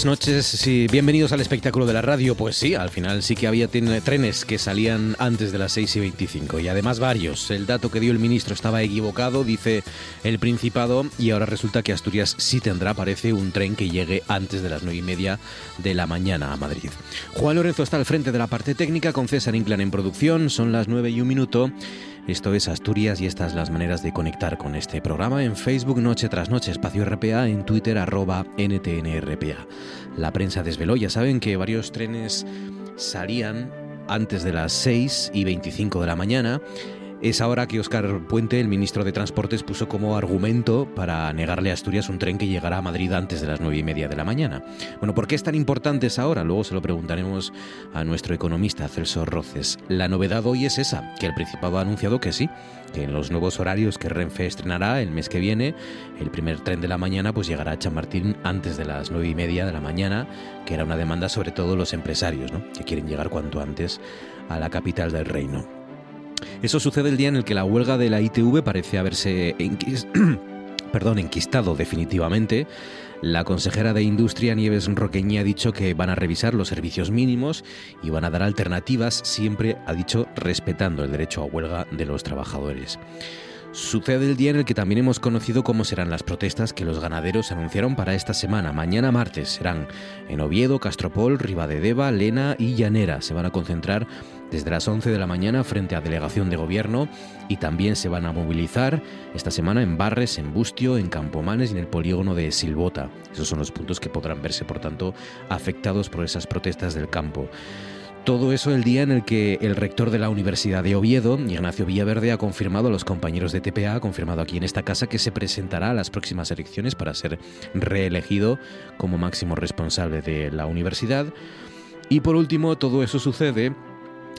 Buenas noches y bienvenidos al espectáculo de la radio. Pues sí, al final sí que había trenes que salían antes de las 6 y 25 y además varios. El dato que dio el ministro estaba equivocado, dice el Principado, y ahora resulta que Asturias sí tendrá, parece, un tren que llegue antes de las 9 y media de la mañana a Madrid. Juan Lorenzo está al frente de la parte técnica con César Inclán en producción. Son las 9 y un minuto. Esto es Asturias y estas las maneras de conectar con este programa en Facebook Noche tras Noche, espacio RPA, en Twitter arroba NTNRPA. La prensa desveló, ya saben que varios trenes salían antes de las 6 y 25 de la mañana es ahora que Óscar Puente, el ministro de Transportes, puso como argumento para negarle a Asturias un tren que llegará a Madrid antes de las nueve y media de la mañana. Bueno, ¿por qué es tan importante esa hora? Luego se lo preguntaremos a nuestro economista Celso Roces. La novedad hoy es esa, que el Principado ha anunciado que sí, que en los nuevos horarios que Renfe estrenará el mes que viene, el primer tren de la mañana pues llegará a Chamartín antes de las nueve y media de la mañana, que era una demanda sobre todo los empresarios, ¿no? que quieren llegar cuanto antes a la capital del reino. Eso sucede el día en el que la huelga de la ITV parece haberse perdón, enquistado definitivamente. La consejera de Industria, Nieves Roqueñi, ha dicho que van a revisar los servicios mínimos y van a dar alternativas, siempre, ha dicho, respetando el derecho a huelga de los trabajadores. Sucede el día en el que también hemos conocido cómo serán las protestas que los ganaderos anunciaron para esta semana. Mañana martes serán en Oviedo, Castropol, Ribadedeva, Lena y Llanera. Se van a concentrar desde las 11 de la mañana frente a delegación de gobierno y también se van a movilizar esta semana en Barres, en Bustio, en Campomanes y en el polígono de Silbota. Esos son los puntos que podrán verse, por tanto, afectados por esas protestas del campo. Todo eso el día en el que el rector de la Universidad de Oviedo, Ignacio Villaverde, ha confirmado a los compañeros de TPA, ha confirmado aquí en esta casa que se presentará a las próximas elecciones para ser reelegido como máximo responsable de la universidad. Y por último, todo eso sucede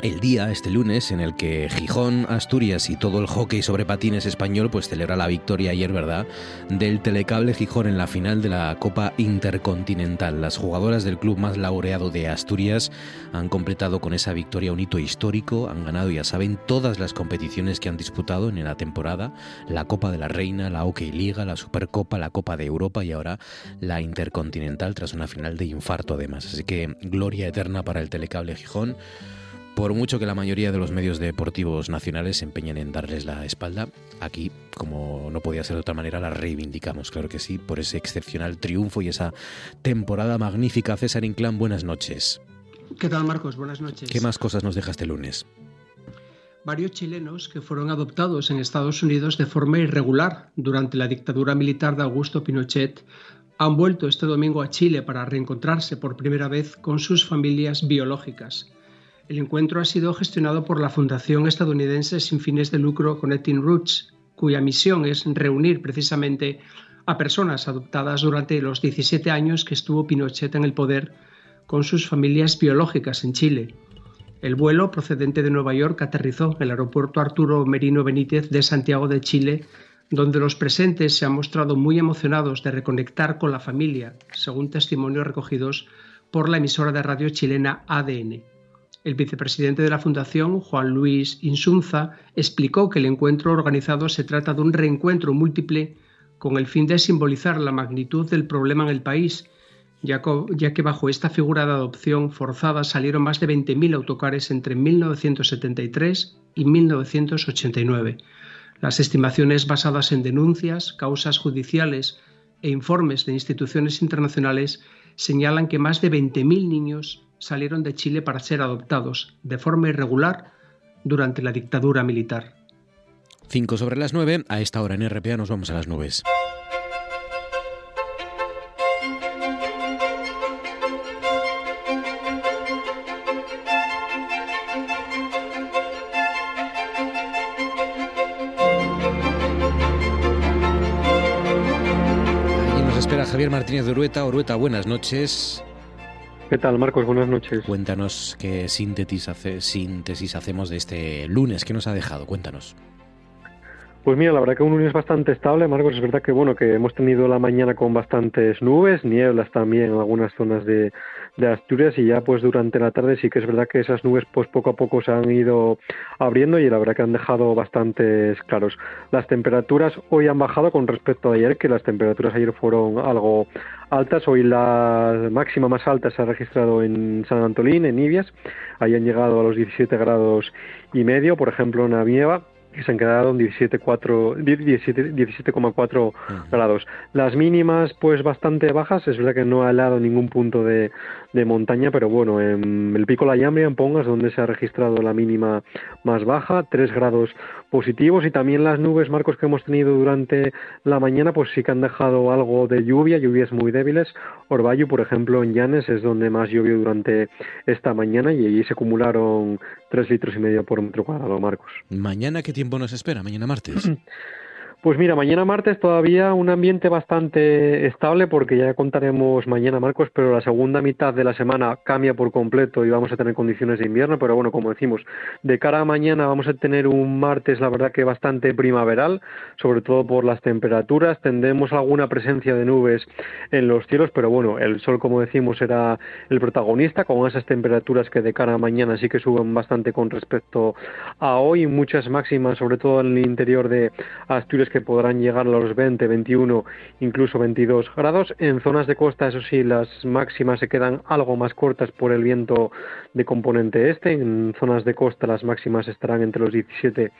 el día, este lunes, en el que Gijón, Asturias y todo el hockey sobre patines español pues celebra la victoria ayer, ¿verdad?, del Telecable Gijón en la final de la Copa Intercontinental. Las jugadoras del club más laureado de Asturias han completado con esa victoria un hito histórico, han ganado, ya saben, todas las competiciones que han disputado en la temporada, la Copa de la Reina, la Hockey Liga, la Supercopa, la Copa de Europa y ahora la Intercontinental tras una final de infarto además. Así que gloria eterna para el Telecable Gijón. Por mucho que la mayoría de los medios deportivos nacionales se empeñen en darles la espalda, aquí, como no podía ser de otra manera, la reivindicamos, claro que sí, por ese excepcional triunfo y esa temporada magnífica. César Inclán, buenas noches. ¿Qué tal, Marcos? Buenas noches. ¿Qué más cosas nos deja este lunes? Varios chilenos que fueron adoptados en Estados Unidos de forma irregular durante la dictadura militar de Augusto Pinochet han vuelto este domingo a Chile para reencontrarse por primera vez con sus familias biológicas. El encuentro ha sido gestionado por la Fundación estadounidense sin fines de lucro Connecting Roots, cuya misión es reunir precisamente a personas adoptadas durante los 17 años que estuvo Pinochet en el poder con sus familias biológicas en Chile. El vuelo procedente de Nueva York aterrizó en el aeropuerto Arturo Merino Benítez de Santiago de Chile, donde los presentes se han mostrado muy emocionados de reconectar con la familia, según testimonios recogidos por la emisora de radio chilena ADN. El vicepresidente de la Fundación, Juan Luis Insunza, explicó que el encuentro organizado se trata de un reencuentro múltiple con el fin de simbolizar la magnitud del problema en el país ya, que bajo esta figura de adopción forzada salieron más de 20.000 autocares entre 1973 y 1989. Las estimaciones basadas en denuncias, causas judiciales e informes de instituciones internacionales señalan que más de 20.000 niños salieron de Chile para ser adoptados de forma irregular durante la dictadura militar. 5 sobre las 9, a esta hora en RPA nos vamos a las nubes. Javier Martínez de Orueta. Orueta, buenas noches. ¿Qué tal, Marcos? Buenas noches. Cuéntanos qué síntesis, síntesis hacemos de este lunes. ¿Qué nos ha dejado? Cuéntanos. Pues mira, la verdad que un lunes bastante estable, Marcos. Es verdad que bueno que hemos tenido la mañana con bastantes nubes, nieblas también en algunas zonas de, de Asturias y ya pues durante la tarde sí que es verdad que esas nubes pues poco a poco se han ido abriendo y la verdad que han dejado bastantes claros. Las temperaturas hoy han bajado con respecto a ayer, que las temperaturas ayer fueron algo altas. Hoy la máxima más alta se ha registrado en San Antolín, en Ibias. Ahí han llegado a los 17 grados y medio, por ejemplo en Avieva que se han quedado en 17,4 17, grados. Las mínimas, pues bastante bajas, es verdad que no ha helado ningún punto de, de montaña, pero bueno, en el pico La Llambria, en Pongas, donde se ha registrado la mínima más baja, 3 grados positivos y también las nubes, Marcos, que hemos tenido durante la mañana, pues sí que han dejado algo de lluvia, lluvias muy débiles. Orvallo, por ejemplo, en Llanes es donde más llovió durante esta mañana y allí se acumularon 3 litros y medio por metro cuadrado, Marcos. ¿Mañana qué tiempo nos espera? ¿Mañana martes? Pues mira, mañana martes todavía un ambiente bastante estable porque ya contaremos mañana Marcos, pero la segunda mitad de la semana cambia por completo y vamos a tener condiciones de invierno, pero bueno, como decimos, de cara a mañana vamos a tener un martes la verdad que bastante primaveral, sobre todo por las temperaturas, tendremos alguna presencia de nubes en los cielos, pero bueno, el sol como decimos será el protagonista con esas temperaturas que de cara a mañana sí que suben bastante con respecto a hoy, muchas máximas sobre todo en el interior de Asturias que podrán llegar a los 20, 21, incluso 22 grados. En zonas de costa, eso sí, las máximas se quedan algo más cortas por el viento de componente este. En zonas de costa las máximas estarán entre los 17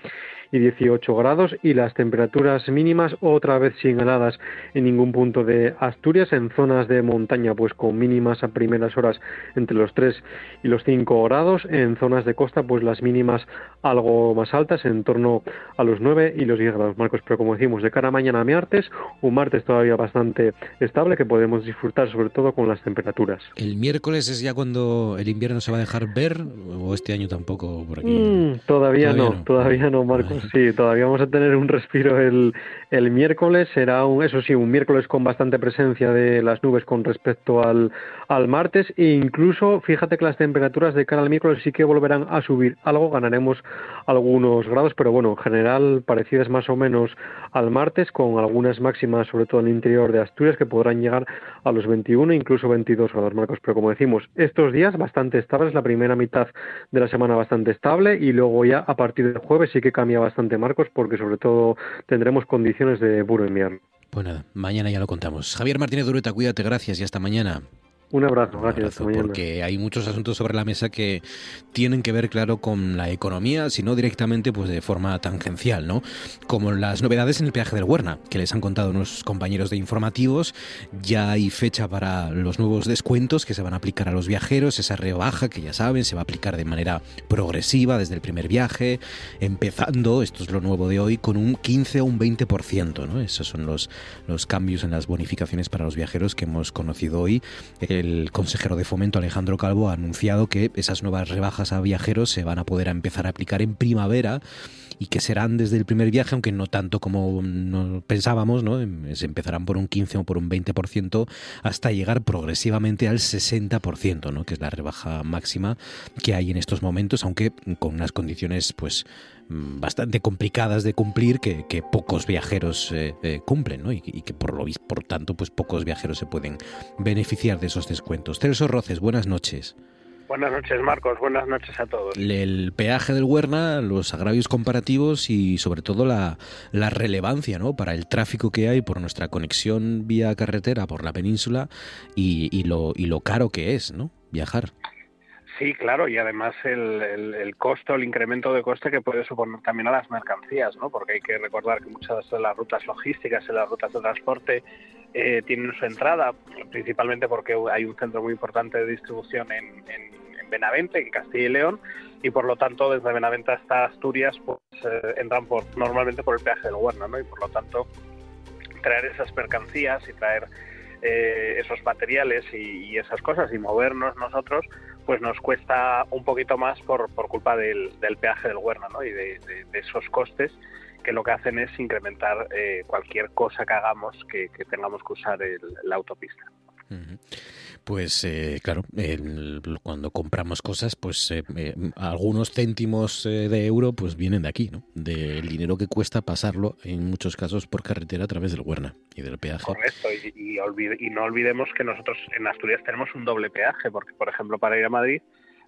y 18 grados y las temperaturas mínimas otra vez sin heladas en ningún punto de Asturias, en zonas de montaña pues con mínimas a primeras horas entre los 3 y los 5 grados, en zonas de costa pues las mínimas algo más altas en torno a los 9 y los 10 grados Marcos, pero como decimos de cara a mañana a martes, un martes todavía bastante estable que podemos disfrutar sobre todo con las temperaturas. ¿El miércoles es ya cuando el invierno se va dejar ver o este año tampoco por aquí? Mm, todavía, no, todavía no Marcos. Sí, todavía vamos a tener un respiro el, el miércoles. Será, un, eso sí, un miércoles con bastante presencia de las nubes con respecto al, al martes. E incluso, fíjate que las temperaturas de cara al miércoles sí que volverán a subir algo. Ganaremos algunos grados, pero bueno, en general parecidas más o menos al martes, con algunas máximas, sobre todo en el interior de Asturias, que podrán llegar a los 21, incluso 22 grados, Marcos. Pero como decimos, estos días bastante estables, la primera mitad de la semana bastante estable y luego ya a partir del jueves sí que cambia bastante Marcos, porque sobre todo tendremos condiciones de puro invierno. Pues mañana ya lo contamos. Javier Martínez Dureta, cuídate, gracias y hasta mañana. Un abrazo, gracias. porque hay muchos asuntos sobre la mesa que tienen que ver, claro, con la economía, sino directamente pues de forma tangencial, ¿no? Como las novedades en el peaje del Huerna, que les han contado unos compañeros de informativos. Ya hay fecha para los nuevos descuentos que se van a aplicar a los viajeros, esa rebaja que ya saben se va a aplicar de manera progresiva desde el primer viaje, empezando, esto es lo nuevo de hoy, con un 15 o un 20%, ¿no? Esos son los, los cambios en las bonificaciones para los viajeros que hemos conocido hoy el consejero de fomento Alejandro Calvo ha anunciado que esas nuevas rebajas a viajeros se van a poder empezar a aplicar en primavera y que serán desde el primer viaje, aunque no tanto como pensábamos, ¿no? Em, se empezarán por un 15 o por un 20% hasta llegar progresivamente al 60%, ¿no? que es la rebaja máxima que hay en estos momentos, aunque con unas condiciones pues bastante complicadas de cumplir que, pocos viajeros eh, eh, cumplen ¿no? y, que por lo por tanto pues pocos viajeros se pueden beneficiar de esos descuentos. Celso Roces, buenas noches. Buenas noches, Marcos. Buenas noches a todos. El peaje del Huerna, los agravios comparativos y sobre todo la, la relevancia ¿no? para el tráfico que hay por nuestra conexión vía carretera por la península y, y, lo, y lo caro que es ¿no? viajar. Sí, claro, y además el, el, costo, el incremento de coste que puede suponer también a las mercancías, ¿no? Porque hay que recordar que muchas de las rutas logísticas y las rutas de transporte eh, tienen su entrada, principalmente porque hay un centro muy importante de distribución en, en, en, Benavente, en Castilla y León, y por lo tanto desde Benavente hasta Asturias pues eh, entran por, normalmente por el peaje del Huerna, ¿no? Y por lo tanto traer esas mercancías y traer eh, esos materiales y, esas cosas y movernos nosotros pues nos cuesta un poquito más por, por culpa del, del, peaje del Huerna ¿no? y de, esos costes que lo que hacen es incrementar eh, cualquier cosa que hagamos que, que tengamos que usar el, la autopista. Pues eh, claro, el, cuando compramos cosas, pues eh, eh, algunos céntimos eh, de euro pues vienen de aquí, ¿no? Del dinero que cuesta pasarlo en muchos casos por carretera a través del Huerna y del peaje. Correcto, y, y, olvide, y no olvidemos que nosotros en Asturias tenemos un doble peaje, porque por ejemplo para ir a Madrid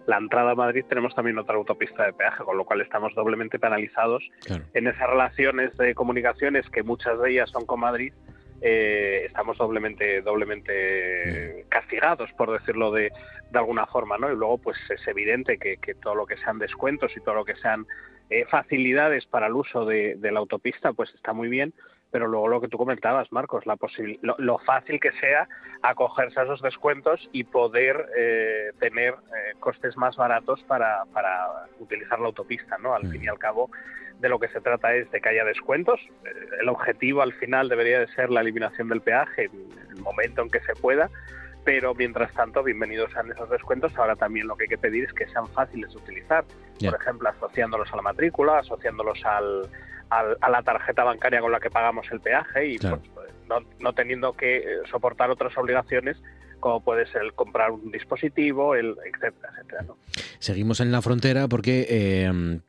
la entrada a Madrid tenemos también otra autopista de peaje, con lo cual estamos doblemente penalizados claro. en esas relaciones de comunicaciones que muchas de ellas son con Madrid. Eh, estamos doblemente doblemente castigados por decirlo de, de, alguna forma no y luego pues es evidente que, que, todo lo que sean descuentos y todo lo que sean eh, facilidades para el uso de, de, la autopista pues está muy bien pero luego lo que tú comentabas, Marcos, la lo, lo, fácil que sea acogerse a esos descuentos y poder eh, tener eh, costes más baratos para, para, utilizar la autopista, ¿no? Al mm. fin y al cabo, de lo que se trata es de que haya descuentos. Eh, el objetivo al final debería de ser la eliminación del peaje en el momento en que se pueda, pero mientras tanto, bienvenidos sean esos descuentos. Ahora también lo que hay que pedir es que sean fáciles de utilizar, yeah. por ejemplo, asociándolos a la matrícula, asociándolos al al, a la tarjeta bancaria con la que pagamos el peaje y claro. pues, no, no, teniendo que eh, soportar otras obligaciones como puede ser el comprar un dispositivo, el etcétera, etcétera. ¿no? Seguimos en la frontera porque eh,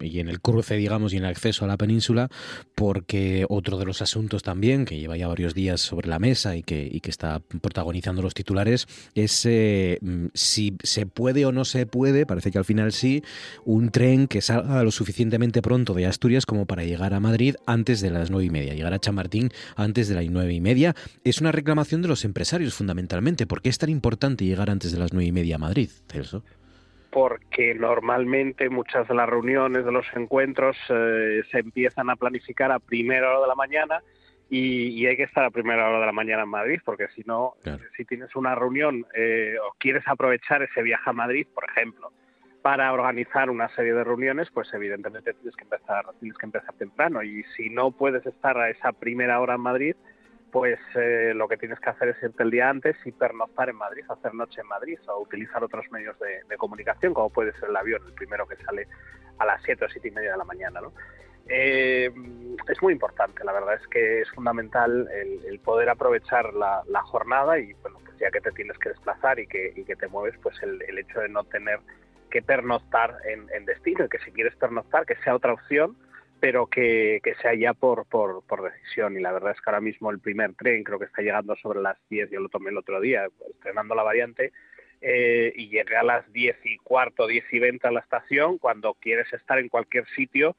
y en el cruce, digamos, y en el acceso a la península, porque otro de los asuntos también que lleva ya varios días sobre la mesa y que, y que está protagonizando los titulares es eh, si se puede o no se puede, parece que al final sí, un tren que salga lo suficientemente pronto de Asturias como para llegar a Madrid antes de las nueve y media, llegar a Chamartín antes de las nueve y media. Es una reclamación de los empresarios fundamentalmente ¿Por qué es tan importante llegar antes de las nueve y media a Madrid, Celso? Porque normalmente muchas de las reuniones, de los encuentros, eh, se empiezan a planificar a primera hora de la mañana y, y, hay que estar a primera hora de la mañana en Madrid, porque si no, claro. si tienes una reunión eh, o quieres aprovechar ese viaje a Madrid, por ejemplo, para organizar una serie de reuniones, pues evidentemente tienes que empezar, tienes que empezar temprano. Y si no puedes estar a esa primera hora en Madrid, pues eh, lo que tienes que hacer es irte el día antes y pernoctar en Madrid, hacer noche en Madrid o utilizar otros medios de, comunicación, como puede ser el avión, el primero que sale a las 7 o 7 y media de la mañana. ¿no? Eh, es muy importante, la verdad es que es fundamental el, poder aprovechar la, jornada y, bueno, pues ya que te tienes que desplazar y que, te mueves, pues el, hecho de no tener que pernoctar en, en destino y que si quieres pernoctar, que sea otra opción pero que, que sea ya por, por, por, decisión. Y la verdad es que ahora mismo el primer tren creo que está llegando sobre las 10, yo lo tomé el otro día, estrenando la variante, eh, y llegué a las 10 y cuarto, 10 y 20 a la estación. Cuando quieres estar en cualquier sitio,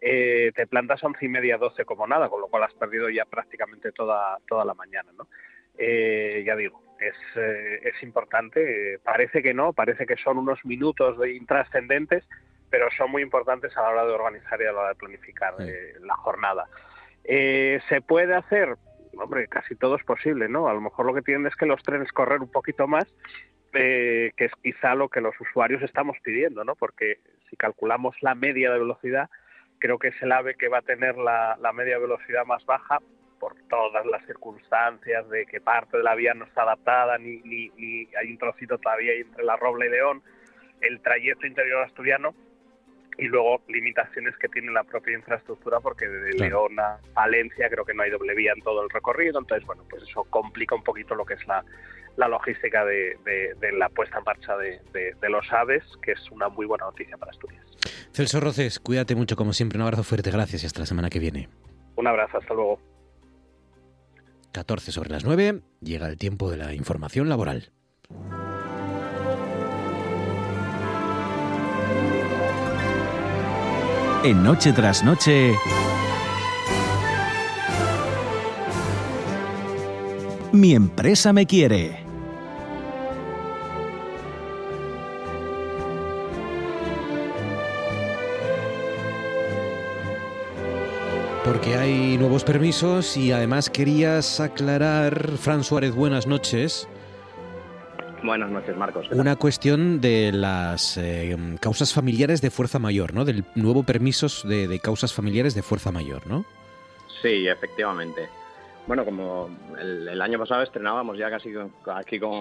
eh, te plantas a 11 y media, 12 como nada, con lo cual has perdido ya prácticamente toda, toda la mañana. ¿no? Eh, ya digo, es, eh, es importante, parece que no, parece que son unos minutos de intrascendentes, pero son muy importantes a la hora de organizar y a la hora de planificar sí. eh, la jornada. Eh, ¿Se puede hacer? Hombre, casi todo es posible, ¿no? A lo mejor lo que tienen es que los trenes correr un poquito más, eh, que es quizá lo que los usuarios estamos pidiendo, ¿no? Porque si calculamos la media de velocidad, creo que es el AVE que va a tener la, la media velocidad más baja por todas las circunstancias de que parte de la vía no está adaptada, ni, ni, ni hay un trocito todavía entre la Robla y León, el trayecto interior asturiano, y luego limitaciones que tiene la propia infraestructura porque de claro. León a Valencia creo que no hay doble vía en todo el recorrido, entonces bueno, pues eso complica un poquito lo que es la, la logística de, de, de, la puesta en marcha de, de, los aves, que es una muy buena noticia para Asturias. Celso Roces, cuídate mucho como siempre, un abrazo fuerte, gracias y hasta la semana que viene. Un abrazo, hasta luego. 14 sobre las 9, llega el tiempo de la información laboral. En Noche tras Noche. Mi empresa me quiere. Porque hay nuevos permisos y además querías aclarar, Fran Suárez, buenas noches. Buenas noches, Marcos. Una cuestión de las eh, causas familiares de fuerza mayor, ¿no? Del nuevo permiso de, de, causas familiares de fuerza mayor, ¿no? Sí, efectivamente. Bueno, como el, el año pasado estrenábamos ya casi con, aquí con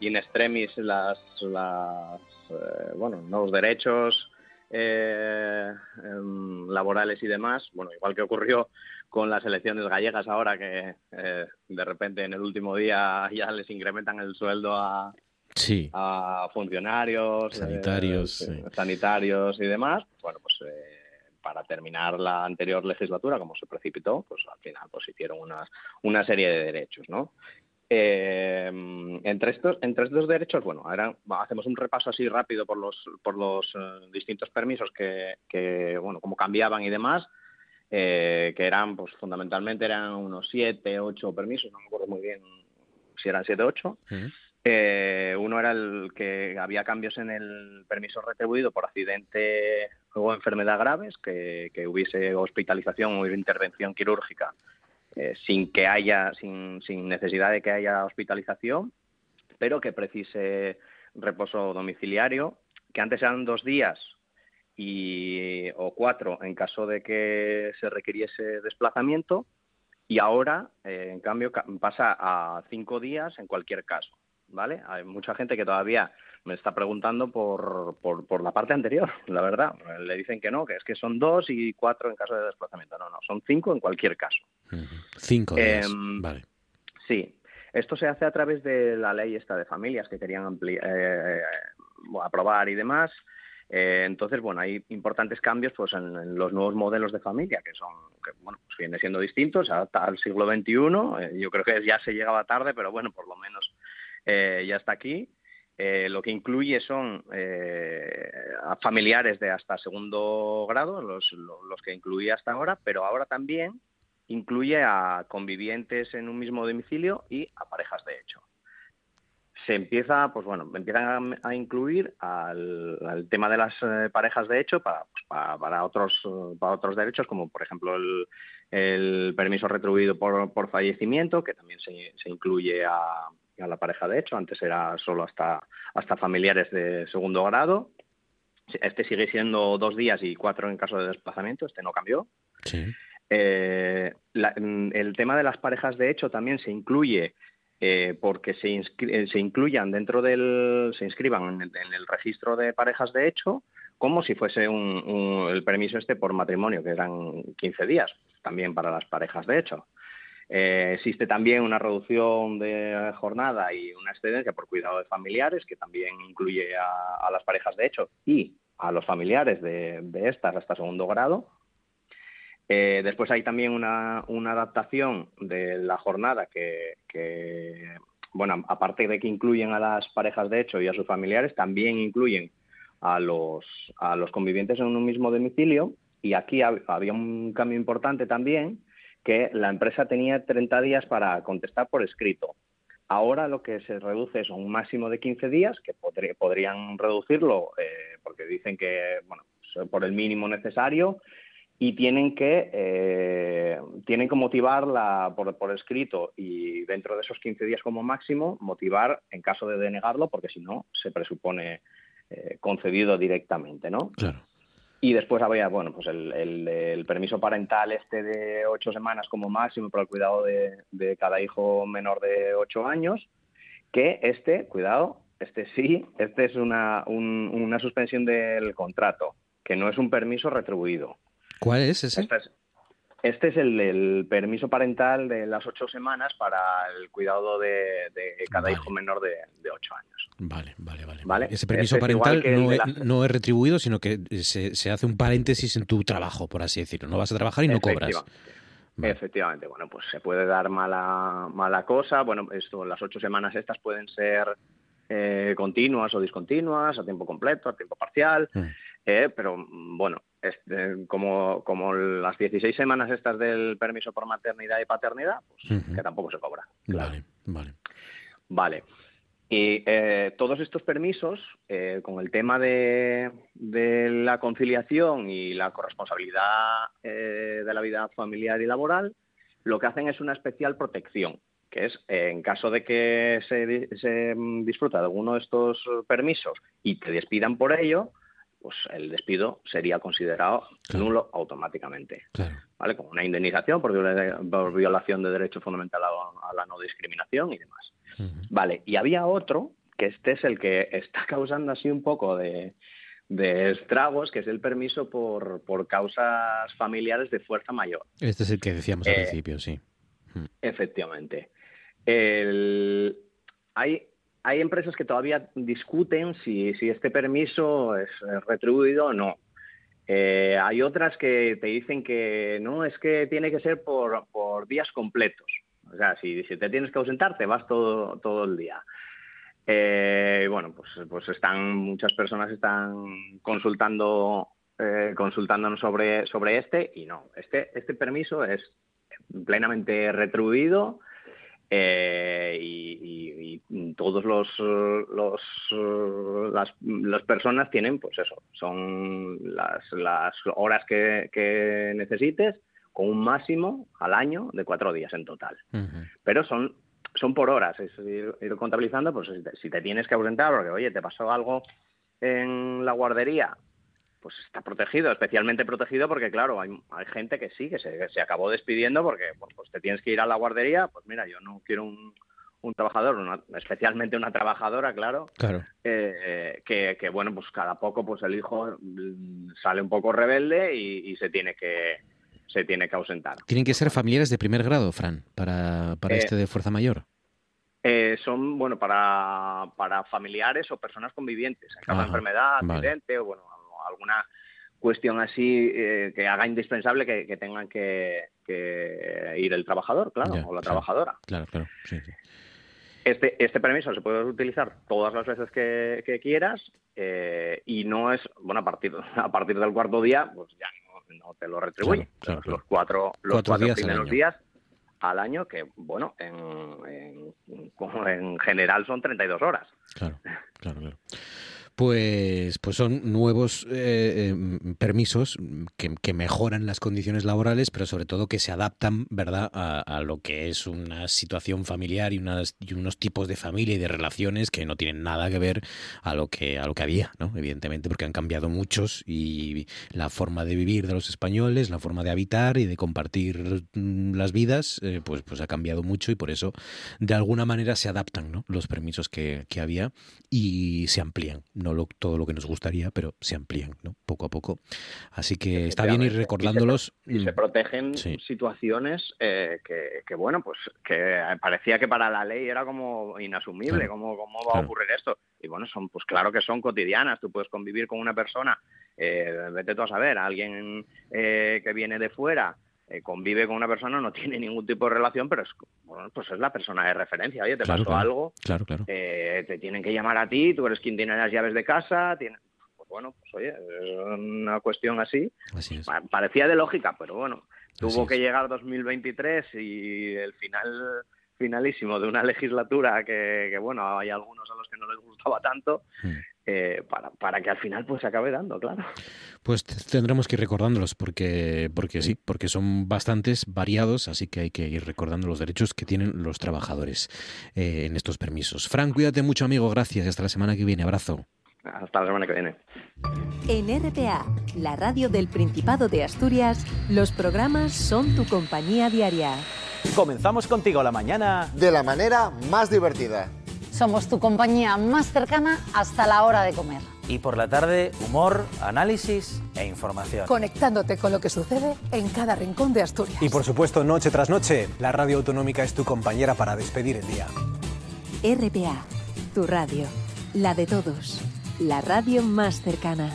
In Extremis las, las eh, bueno, nuevos derechos eh, eh, laborales y demás. Bueno, igual que ocurrió con las elecciones gallegas ahora que eh, de repente en el último día ya les incrementan el sueldo a, sí. a funcionarios, sanitarios, eh, sí. sanitarios y demás. Bueno, pues eh, para terminar la anterior legislatura, como se precipitó, pues al final pues hicieron una, una serie de derechos, ¿no? Entre estos entre estos derechos bueno ahora hacemos un repaso así rápido por los por los distintos permisos que, que, bueno como cambiaban y demás eh, que eran pues fundamentalmente eran unos siete ocho permisos no me acuerdo muy bien si eran siete ocho uh -huh. eh, uno era el que había cambios en el permiso retribuido por accidente o enfermedad graves que, que hubiese hospitalización o intervención quirúrgica eh, sin que haya, sin, sin, necesidad de que haya hospitalización, pero que precise reposo domiciliario, que antes eran dos días y, o cuatro en caso de que se requiriese desplazamiento, y ahora, eh, en cambio, pasa a cinco días en cualquier caso. ¿Vale? Hay mucha gente que todavía me está preguntando por, por, por, la parte anterior, la verdad. Le dicen que no, que es que son dos y cuatro en caso de desplazamiento. No, no, son cinco en cualquier caso. Uh -huh. Cinco días, eh, vale. Sí. Esto se hace a través de la ley esta de familias que querían eh, aprobar y demás. Eh, entonces, bueno, hay importantes cambios pues, en, los nuevos modelos de familia, que son, que, bueno, pues viene siendo distintos hasta el siglo XXI. Eh, yo creo que ya se llegaba tarde, pero bueno, por lo menos eh, ya está aquí. Lo que incluye son familiares de hasta segundo grado, los, los, que incluía hasta ahora, pero ahora también incluye a convivientes en un mismo domicilio y a parejas de hecho. Se empieza, pues bueno, empiezan a, a incluir al, al, tema de las eh, parejas de hecho para, pues para, para, otros, para otros derechos, como por ejemplo el, el permiso retribuido por, por fallecimiento, que también se, se incluye a, a la pareja de hecho, antes era solo hasta, hasta familiares de segundo grado. Este sigue siendo dos días y cuatro en caso de desplazamiento, este no cambió. Sí. Eh, la, el tema de las parejas de hecho también se incluye eh, porque se, inscri se, incluyan dentro del, se inscriban en el, en el, registro de parejas de hecho como si fuese un, un, el permiso este por matrimonio, que eran 15 días, también para las parejas de hecho. Eh, existe también una reducción de jornada y una excedencia por cuidado de familiares, que también incluye a, las parejas de hecho y a los familiares de estas hasta segundo grado. Eh, después hay también una, adaptación de la jornada que, bueno, aparte de que incluyen a las parejas de hecho y a sus familiares, también incluyen a los, a los convivientes en un mismo domicilio. Y aquí había un cambio importante también, que la empresa tenía 30 días para contestar por escrito. Ahora lo que se reduce es un máximo de 15 días, que podría, podrían reducirlo eh, porque dicen que, bueno, por el mínimo necesario y tienen que, eh, tienen que motivarla por, por, escrito y dentro de esos 15 días como máximo, motivar en caso de denegarlo, porque si no, se presupone eh, concedido directamente, ¿no? Claro. Y después había, bueno, pues el, el, el, permiso parental este de ocho semanas como máximo para el cuidado de, de cada hijo menor de ocho años, que este, cuidado, este sí, este es una, un, una suspensión del contrato, que no es un permiso retribuido. ¿Cuál es ese? Este es, este es el, el, permiso parental de las ocho semanas para el cuidado de, de cada vale. hijo menor de, de, ocho años. Vale, vale, vale. ¿Vale? Ese permiso este parental es no, es, la... no, es, retribuido, sino que se, se, hace un paréntesis en tu trabajo, por así decirlo. No vas a trabajar y no cobras. Vale. Efectivamente, bueno, pues se puede dar mala, mala cosa. Bueno, esto, las ocho semanas estas pueden ser eh, continuas o discontinuas, a tiempo completo, a tiempo parcial. Mm. Eh, pero bueno, este, como, como las 16 semanas estas del permiso por maternidad y paternidad, pues que tampoco se cobra. Vale, vale. Vale. Y eh, todos estos permisos, eh, con el tema de, la conciliación y la corresponsabilidad eh, de la vida familiar y laboral, lo que hacen es una especial protección, que es en caso de que se, se disfruta de alguno de estos permisos y te despidan por ello, pues el despido sería considerado nulo automáticamente. ¿Vale? Como una indemnización por, violación de derecho fundamental a, la no discriminación y demás. Vale, y había otro, que este es el que está causando así un poco de, estragos, que es el permiso por, por, causas familiares de fuerza mayor. Este es el que decíamos al eh, principio, sí. Efectivamente. El, hay hay empresas que todavía discuten si, este permiso es retribuido o no. Eh, hay otras que te dicen que no, es que tiene que ser por, días completos. O sea, si, te tienes que ausentar, te vas todo, todo el día. Eh, bueno, pues, pues están, muchas personas están consultando, eh, consultándonos sobre, sobre este y no, este, este permiso es plenamente retribuido eh, y, todos los, los las, personas tienen pues eso son las, las horas que, necesites con un máximo al año de cuatro días en total. Pero son son por horas es ir, contabilizando pues si te, tienes que ausentar porque oye te pasó algo en la guardería pues está protegido, especialmente protegido porque, claro, hay, hay gente que sí, que se, se, acabó despidiendo porque pues te tienes que ir a la guardería, pues mira, yo no quiero un, un trabajador, especialmente una trabajadora, claro, claro. Eh, que, que, bueno, pues cada poco pues el hijo sale un poco rebelde y, se tiene que se tiene que ausentar. ¿Tienen que ser familiares de primer grado, Fran, para, para eh, este de fuerza mayor? Eh, son, bueno, para, para familiares o personas convivientes, en caso de enfermedad, accidente o, bueno, alguna cuestión así eh, que haga indispensable que, tengan que, ir el trabajador, claro, o la trabajadora. Claro, claro, Este, este permiso se puede utilizar todas las veces que, quieras eh, y no es, bueno, a partir, a partir del cuarto día, pues ya no, te lo retribuye. los cuatro, los cuatro, días primeros días al año, que bueno, en, en, en general son 32 horas. Claro, claro, claro pues, pues son nuevos eh, em, permisos que, mejoran las condiciones laborales, pero sobre todo que se adaptan, ¿verdad?, a, lo que es una situación familiar y, unas, y unos tipos de familia y de relaciones que no tienen nada que ver a lo que, a lo que había, ¿no? Evidentemente, porque han cambiado muchos y la forma de vivir de los españoles, la forma de habitar y de compartir mm, las vidas, eh, pues, pues ha cambiado mucho y por eso, de alguna manera, se adaptan ¿no? los permisos que, que había y se amplían. ¿no? Todo lo que nos gustaría, pero se amplían ¿no? poco a poco. Así que está bien ir recordándolos. Y se, protegen situaciones eh, que, bueno, pues que parecía que para la ley era como inasumible, ¿cómo, va a ocurrir esto? Y bueno, son pues claro que son cotidianas, tú puedes convivir con una persona, eh, vete tú a saber, alguien eh, que viene de fuera, convive con una persona, no tiene ningún tipo de relación, pero es, bueno, pues es la persona de referencia. Oye, te pasó algo, claro, claro. te tienen que llamar a ti, tú eres quien tiene las llaves de casa, tiene, pues bueno, pues oye, es una cuestión así. Parecía de lógica, pero bueno, tuvo que llegar 2023 y el final finalísimo de una legislatura que, bueno, hay algunos a los que no les gustaba tanto, hmm. eh, para, para, que al final pues se acabe dando, claro. Pues tendremos que ir recordándolos porque, porque sí, porque son bastantes, variados, así que hay que ir recordando los derechos que tienen los trabajadores eh, en estos permisos. Frank, cuídate mucho, amigo, gracias, hasta la semana que viene, abrazo. Hasta la semana que viene. En RPA, la radio del Principado de Asturias, los programas son tu compañía diaria. Comenzamos contigo la mañana de la manera más divertida. Somos tu compañía más cercana hasta la hora de comer. Y por la tarde, humor, análisis e información. Conectándote con lo que sucede en cada rincón de Asturias. Y por supuesto, noche tras noche, la radio autonómica es tu compañera para despedir el día. RPA, tu radio, la de todos, la radio más cercana.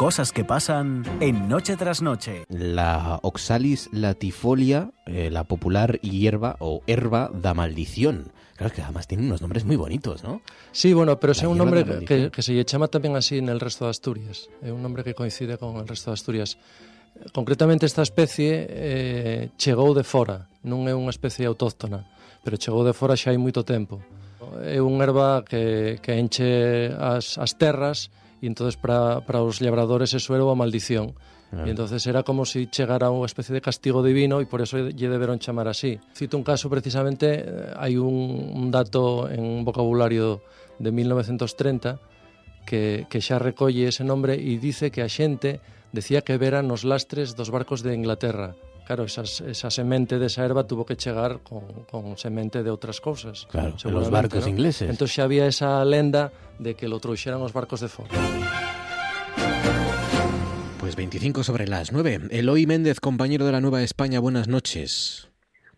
Cosas que pasan en Noche tras Noche. La Oxalis latifolia, eh, la popular hierba o herba da maldición. Claro que además tiene unos nombres muy bonitos, ¿no? Sí, bueno, pero es un nombre que, que, se llama también así en el resto de Asturias. Es un nombre que coincide con el resto de Asturias. Concretamente esta especie eh, chegou de fora, non é unha especie autóctona, pero chegou de fora xa hai moito tempo. É unha erva que, que enche as, as terras e entonces para, para os labradores eso era a maldición. Ah. E entonces era como se si chegara unha especie de castigo divino e por eso lle deberon chamar así. Cito un caso precisamente, eh, hai un, un dato en un vocabulario de 1930 que, que xa recolle ese nombre e dice que a xente decía que veran nos lastres dos barcos de Inglaterra claro, esas, esa semente desa erva tuvo que chegar con, con semente de outras cousas. Claro, los barcos ¿no? ingleses. Entón xa había esa lenda de que lo trouxeran os barcos de fora. Pues 25 sobre las 9. Eloy Méndez, compañero de la Nueva España, buenas noches.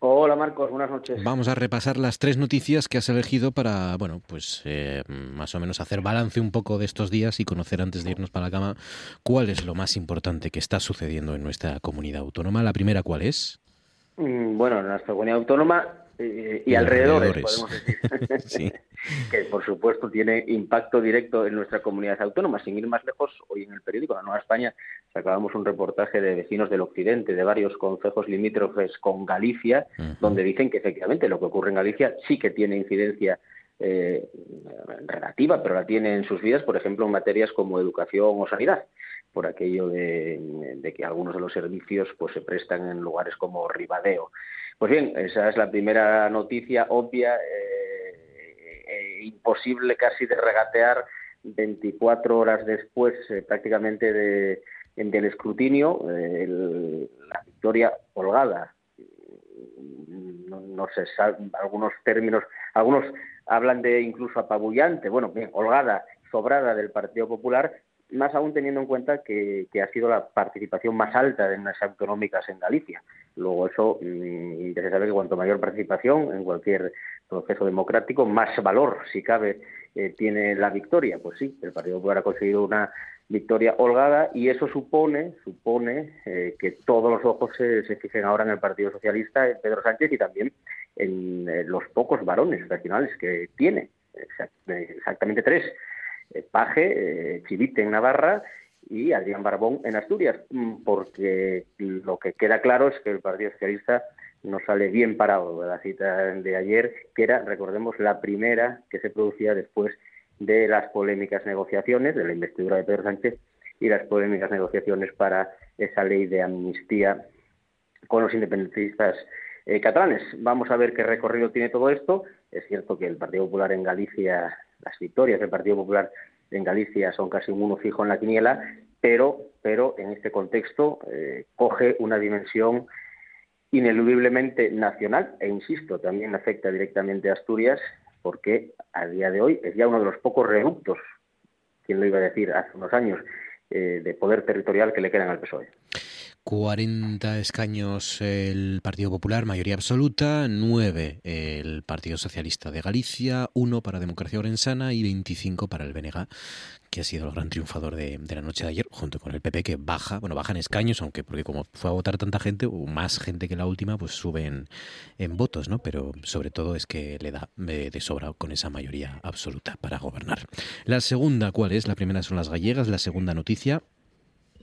Hola Marcos, buenas noches. Vamos a repasar las tres noticias que has elegido para, bueno, pues eh, más o menos hacer balance un poco de estos días y conocer antes de irnos para la cama cuál es lo más importante que está sucediendo en nuestra comunidad autónoma. La primera, ¿cuál es? Mm, bueno, en nuestra comunidad autónoma y, y, alrededores, podemos decir. sí. que por supuesto tiene impacto directo en nuestra comunidad autónoma. Sin ir más lejos, hoy en el periódico La Nueva España sacábamos un reportaje de vecinos del occidente, de varios concejos limítrofes con Galicia, uh -huh. donde dicen que efectivamente lo que ocurre en Galicia sí que tiene incidencia eh, relativa, pero la tiene en sus vidas, por ejemplo, en materias como educación o sanidad por aquello de, de, que algunos de los servicios pues se prestan en lugares como Ribadeo. Pues bien, esa es la primera noticia obvia, eh, eh, imposible casi de regatear 24 horas después eh, prácticamente de, del escrutinio, eh, la victoria holgada. No, no sé, algunos términos, algunos hablan de incluso apabullante, bueno, bien, holgada, sobrada del Partido Popular, más aún teniendo en cuenta que, que, ha sido la participación más alta de las autonómicas en Galicia. Luego eso, mmm, ya se sabe que cuanto mayor participación en cualquier proceso democrático, más valor, si cabe, eh, tiene la victoria. Pues sí, el Partido Popular ha conseguido una victoria holgada y eso supone, supone eh, que todos los ojos se, se, fijen ahora en el Partido Socialista, en Pedro Sánchez y también en eh, los pocos varones regionales que tiene, exactamente tres Paje, Chivite en Navarra y Adrián Barbón en Asturias, mm, porque lo que queda claro es que el Partido Socialista no sale bien parado de la cita de ayer, que era, recordemos, la primera que se producía después de las polémicas negociaciones, de la investidura de Pedro Sánchez y las polémicas negociaciones para esa ley de amnistía con los independentistas eh, catalanes. Vamos a ver qué recorrido tiene todo esto. Es cierto que el Partido Popular en Galicia las victorias del Partido Popular en Galicia son casi un uno fijo en la quiniela, pero, pero en este contexto eh, coge una dimensión ineludiblemente nacional e, insisto, también afecta directamente a Asturias porque a día de hoy es ya uno de los pocos reductos, quien lo iba a decir hace unos años, eh, de poder territorial que le quedan al PSOE. 40 escaños el Partido Popular, mayoría absoluta, 9 el Partido Socialista de Galicia, 1 para Democracia Orensana y 25 para el BNG, que ha sido el gran triunfador de, la noche de ayer, junto con el PP que baja, bueno, baja en escaños, aunque porque como fue a votar tanta gente, o más gente que la última, pues sube en, votos, ¿no? Pero sobre todo es que le da de, de sobra con esa mayoría absoluta para gobernar. La segunda, ¿cuál es? La primera son las gallegas, la segunda noticia,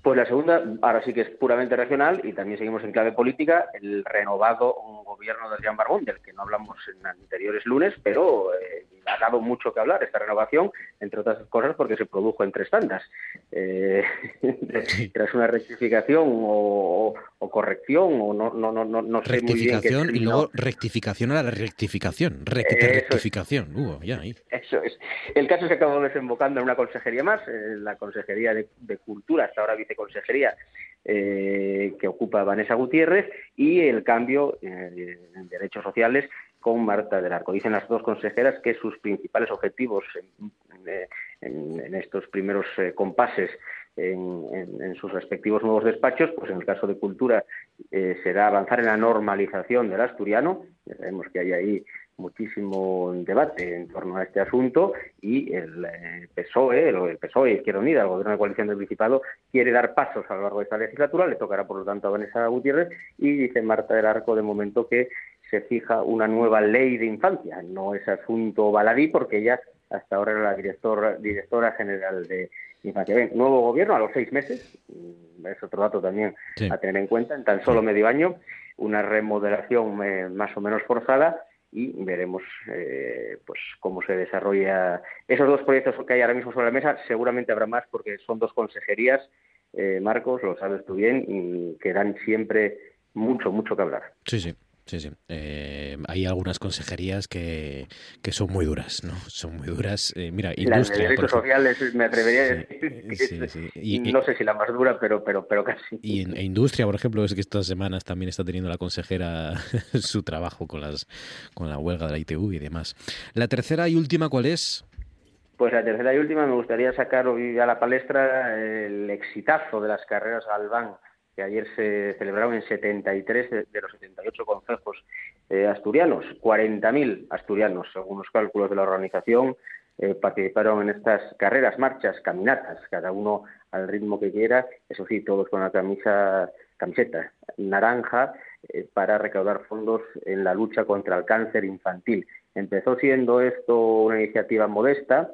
pues la segunda, ahora sí que es puramente regional y también seguimos en clave política, el renovado gobierno de Adrián Barbón, del que no hablamos en anteriores lunes, pero eh, ha dado mucho que hablar esta renovación, entre otras cosas porque se produjo en tres tandas. Eh, tras una rectificación o, o, corrección, o no, no, no, no sé muy bien. Rectificación y luego rectificación a la rectificación. Recti rectificación. Uh, ya ahí. Eso es. El caso que acabó desembocando en una consejería más, eh, la Consejería de, de Cultura, hasta ahora viceconsejería eh, que ocupa Vanessa Gutiérrez y el cambio eh, en derechos sociales con Marta del Arco. Dicen las dos consejeras que sus principales objetivos en, en estos primeros eh, compases en, en, sus respectivos nuevos despachos, pues en el caso de Cultura eh, será avanzar en la normalización del asturiano. Ya sabemos que hay ahí muchísimo debate en torno a este asunto y el eh, PSOE, el PSOE Izquierda Unida, el Gobierno de Coalición del Principado, quiere dar pasos a lo largo de esta legislatura, le tocará por lo tanto a Vanessa Gutiérrez y dice Marta del Arco de momento que se fija una nueva ley de infancia. No es asunto baladí porque ella hasta ahora era la directora, directora general de infancia. Bien, nuevo gobierno a los seis meses, mm, es otro dato también a tener en cuenta, en tan solo medio año, una remodelación eh, más o menos forzada y veremos eh, pues cómo se desarrolla esos dos proyectos que hay ahora mismo sobre la mesa. Seguramente habrá más porque son dos consejerías, eh, Marcos, lo sabes tú bien, y que dan siempre mucho, mucho que hablar. Sí, sí. Sí, sí. Eh, hay algunas consejerías que, que, son muy duras, ¿no? Son muy duras. Eh, mira, industria. Las sociales me atrevería a decir. y, no sé si la más dura, pero, pero, pero casi. Y en industria, por ejemplo, es que estas semanas también está teniendo la consejera su trabajo con las con la huelga de la ITV y demás. La tercera y última, ¿cuál es? Pues la tercera y última me gustaría sacar hoy a la palestra el exitazo de las carreras Albán que ayer se celebraron en 73 de, los 78 consejos eh, asturianos. 40.000 asturianos, según los cálculos de la organización, eh, participaron en estas carreras, marchas, caminatas, cada uno al ritmo que quiera, eso sí, todos con la camisa, camiseta naranja, eh, para recaudar fondos en la lucha contra el cáncer infantil. Empezó siendo esto una iniciativa modesta,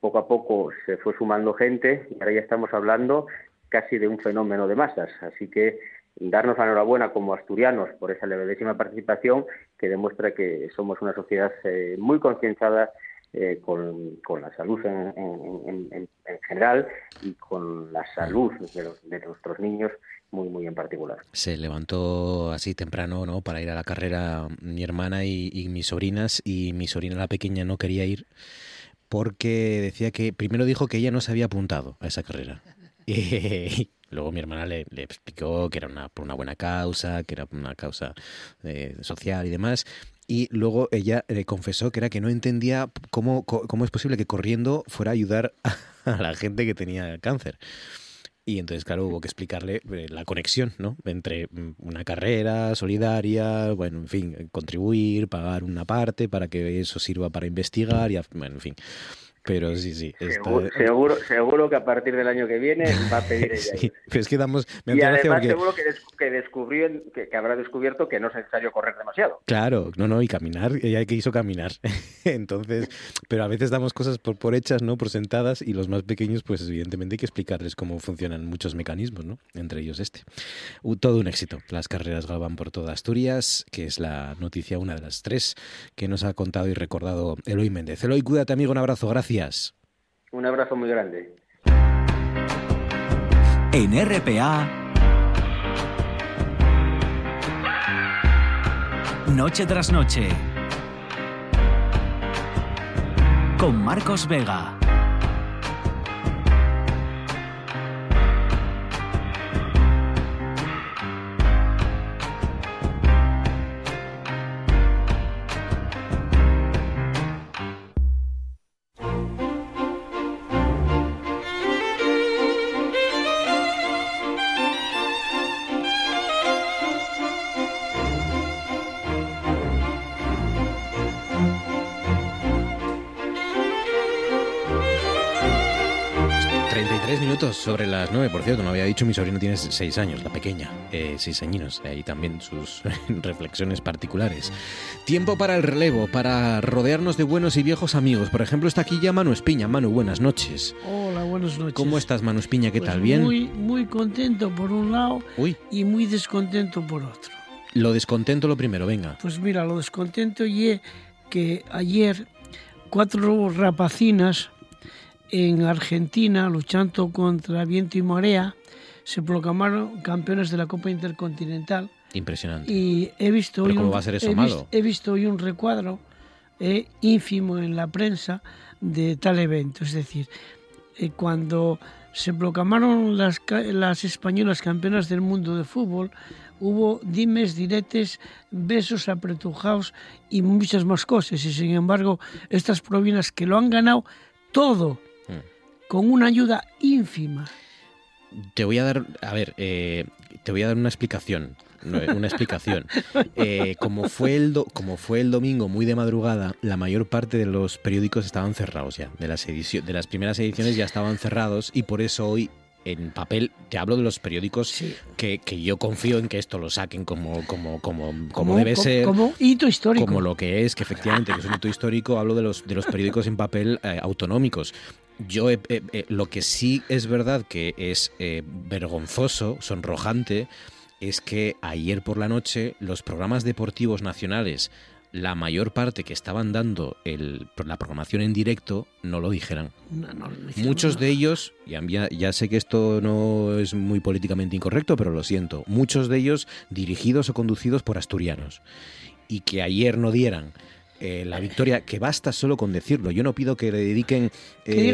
poco a poco se fue sumando gente y ahora ya estamos hablando casi de un fenómeno de masas. Así que darnos la enhorabuena como asturianos por esa levedísima participación que demuestra que somos una sociedad eh, muy concienciada eh, con, la salud en, general y con la salud de, nuestros niños muy muy en particular. Se levantó así temprano, ¿no? Para ir a la carrera mi hermana y, y mis sobrinas y mi sobrina la pequeña no quería ir porque decía que primero dijo que ella no se había apuntado a esa carrera luego mi hermana le, explicó que era una, por una buena causa, que era una causa eh, social y demás. Y luego ella le confesó que era que no entendía cómo, cómo es posible que corriendo fuera a ayudar a la gente que tenía cáncer. Y entonces, claro, hubo que explicarle eh, la conexión, ¿no? Entre mm, una carrera solidaria, bueno, en fin, contribuir, pagar una parte para que eso sirva para investigar y, bueno, en fin. Pero sí, sí. Seguro, seguro, que a partir del año que viene va a pedir ella. sí, pero es que damos. y además seguro que, que descubrió, que, habrá descubierto que no es necesario correr demasiado. Claro, no, no, y caminar, ella que hizo caminar. Entonces, pero a veces damos cosas por, por hechas, ¿no? Por sentadas, y los más pequeños, pues evidentemente hay que explicarles cómo funcionan muchos mecanismos, ¿no? Entre ellos este. Todo un éxito. Las carreras van por toda Asturias, que es la noticia, una de las tres que nos ha contado y recordado Eloy Méndez. Eloy, cuídate, amigo, un abrazo, gracias. Un abrazo muy grande. En RPA, Noche tras Noche, con Marcos Vega. Por cierto, no había dicho, mi sobrino tiene 6 años, la pequeña, 6 eh, años, y también sus reflexiones particulares. Tiempo para el relevo, para rodearnos de buenos y viejos amigos. Por ejemplo, está aquí ya Manu Espiña. Manu, buenas noches. Hola, buenas noches. ¿Cómo estás, Manu Espiña? ¿Qué pues tal? ¿Bien? Muy, muy contento por un lado y muy descontento por otro. Lo descontento lo primero, venga. Pues mira, lo descontento y que ayer cuatro rapacinas en Argentina, luchando contra viento y marea, se proclamaron campeones de la Copa Intercontinental. Impresionante. Y he visto hoy ¿Cómo un, va a ser eso malo? he visto hoy un recuadro eh, ínfimo en la prensa de tal evento. Es decir, eh, cuando se proclamaron las, las españolas campeonas del mundo de fútbol, hubo dimes, diretes, besos apretujados y muchas más cosas. Y sin embargo, estas provincias que lo han ganado todo con una ayuda ínfima. Te voy a dar, a ver, eh, te voy a dar una explicación. una explicación. Eh, como, fue el como fue el domingo muy de madrugada, la mayor parte de los periódicos estaban cerrados ya. De las, de las primeras ediciones ya estaban cerrados y por eso hoy en papel, te hablo de los periódicos que, que, yo confío en que esto lo saquen como, como, como, como debe ser. Como hito histórico. Como lo que es, que efectivamente que es un hito histórico, hablo de los, de los periódicos en papel eh, autonómicos. Yo lo que sí es verdad que es eh, vergonzoso, sonrojante, es que ayer por la noche los programas deportivos nacionales la mayor parte que estaban dando el, la programación en directo no lo dijeran. Muchos de ellos, ya, ya, sé que esto no es muy políticamente incorrecto, pero lo siento, muchos de ellos dirigidos o conducidos por asturianos. Y que ayer no dieran eh, la victoria, que basta solo con decirlo. Yo no pido que le dediquen eh,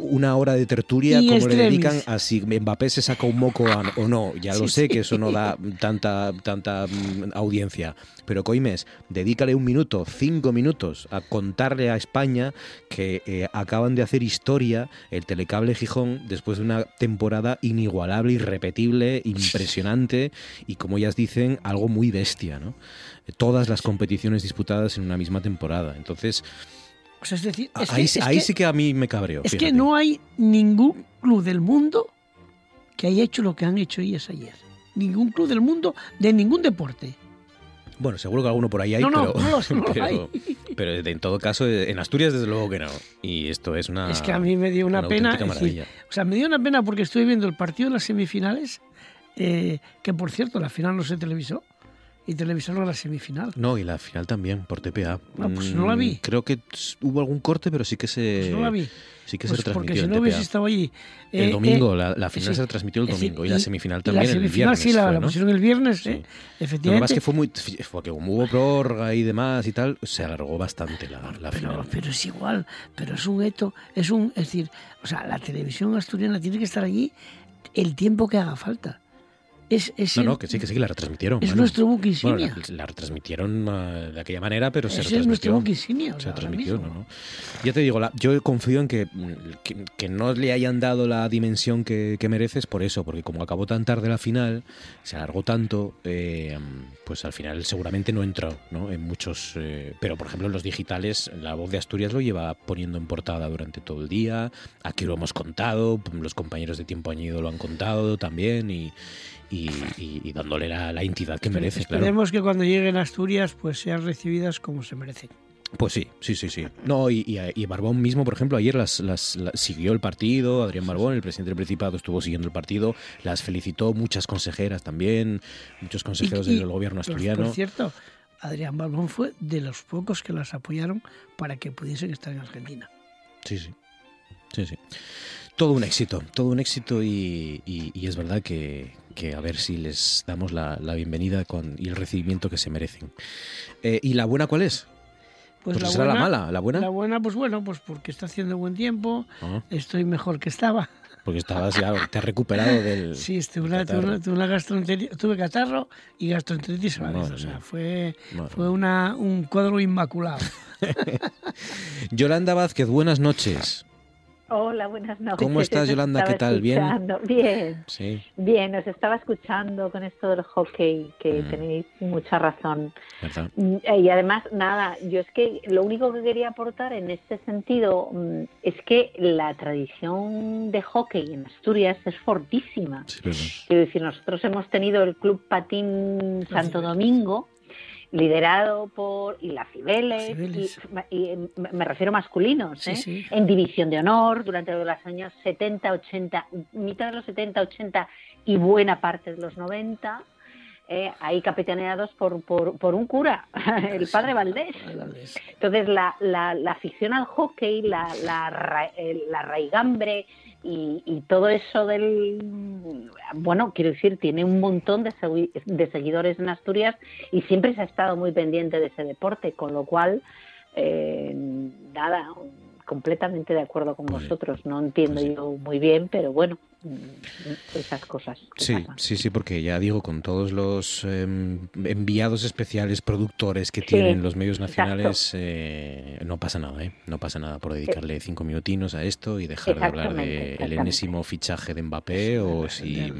una hora de tertulia como le dedican a si Mbappé se saca un moco o no. Ya lo sé que eso no da tanta, tanta mm, audiencia. Pero Coimes, dedícale un minuto, cinco minutos a contarle a España que eh, acaban de hacer historia el Telecable Gijón después de una temporada inigualable, irrepetible, impresionante y como ellas dicen, algo muy bestia, ¿no? Todas las competiciones disputadas en una misma temporada. Entonces, es decir, ahí, sí que a mí me cabreo. Es que no hay ningún club del mundo que haya hecho lo que han hecho ellas ayer. Ningún club del mundo de ningún deporte. Bueno, seguro que alguno por ahí hay, pero, pero, en todo caso, en Asturias desde luego que no. Y esto es una. Es que a mí me dio una, pena. o sea, me dio una pena porque estoy viendo el partido de las semifinales, eh, que por cierto, la final no se televisó y televisaron la semifinal. No, y la final también, por TPA. Ah, pues no la vi. Mm, creo que hubo algún corte, pero sí que se. Pues no la vi. Sí que pues se retransmitió. Porque si no hubiese estado allí. el eh, domingo, eh, la, final se retransmitió el domingo y, la semifinal también. La semifinal el viernes, sí, la, pusieron el viernes, ¿eh? efectivamente. Lo más que fue muy. Fue que como hubo prórroga y demás y tal, se alargó bastante la, la pero, final. Pero es igual, pero es un hecho, es un. Es decir, o sea, la televisión asturiana tiene que estar allí el tiempo que haga falta. Es, no, no, que sí, que sí, que la retransmitieron. Es nuestro buque insignia. Bueno, la, retransmitieron uh, de aquella manera, pero se retransmitió. Es nuestro buque insignia. Se transmitió, ¿no, ¿no? Ya te digo, la, yo confío en que, que, no le hayan dado la dimensión que, que, mereces por eso, porque como acabó tan tarde la final, se alargó tanto, eh, pues al final seguramente no entró, ¿no? En muchos... Eh, pero, por ejemplo, en los digitales, la voz de Asturias lo lleva poniendo en portada durante todo el día, aquí lo hemos contado, los compañeros de Tiempo Añido lo han contado también y y, dándole la, entidad que merece. Esperemos que cuando lleguen a Asturias pues sean recibidas como se merecen. Pues sí, sí, sí, sí. No, y, y, Barbón mismo, por ejemplo, ayer las, las, siguió el partido, Adrián Barbón, el presidente del Principado, estuvo siguiendo el partido, las felicitó, muchas consejeras también, muchos consejeros del gobierno asturiano. Por cierto, Adrián Barbón fue de los pocos que las apoyaron para que pudiesen estar en Argentina. Sí, sí. Sí, sí. Todo un éxito, todo un éxito y, y es verdad que, que a ver si les damos la, bienvenida con, y el recibimiento que se merecen. Eh, ¿Y la buena cuál es? Pues, la será la mala, la buena. La buena, pues bueno, pues porque está haciendo buen tiempo, ah. estoy mejor que estaba. Porque estabas ya, te has recuperado del. Sí, tuve una, gastroenteritis, tuve catarro y gastroenteritis a la vez. O sea, fue, fue una, un cuadro inmaculado. Yolanda Vázquez, buenas noches. Hola, buenas noches. ¿Cómo estás, Yolanda? ¿Qué tal? ¿Bien? Bien. Sí. Bien, os estaba escuchando con esto del hockey, que mm. tenéis mucha razón. ¿Verdad? Mm, eh, y además, nada, yo es que lo único que quería aportar en este sentido mm, es que la tradición de hockey en Asturias es fortísima. Quiero decir, nosotros hemos tenido el Club Patín Santo Domingo, liderado por y las Cibeles, y, me refiero masculinos, ¿eh? en división de honor durante los años 70, 80, mitad de los 70, 80 y buena parte de los 90. Eh, ahí capitaneados por, por, un cura, el padre Valdés. Entonces, la, la, la afición al hockey, la, la, la raigambre y, todo eso del, bueno, quiero decir, tiene un montón de, de, seguidores en Asturias y siempre se ha estado muy pendiente de ese deporte, con lo cual, eh, nada, completamente de acuerdo con vosotros. No entiendo yo muy bien, pero bueno. Esas cosas. Sí, sí, sí, porque ya digo, con todos los em, enviados especiales, productores que tienen los medios nacionales, eh, no pasa nada, ¿eh? No pasa nada por dedicarle cinco minutinos a esto y dejar de hablar del enésimo fichaje de Mbappé o si,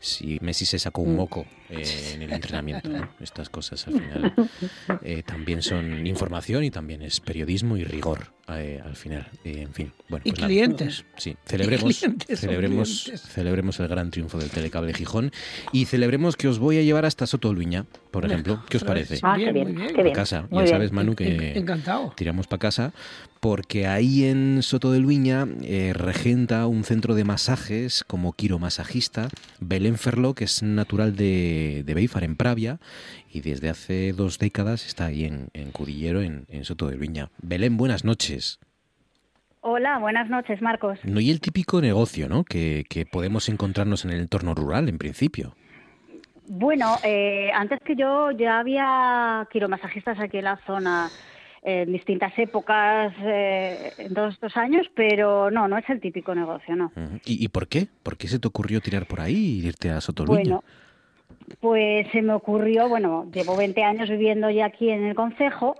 si Messi se sacó un moco eh, en el entrenamiento. Estas cosas al final eh, también son información y también es periodismo y rigor al final. en fin, bueno. y pues clientes. Sí, celebremos, celebremos, celebremos el gran triunfo del Telecable Gijón y celebremos que os voy a llevar hasta Soto Luña, por ejemplo. ¿Qué os parece? Ah, bien, muy bien. casa. ya sabes, Manu, que Encantado. tiramos para casa porque ahí en Soto de Luña eh, regenta un centro de masajes como quiromasajista Belén Ferlo, que es natural de, de Beifar, en Pravia, y desde hace dos décadas está ahí en, Cudillero, en, Soto de Luña. Belén, buenas noches. Hola, buenas noches, Marcos. No, y el típico negocio, ¿no? Que, que podemos encontrarnos en el entorno rural, en principio. Bueno, eh, antes que yo ya había quiromasajistas aquí en la zona en distintas épocas eh, en todos estos años, pero no, no es el típico negocio, ¿no? ¿Y, ¿Y, por qué? ¿Por qué se te ocurrió tirar por ahí y irte a Sotoluña? Bueno, pues se me ocurrió, bueno, llevo 20 años viviendo ya aquí en el concejo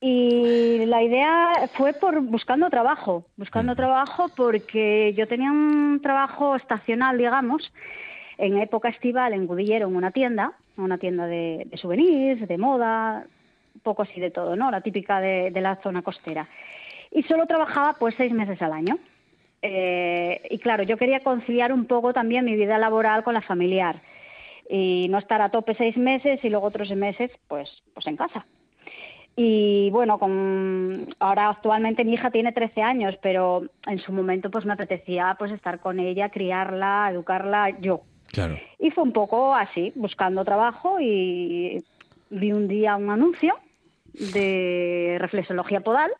y la idea fue por buscando trabajo, buscando trabajo porque yo tenía un trabajo estacional, digamos, en época estival en Gudillero, en una tienda, una tienda de, de souvenirs, de moda, un poco así de todo, ¿no? La típica de, la zona costera. Y solo trabajaba pues seis meses al año. Eh, y claro, yo quería conciliar un poco también mi vida laboral con la familiar y no estar a tope seis meses y luego otros meses pues, pues en casa. Y bueno, con, ahora actualmente mi hija tiene 13 años, pero en su momento pues me apetecía pues estar con ella, criarla, educarla yo. Claro. Y fue un poco así, buscando trabajo y vi un día un anuncio de reflexología podal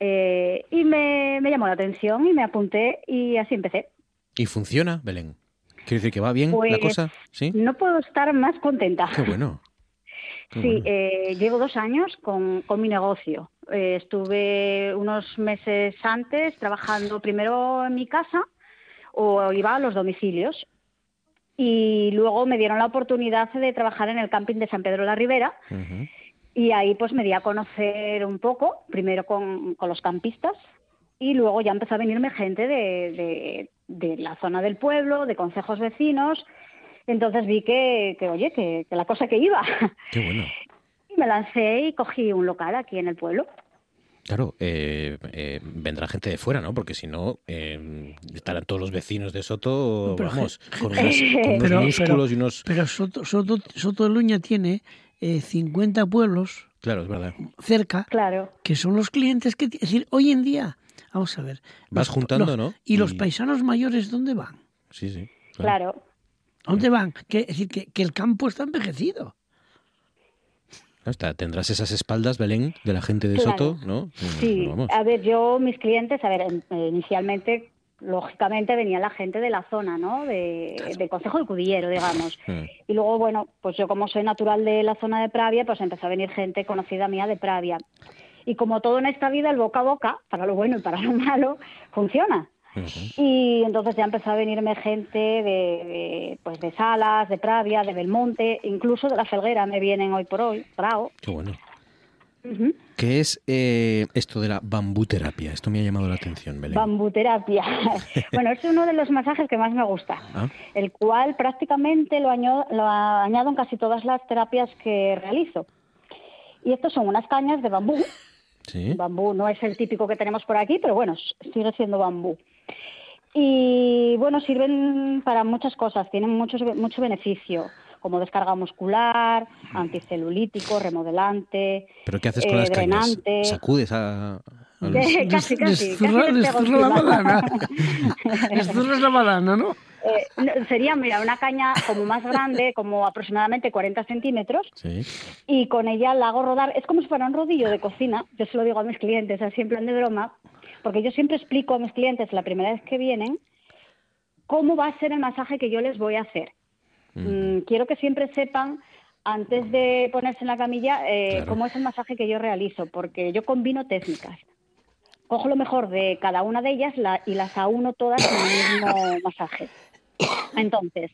eh, y me, llamó la atención y me apunté y así empecé. ¿Y funciona, Belén? ¿Quiere decir que va bien la pues, cosa? ¿Sí? No puedo estar más contenta. Qué bueno. Sí, Eh, llevo dos años con, con mi negocio. Eh, estuve unos meses antes trabajando primero en mi casa o iba a los domicilios y luego me dieron la oportunidad de trabajar en el camping de San Pedro de la Ribera y ahí pues me di a conocer un poco, primero con, los campistas y luego ya empezó a venirme gente de, de, la zona del pueblo, de consejos vecinos, entonces vi que, que oye, que, que la cosa que iba. Qué bueno. Y me lancé y cogí un local aquí en el pueblo. Claro, eh, eh, vendrá gente de fuera, ¿no? Porque si no, eh, estarán todos los vecinos de Soto, vamos, con, unos músculos y unos... Pero Soto, Soto, Soto de Luña tiene 50 pueblos claro, es verdad. cerca, claro. que son los clientes que... Es decir, hoy en día, vamos a ver... Vas juntando, ¿no? Y, los paisanos mayores, ¿dónde van? Sí, sí. Claro. ¿Dónde van? Que, es decir, que, que el campo está envejecido tendrás esas espaldas, Belén, de la gente de Soto, ¿no? Sí, a ver, yo, mis clientes, a ver, inicialmente, lógicamente venía la gente de la zona, ¿no? De, del Consejo del Cudillero, digamos. Y luego, bueno, pues yo como soy natural de la zona de Pravia, pues empezó a venir gente conocida mía de Pravia. Y como todo en esta vida, el boca a boca, para lo bueno y para lo malo, funciona. Y entonces ya empezó a venirme gente de, pues de Salas, de Pravia, de Belmonte, incluso de la Felguera me vienen hoy por hoy, bravo. Qué bueno. ¿Qué es eh, esto de la bambuterapia? Esto me ha llamado la atención, Belén. Bambuterapia. bueno, es uno de los masajes que más me gusta, ah. el cual prácticamente lo añado, lo añado en casi todas las terapias que realizo. Y estos son unas cañas de bambú. ¿Sí? Bambú no es el típico que tenemos por aquí, pero bueno, sigue siendo bambú. Y bueno, sirven para muchas cosas, tienen mucho, mucho beneficio, como descarga muscular, anticelulítico, remodelante. ¿Pero qué haces con las drenante. cañas? ¿Sacudes a.? casi, casi. la banana. la banana, ¿no? Eh, sería, mira, una caña como más grande, como aproximadamente 40 centímetros, sí. y con ella la hago rodar. Es como si fuera un rodillo de cocina, yo se lo digo a mis clientes, así en plan de broma, porque yo siempre explico a mis clientes la primera vez que vienen cómo va a ser el masaje que yo les voy a hacer. Mm, quiero que siempre sepan, antes de ponerse en la camilla, eh, cómo es el masaje que yo realizo, porque yo combino técnicas. cojo lo mejor de cada una de ellas y las uno todas en el mismo masaje. Entonces,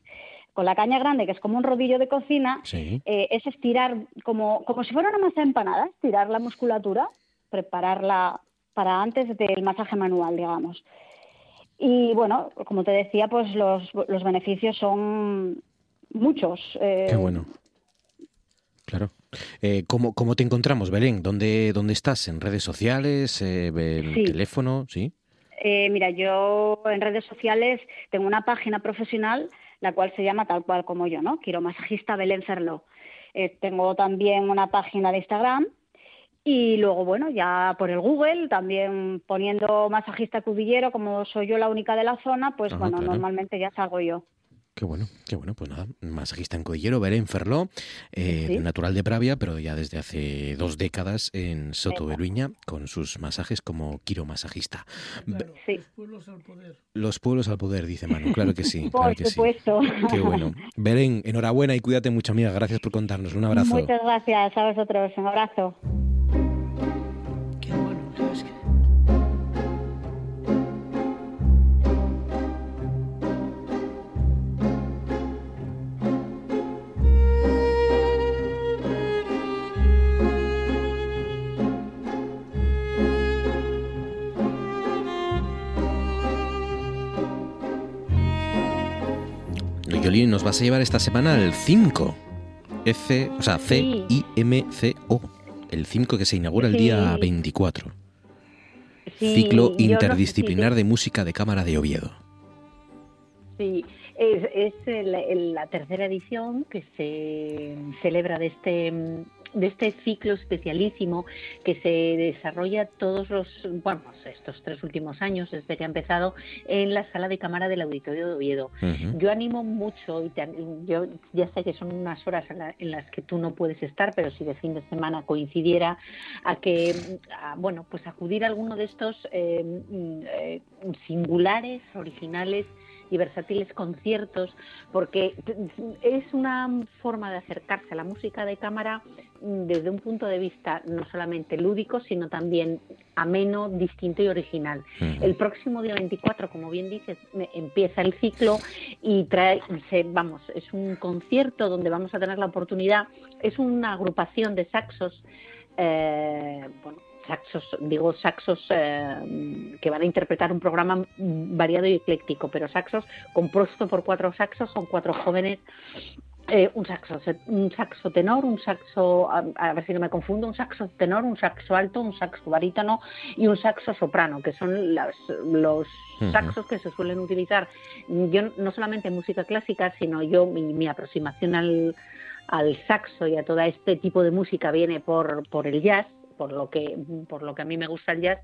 con la caña grande, que es como un rodillo de cocina, eh, es estirar como, como si fuera una masa empanada, estirar la musculatura, prepararla para antes del masaje manual, digamos. Y bueno, como te decía, pues los, los beneficios son muchos. Eh, Qué bueno. Claro. Eh, ¿cómo, ¿cómo, te encontramos, Belén? ¿Dónde, dónde estás? ¿En redes sociales? Eh, teléfono? ¿Sí? Eh, mira, yo en redes sociales tengo una página profesional, la cual se llama tal cual como yo, ¿no? Quiromasajista Belén Ferlo. Eh, tengo también una página de Instagram y luego, bueno, ya por el Google, también poniendo masajista cubillero, como soy yo la única de la zona, pues bueno, normalmente ya salgo yo. Qué bueno, qué bueno. Pues nada, masajista en Codillero, Belén Ferló, eh, natural de Pravia, pero ya desde hace dos décadas en Soto Beruña, con sus masajes como quiromasajista. sí. Los pueblos al poder. Los pueblos al poder, dice Manu, claro que sí. por supuesto. Qué bueno. Belén, enhorabuena y cuídate mucho, amiga. Gracias por contarnos. Un abrazo. Muchas gracias a vosotros. Un abrazo. Nos vas a llevar esta semana al 5. F, o sea, C-I-M-C-O. El 5 que se inaugura el día 24. Ciclo interdisciplinar de música de cámara de Oviedo. Sí, es, la tercera edición que se celebra de este de este ciclo especialísimo que se desarrolla todos los, bueno, estos tres últimos años, desde que ha empezado en la sala de cámara del Auditorio de Oviedo. Yo animo mucho, y yo ya sé que son unas horas en, las que tú no puedes estar, pero si de fin de semana coincidiera, a que, bueno, pues acudir a alguno de estos eh, mm, eh, singulares, originales, y versátiles conciertos, porque es una forma de acercarse a la música de cámara desde un punto de vista no solamente lúdico, sino también ameno, distinto y original. El próximo día 24, como bien dices, empieza el ciclo y trae, vamos, es un concierto donde vamos a tener la oportunidad, es una agrupación de saxos, eh, bueno, saxos, digo saxos eh, que van a interpretar un programa variado y ecléctico, pero saxos compuesto por cuatro saxos, son cuatro jóvenes eh, un saxo, un saxo tenor, un saxo, a, ver si no me confundo, un saxo tenor, un saxo alto, un saxo barítono y un saxo soprano, que son los saxos que se suelen utilizar, yo no solamente en música clásica, sino yo mi, aproximación al, al saxo y a todo este tipo de música viene por, por el jazz, por lo que por lo que a mí me gusta el jazz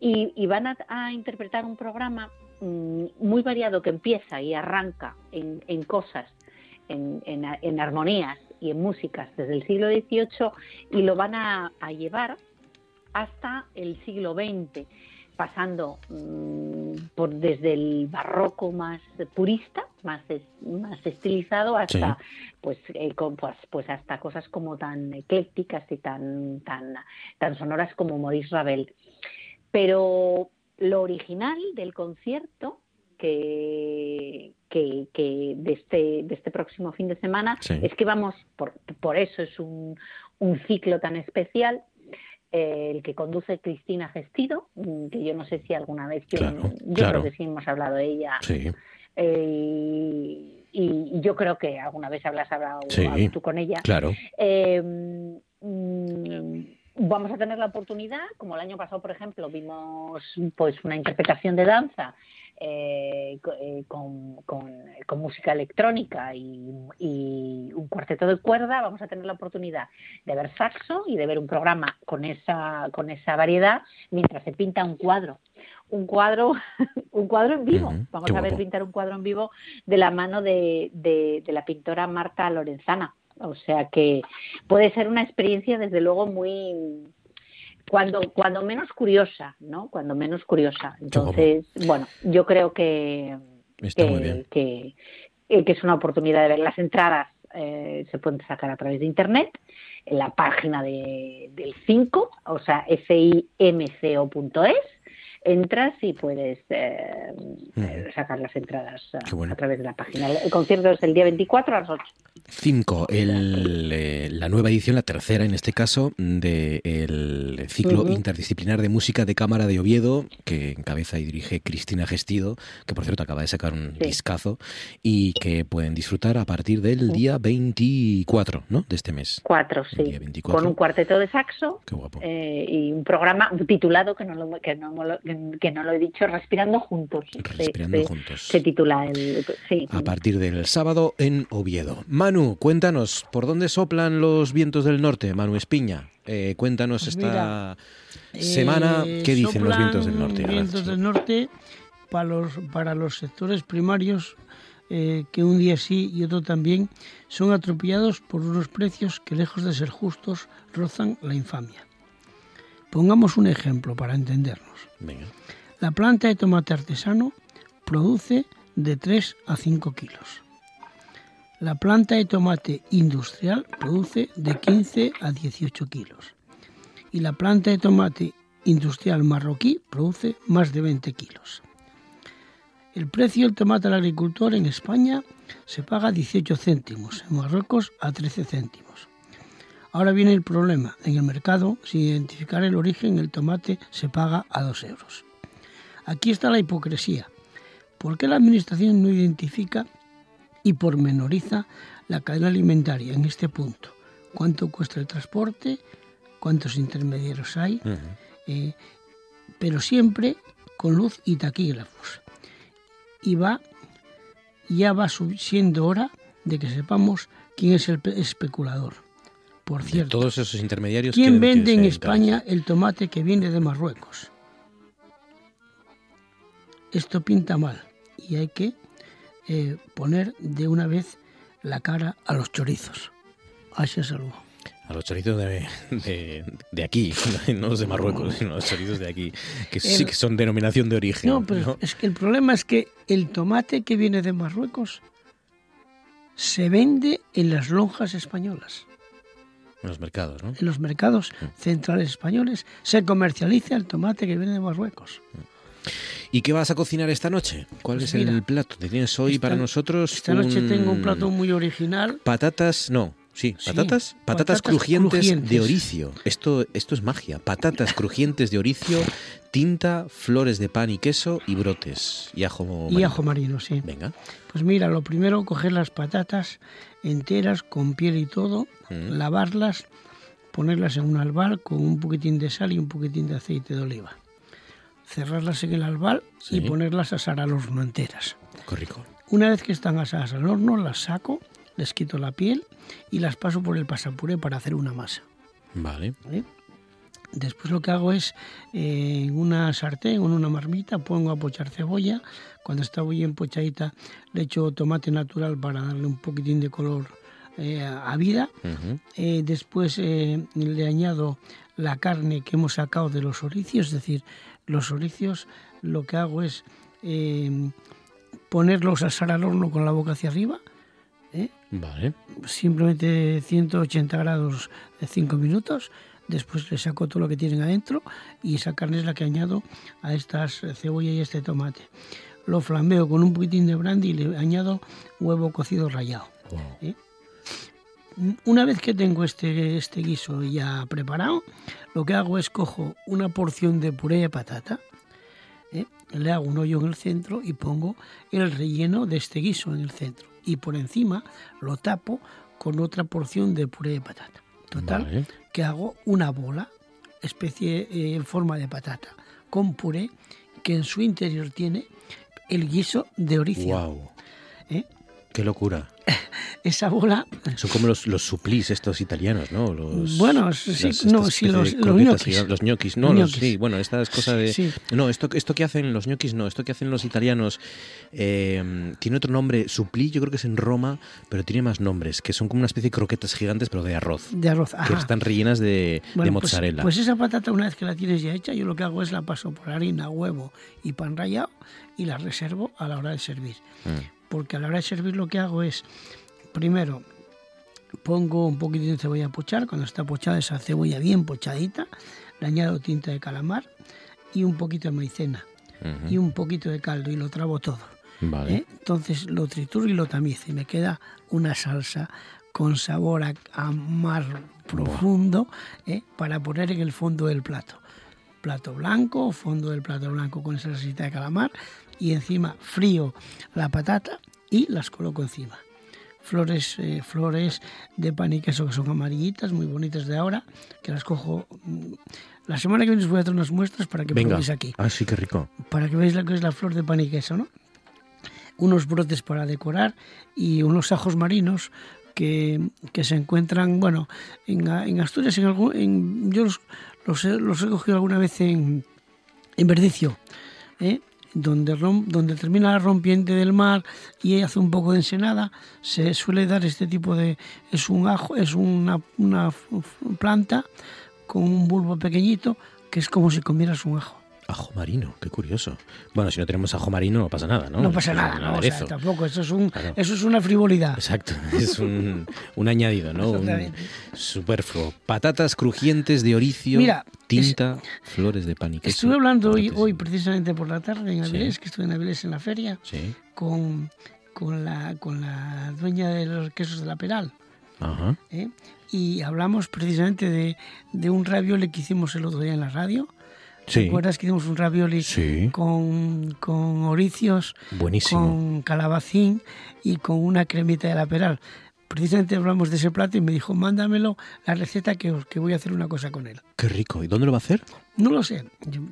y, van a, interpretar un programa mm, muy variado que empieza y arranca en, en cosas en, en, armonías y en músicas desde el siglo XVIII y lo van a, llevar hasta el siglo XX pasando mm, por desde el barroco más purista, más, más estilizado, hasta pues, eh, pues, pues, hasta cosas como tan eclécticas y tan, tan, tan sonoras como Maurice Ravel. Pero lo original del concierto que, que, de, este, de este próximo fin de semana es que vamos, por, por eso es un, un ciclo tan especial, el que conduce Cristina Gestido, mm, que yo no sé si alguna vez, yo, creo que sí hemos hablado de ella. Eh, y, yo creo que alguna vez habrás hablado tú con ella. Claro. Eh, mm, vamos a tener la oportunidad, como el año pasado, por ejemplo, vimos pues una interpretación de danza eh, eh, con, música electrónica y, un cuarteto de cuerda, vamos a tener la oportunidad de ver saxo y de ver un programa con esa, con esa variedad mientras se pinta un cuadro. Un cuadro, un cuadro en vivo. vamos a ver pintar un cuadro en vivo de la mano de, de la pintora Marta Lorenzana. O sea que puede ser una experiencia, desde luego, muy, cuando cuando menos curiosa, ¿no? Cuando menos curiosa. Entonces, bueno, yo creo que que, eh, que, es una oportunidad de ver las entradas eh, se pueden sacar a través de internet en la página de, del 5, o sea, fimco.es entras y puedes eh, sacar las entradas a, través de la página. El concierto es el día 24 a las 8. 5. Eh, la nueva edición, la tercera en este caso, del ciclo interdisciplinar de música de cámara de Oviedo, que encabeza y dirige Cristina Gestido, que por cierto acaba de sacar un discazo, y que pueden disfrutar a partir del día 24 ¿no? de este mes. 4, sí. Con un cuarteto de saxo eh, y un programa titulado, que no, lo, que, no, que no lo he dicho, Respirando Juntos. Respirando Juntos. Se titula el... Sí. A partir del sábado en Oviedo. Manu, cuéntanos, ¿por dónde soplan los vientos del norte? Manu Espiña, eh, cuéntanos pues esta semana, eh, ¿qué dicen los vientos del norte? vientos del norte para los, para los sectores primarios eh, que un día sí y otro también son atropellados por unos precios que lejos de ser justos rozan la infamia. Pongamos un ejemplo para entendernos. La planta de tomate artesano produce de 3 a 5 kilos. La planta de tomate industrial produce de 15 a 18 kilos. Y la planta de tomate industrial marroquí produce más de 20 kilos. El precio del tomate al agricultor en España se paga 18 céntimos, en Marruecos a 13 céntimos. Ahora viene el problema. En el mercado, sin identificar el origen, el tomate se paga a 2 euros. Aquí está la hipocresía. ¿Por qué la Administración no identifica y pormenoriza la cadena alimentaria en este punto. ¿Cuánto cuesta el transporte? ¿Cuántos intermediarios hay? Eh, pero siempre con luz y taquígrafos. Y va, ya va siendo hora de que sepamos quién es el especulador. Por cierto, todos esos intermediarios. ¿Quién vende en España el tomate que viene de Marruecos? Esto pinta mal y hay que eh, poner de una vez la cara a los chorizos. Así salud. A los chorizos de, de, aquí, no los de Marruecos, sino los chorizos de aquí, que sí que son denominación de origen. No, pero es que el problema es que el tomate que viene de Marruecos se vende en las lonjas españolas. En los mercados, ¿no? En los mercados mm. centrales españoles se comercializa el tomate que viene de Marruecos. Mm. ¿Y qué vas a cocinar esta noche? ¿Cuál pues es el plato que tienes hoy para nosotros? Esta noche tengo un plato muy original. Patatas, no, Sí, patatas, patatas, crujientes, de oricio. Esto, esto es magia. Patatas crujientes de oricio, tinta, flores de pan y queso y brotes. Y ajo marino. Y ajo marino, sí. Venga. Pues mira, lo primero, coger las patatas enteras, con piel y todo, mm. lavarlas, ponerlas en un albal con un poquitín de sal y un poquitín de aceite de oliva cerrarlas en el albal y ponerlas a asar al horno enteras. Corrico. Una vez que están asadas al horno, las saco, les quito la piel y las paso por el pasapuré para hacer una masa. Vale. Después lo que hago es eh, en una sartén o en una marmita pongo a pochar cebolla. Cuando está muy empochadita le echo tomate natural para darle un poquitín de color eh, a vida. Eh, después le añado la carne que hemos sacado de los oricios, es decir, los oricios lo que hago es eh, ponerlos a asar al horno con la boca hacia arriba. ¿eh? Vale. Simplemente 180 grados de 5 minutos. Después le saco todo lo que tienen adentro y esa carne es la que añado a estas cebolla y este tomate. Lo flambeo con un poquitín de brandy y le añado huevo cocido rallado. ¿eh? Una vez que tengo este, este guiso ya preparado, lo que hago es cojo una porción de puré de patata, ¿eh? le hago un hoyo en el centro y pongo el relleno de este guiso en el centro. Y por encima lo tapo con otra porción de puré de patata. Total, que hago una bola, especie eh, en forma de patata, con puré que en su interior tiene el guiso de. Wow. ¿Eh? Qué locura. esa bola. Son como los, los suplís estos italianos, ¿no? Los, bueno, sí, no, sí, los, los ñoquis. Los ñoquis, no, los, sí, bueno, esta es cosa de. No, esto, esto que hacen los ñoquis, no, esto que hacen los italianos eh, tiene otro nombre, suplí, yo creo que es en Roma, pero tiene más nombres, que son como una especie de croquetas gigantes, pero de arroz. De arroz, ajá. Que están rellenas de, de pues, mozzarella. Pues, esa patata, una vez que la tienes ya hecha, yo lo que hago es la paso por harina, huevo y pan rallado y la reservo a la hora de servir. Mm. Porque a la hora de servir lo que hago es primero pongo un poquito de cebolla a pochar, cuando está pochada esa cebolla bien pochadita, le añado tinta de calamar y un poquito de maicena y un poquito de caldo y lo trabo todo. ¿eh? Entonces lo trituro y lo tamizo y me queda una salsa con sabor a, mar profundo ¿eh? para poner en el fondo del plato. Plato blanco, fondo del plato blanco con salsita de calamar y encima frío la patata y las coloco encima. Flores, eh, flores de pan y queso que son amarillitas, muy bonitas de ahora, que las cojo. Mm, la semana que viene os voy a hacer unas muestras para que Venga. aquí. Ah, sí, qué rico. Para que veáis lo que es la flor de pan y queso, ¿no? Unos brotes para decorar y unos ajos marinos que, que se encuentran, bueno, en, en Asturias, en algún, en, yo los, los, he, los, he, cogido alguna vez en, en Verdicio, ¿eh? Donde, donde termina la rompiente del mar y hace un poco de ensenada, se suele dar este tipo de... Es un ajo, es una, una planta con un bulbo pequeñito que es como si comieras un ajo. Ajo marino, qué curioso. Bueno, si no tenemos ajo marino no pasa nada, ¿no? No pasa nada, no, o sea, tampoco. Eso es, un, claro. eso es una frivolidad. Exacto, es un, un añadido, ¿no? Un superfluo. Patatas crujientes de oricio, Mira, tinta, es, flores de pan y queso. Estuve hablando hoy, hoy precisamente por la tarde en Avilés, sí. que estuve en Avilés en la feria, sí. con, con, la, con la dueña de los quesos de la Peral. Ajá. ¿eh? Y hablamos precisamente de, de un ravioli que hicimos el otro día en la radio. Sí. ¿Te acuerdas que hicimos un ravioli sí. con, con oricios, Buenísimo. con calabacín y con una cremita de la peral? Precisamente hablamos de ese plato y me dijo, mándamelo la receta que, que voy a hacer una cosa con él. Qué rico. ¿Y dónde lo va a hacer? No lo sé.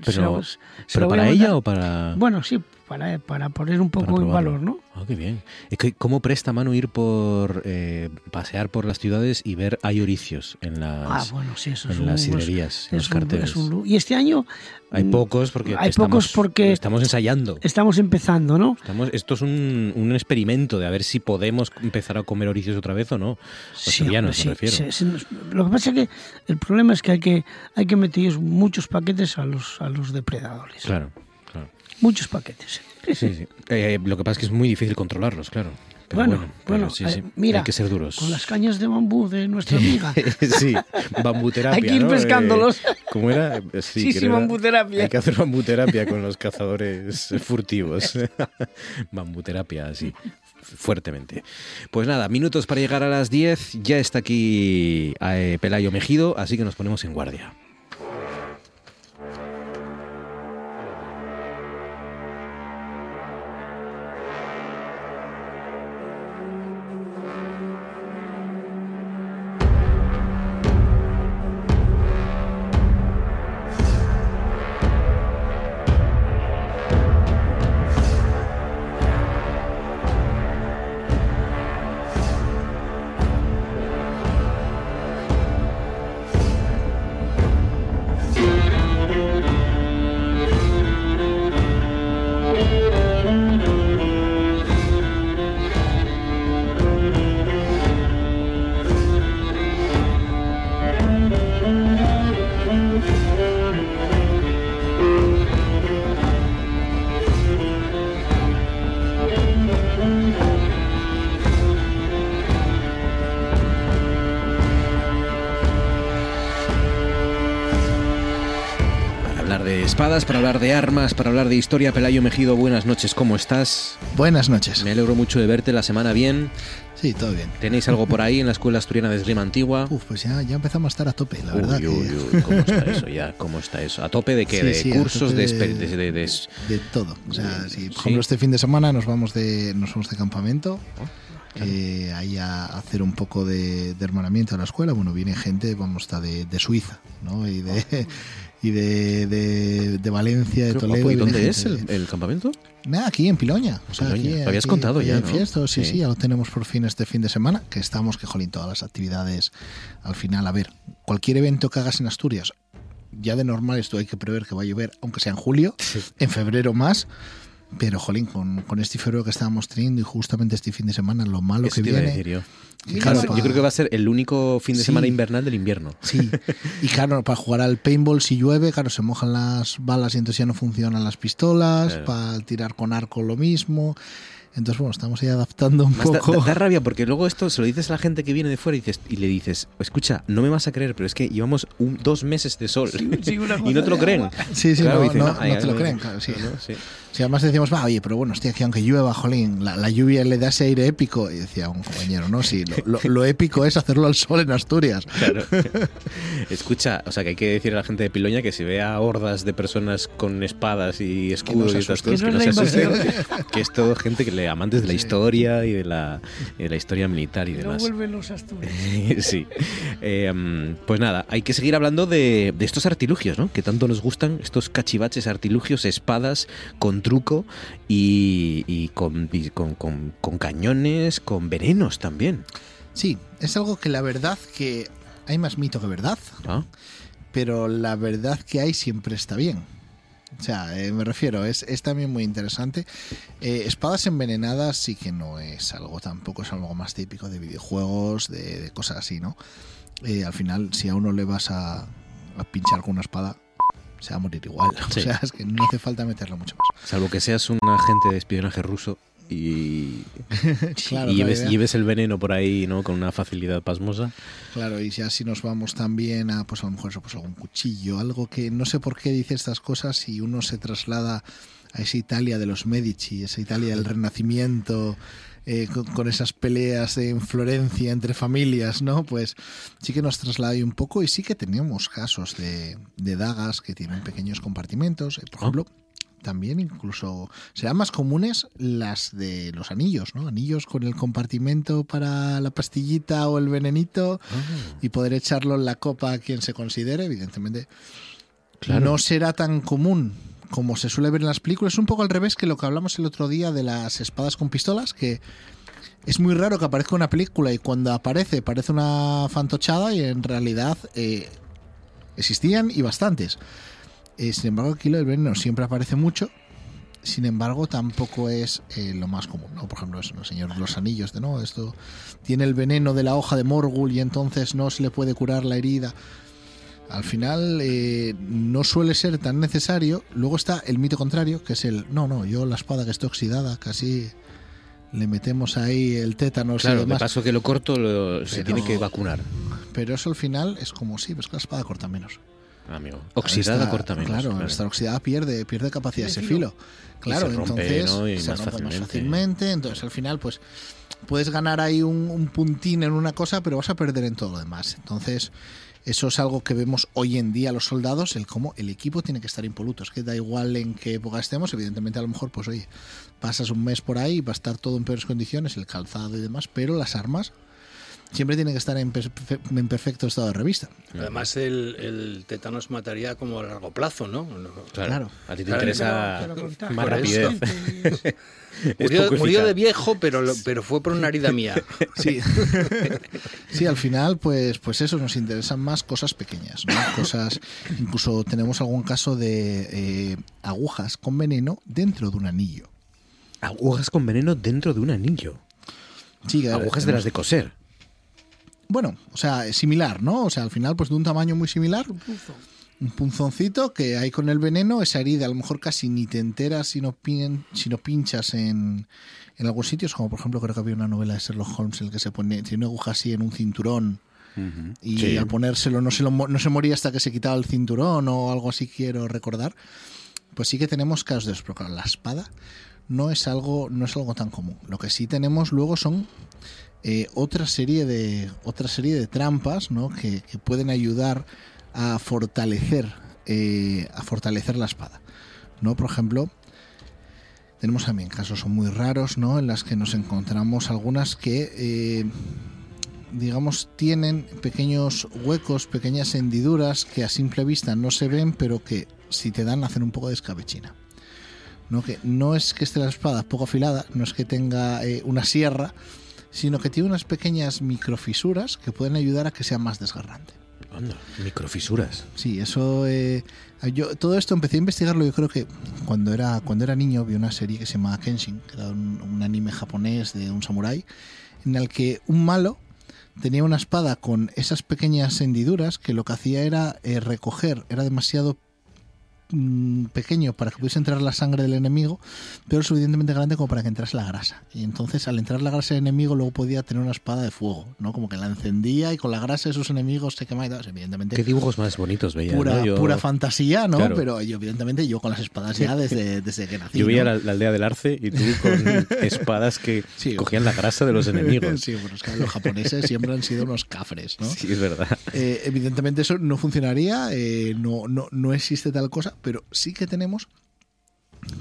¿Pero, se, se ¿pero para ella o para...? Bueno, sí, para, para poner un poco en valor, ¿no? Ah, qué bien. Es que cómo presta mano ir por eh, pasear por las ciudades y ver hay oricios en las, ah, bueno, sí, eso en es las sidrerías, en los carteles. Un, y este año hay pocos porque hay estamos, pocos porque estamos ensayando. Estamos empezando, ¿no? Estamos, esto es un, un, experimento de a ver si podemos empezar a comer oricios otra vez o no. Sí, sevillanos, sí, me refiero. Sí, sí, lo que pasa es que el problema es que hay que hay que meter muchos paquetes a los a los depredadores. Claro. Muchos paquetes. Sí, sí. Eh, lo que pasa es que es muy difícil controlarlos, claro. Pero bueno, bueno, bueno sí, sí. Eh, mira, hay que ser duros. Con las cañas de bambú de nuestra amiga. sí, bambuterapia. hay que ir ¿no? pescándolos. Eh, ¿Cómo era? Sí, sí, sí era, bambuterapia. Hay que hacer bambuterapia con los cazadores furtivos. bambuterapia, sí fuertemente. Pues nada, minutos para llegar a las 10. Ya está aquí eh, Pelayo Mejido, así que nos ponemos en guardia. Hablar de armas, para hablar de historia. Pelayo Mejido, buenas noches, ¿cómo estás? Buenas noches. Me alegro mucho de verte la semana bien. Sí, todo bien. ¿Tenéis algo por ahí en la Escuela Asturiana de Esgrima Antigua? Uf, pues ya, ya empezamos a estar a tope, la verdad. Uy, uy, que... uy, ¿cómo está eso ya? ¿Cómo está eso? ¿A tope de qué? Sí, ¿De sí, cursos? De, de, de, de, todo. O sea, por ejemplo, este fin de semana nos vamos de, nos vamos de campamento. Eh, ahí a hacer un poco de, de, hermanamiento a la escuela. Bueno, viene gente, vamos, está de, de Suiza, ¿no? Y de, y de, de, de Valencia, de Toledo. ¿Y dónde es el, el, campamento? Nada, aquí en Piloña. O sea, Piloña. Aquí, Lo habías aquí, contado aquí ya, en ¿no? Fiesto, sí, Sí. sí, ya lo tenemos por fin este fin de semana, que estamos, que jolín, todas las actividades al final. A ver, cualquier evento que hagas en Asturias, ya de normal esto hay que prever que va a llover, aunque sea en julio, en febrero más. Pero, jolín, con, con este febrero que estábamos teniendo y justamente este fin de semana, lo malo Eso que te iba a viene. decir yo. Y claro, creo- pa- Yo creo que va a ser el único fin de Sí. semana invernal del invierno. Sí, y claro, para jugar al paintball si llueve, claro, se mojan las balas y entonces ya no funcionan las pistolas, Claro. para tirar con arco lo mismo. Entonces, bueno, estamos ahí adaptando un poco. Da, rabia porque luego esto se lo dices a la gente que viene de fuera y, dices, y le dices, escucha, no me vas a creer, pero es que llevamos dos meses de sol y no te lo creen. Sí, sí, no, no, te lo creen, claro, sí. Si además decíamos, va, oye, pero bueno, estoy aquí aunque llueva, jolín, la, lluvia le da ese aire épico. Y decía un compañero, no, sí, lo, épico es hacerlo al sol en Asturias. Claro. Escucha, o sea, que hay que decir a la gente de Piloña que si vea hordas de personas con espadas y escudos y estas cosas, que no se asusten, que es todo gente que le amantes de la historia y de la, de la historia militar y demás. No vuelven los Asturias. sí. Eh, pues nada, hay que seguir hablando de, de estos artilugios, ¿no? Que tanto nos gustan, estos cachivaches, artilugios, espadas, con truco y, con, con, cañones, con venenos también. Sí, es algo que la verdad que hay más mito que verdad, ah. pero la verdad que hay siempre está bien. O sea, eh, me refiero, es, es, también muy interesante. Eh, espadas envenenadas sí que no es algo tampoco, es algo más típico de videojuegos, de, cosas así, ¿no? Eh, al final, si a uno le vas a, a pinchar con una espada, se va a morir igual. O sea, es que no hace falta meterlo mucho más. Salvo que seas un agente de espionaje ruso y, lleves, el veneno por ahí, ¿no? Con una facilidad pasmosa. Claro, y si así nos vamos también a, pues a lo mejor eso, pues algún cuchillo, algo que no sé por qué dice estas cosas y uno se traslada a esa Italia de los Medici, esa Italia del Renacimiento, eh, con, esas peleas en Florencia entre familias, ¿no? Pues sí que nos traslada un poco y sí que tenemos casos de, dagas que tienen pequeños compartimentos. Eh, por ah. ejemplo, también incluso serán más comunes las de los anillos, ¿no? Anillos con el compartimento para la pastillita o el venenito ah. y poder echarlo en la copa a quien se considere, evidentemente. No será tan común como se suele ver en las películas, es un poco al revés que lo que hablamos el otro día de las espadas con pistolas, que es muy raro que aparezca una película y cuando aparece parece una fantochada y en realidad eh, existían y bastantes. Eh, sin embargo, aquí lo del veneno siempre aparece mucho. Sin embargo, tampoco es eh, lo más común. Por ejemplo, eso, ¿no? Señor los Anillos, de no, esto tiene el veneno de la hoja de Morgul y entonces no se le puede curar la herida al final eh, no suele ser tan necesario. Luego está el mito contrario, que es el, no, no, yo la espada que está oxidada, casi le metemos ahí el tétano. Claro, de paso que lo corto se tiene que vacunar. Pero eso al final es como, sí, ves que la espada corta menos. Amigo. Oxidada corta menos. Claro, claro. estar oxidada pierde, pierde capacidad ese filo. Claro, entonces se rompe más fácilmente. Entonces al final, pues puedes ganar ahí un, un puntín en una cosa, pero vas a perder en todo lo demás. Entonces eso es algo que vemos hoy en día los soldados, el cómo el equipo tiene que estar impoluto. Es que da igual en qué época estemos, evidentemente a lo mejor, pues oye, pasas un mes por ahí y va a estar todo en peores condiciones, el calzado y demás, pero las armas siempre tienen que estar en, perfecto estado de revista. Además, el, el tétanos mataría como a largo plazo, ¿no? Claro. A ti te interesa más rapidez. Murió, de viejo, pero, pero fue por una herida mía. Sí. sí, al final, pues, pues eso, nos interesan más cosas pequeñas, ¿no? Cosas, incluso tenemos algún caso de eh, agujas con veneno dentro de un anillo. Agujas con veneno dentro de un anillo. Sí, agujas de las de coser. Bueno, o sea, es similar, ¿no? O sea, al final, pues de un tamaño muy similar un punzoncito que hay con el veneno, esa herida a lo mejor casi ni te enteras si no, si no pinchas en, en algunos sitios, como por ejemplo creo que había una novela de Sherlock Holmes en el que se pone, tiene una aguja así en un cinturón y al ponérselo no se, no se moría hasta que se quitaba el cinturón o algo así quiero recordar, pues sí que tenemos casos de eso, la espada no es algo, no es algo tan común. Lo que sí tenemos luego son eh, otra serie de otra serie de trampas que, pueden ayudar a fortalecer, eh, a fortalecer la espada. ¿no? Por ejemplo, tenemos también casos muy raros ¿no? en las que nos encontramos algunas que, eh, digamos, tienen pequeños huecos, pequeñas hendiduras que a simple vista no se ven, pero que si te dan hacen un poco de escabechina. ¿no? Que no es que esté la espada poco afilada, no es que tenga una sierra, sino que tiene unas pequeñas microfisuras que pueden ayudar a que sea más desgarrante. Anda, microfisuras. Sí, eso. Eh, yo todo esto empecé a investigarlo. Yo creo que cuando era cuando era niño vi una serie que se llamaba Kenshin, que era un, anime japonés de un samurái, en el que un malo tenía una espada con esas pequeñas hendiduras que lo que hacía era eh, recoger, era demasiado mm, pequeño para que pudiese entrar la sangre del enemigo, pero suficientemente grande como para que entrase la grasa. Y entonces al entrar la grasa del enemigo luego podía tener una espada de fuego, ¿no? Como que la encendía y con la grasa de sus enemigos se quemaba y tal. Evidentemente. Qué dibujos más bonitos veía. Pura, pura fantasía, ¿no? Pero yo, evidentemente, yo con las espadas ya desde, desde que nací. Yo veía la, aldea del arce y tú con espadas que cogían la grasa de los enemigos. Sí, bueno, es que los japoneses siempre han sido unos cafres, ¿no? Sí, es verdad. Eh, evidentemente eso no funcionaría, eh, no, no, no existe tal cosa, pero sí que tenemos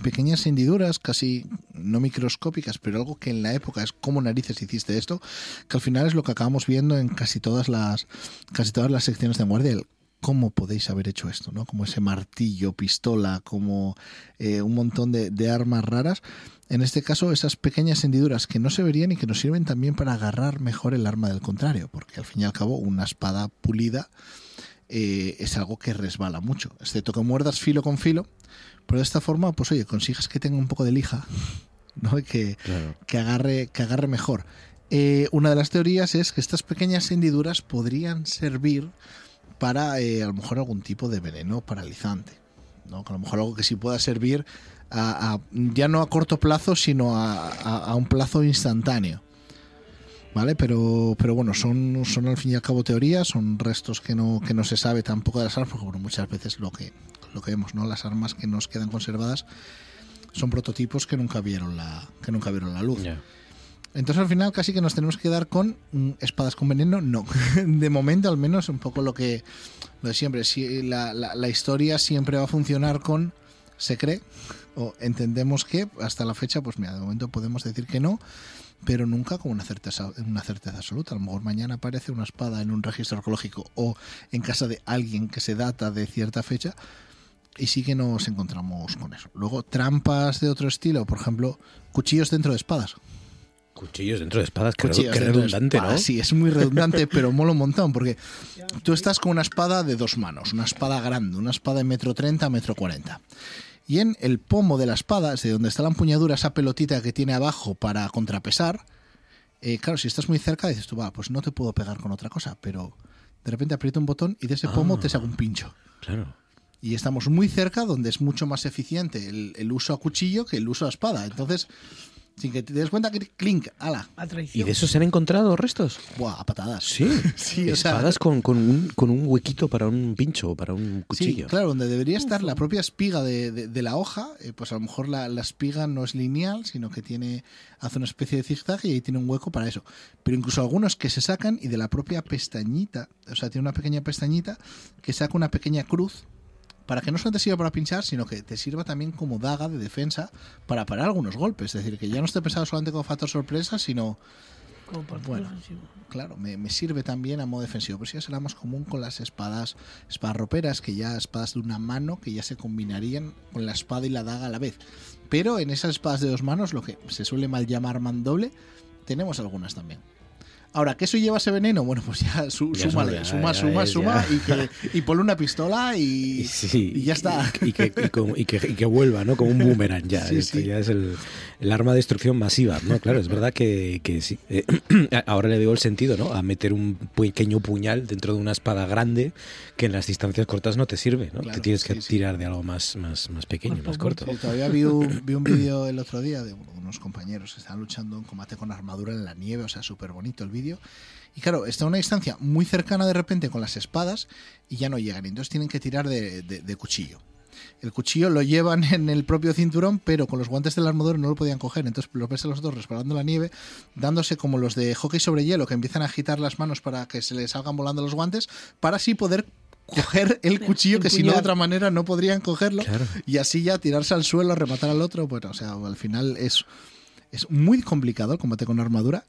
pequeñas hendiduras, casi no microscópicas, pero algo que en la época es como narices hiciste esto, que al final es lo que acabamos viendo en casi todas las casi todas las secciones de guardia, cómo podéis haber hecho esto, ¿no? Como ese martillo, pistola, como eh, un montón de, de, armas raras. En este caso, esas pequeñas hendiduras que no se verían y que nos sirven también para agarrar mejor el arma del contrario, porque al fin y al cabo una espada pulida eh, es algo que resbala mucho, excepto que muerdas filo con filo, pero de esta forma, pues oye, consigas que tenga un poco de lija, ¿no? Y que, que, agarre, que agarre mejor. Eh, una de las teorías es que estas pequeñas hendiduras podrían servir para eh, a lo mejor algún tipo de veneno paralizante. ¿no? a lo mejor algo que sí pueda servir a, ya no a corto plazo, sino a, a, un plazo instantáneo. ¿Vale? Pero, pero bueno, son, son al fin y al cabo teorías, son restos que no, que no se sabe tampoco de las armas, porque bueno, muchas veces lo que, lo que vemos, ¿no? Las armas que nos quedan conservadas son prototipos que nunca vieron la, que nunca vieron la luz. Entonces al final casi que nos tenemos que quedar con mm, espadas con veneno, no. De momento al menos un poco lo que lo de siempre. Si la, la, historia siempre va a funcionar con se cree o entendemos que hasta la fecha, pues mira, de momento podemos decir que no, pero nunca con una certeza, una certeza absoluta. A lo mejor mañana aparece una espada en un registro arqueológico o en casa de alguien que se data de cierta fecha y sí que nos encontramos con eso. Luego, trampas de otro estilo, por ejemplo, cuchillos dentro de espadas. Cuchillos dentro de espadas, creo que es redundante, ¿no? Sí, es muy redundante, pero mola un montón, porque tú estás con una espada de dos manos, una espada grande, una espada de metro treinta, metro cuarenta. Y en el pomo de la espada, de donde está la empuñadura, esa pelotita que tiene abajo para contrapesar, eh, claro, si estás muy cerca, dices tú, va, pues no te puedo pegar con otra cosa, pero de repente aprieta un botón y de ese pomo te saca un pincho. Claro y estamos muy cerca donde es mucho más eficiente el, el, uso a cuchillo que el uso a espada. Entonces, sin que te des cuenta que clink, ala. ¿Y de eso se han encontrado restos? Buah, a patadas. Sí, sí espadas con, con, un, con un huequito para un pincho, para un cuchillo. Sí, claro, donde debería estar la propia espiga de, de, la hoja, eh, pues a lo mejor la, la, espiga no es lineal, sino que tiene hace una especie de zigzag y ahí tiene un hueco para eso. Pero incluso algunos que se sacan y de la propia pestañita, o sea, tiene una pequeña pestañita que saca una pequeña cruz para que no solo te sirva para pinchar, sino que te sirva también como daga de defensa para parar algunos golpes. Es decir, que ya no esté pensado solamente como factor sorpresa, sino... bueno, claro, me, sirve también a modo defensivo. Pero si ya será más común con las espadas, espadas roperas, que ya espadas de una mano, que ya se combinarían con la espada y la daga a la vez. Pero en esas espadas de dos manos, lo que se suele mal llamar mandoble, tenemos algunas también. Ahora, ¿que eso lleva ese veneno? Bueno, pues ya, su, súmale, suma, suma, suma, y, que, y ponle una pistola y, y ya está. Y, que, y, que, vuelva, ¿no? Como un boomerang ya. Esto ya es el, el, arma de destrucción masiva, ¿no? Claro, es verdad que, que sí. Eh, ahora le digo el sentido, ¿no? A meter un pequeño puñal dentro de una espada grande que en las distancias cortas no te sirve, ¿no? que tienes que tirar de algo más, más, más pequeño, más, corto. todavía vi un, vi un vídeo el otro día de unos compañeros que estaban luchando en combate con armadura en la nieve, o sea, súper bonito el vídeo y claro, está a una distancia muy cercana de repente con las espadas y ya no llegan. Entonces tienen que tirar de, cuchillo. El cuchillo lo llevan en el propio cinturón, pero con los guantes del armador no lo podían coger. Entonces los ves a los dos resbalando la nieve, dándose como los de hockey sobre hielo, que empiezan a agitar las manos para que se les salgan volando los guantes, para así poder coger el cuchillo, que si no de otra manera no podrían cogerlo, y así ya tirarse al suelo, rematar al otro. Bueno, o sea, al final es, es muy complicado el combate con armadura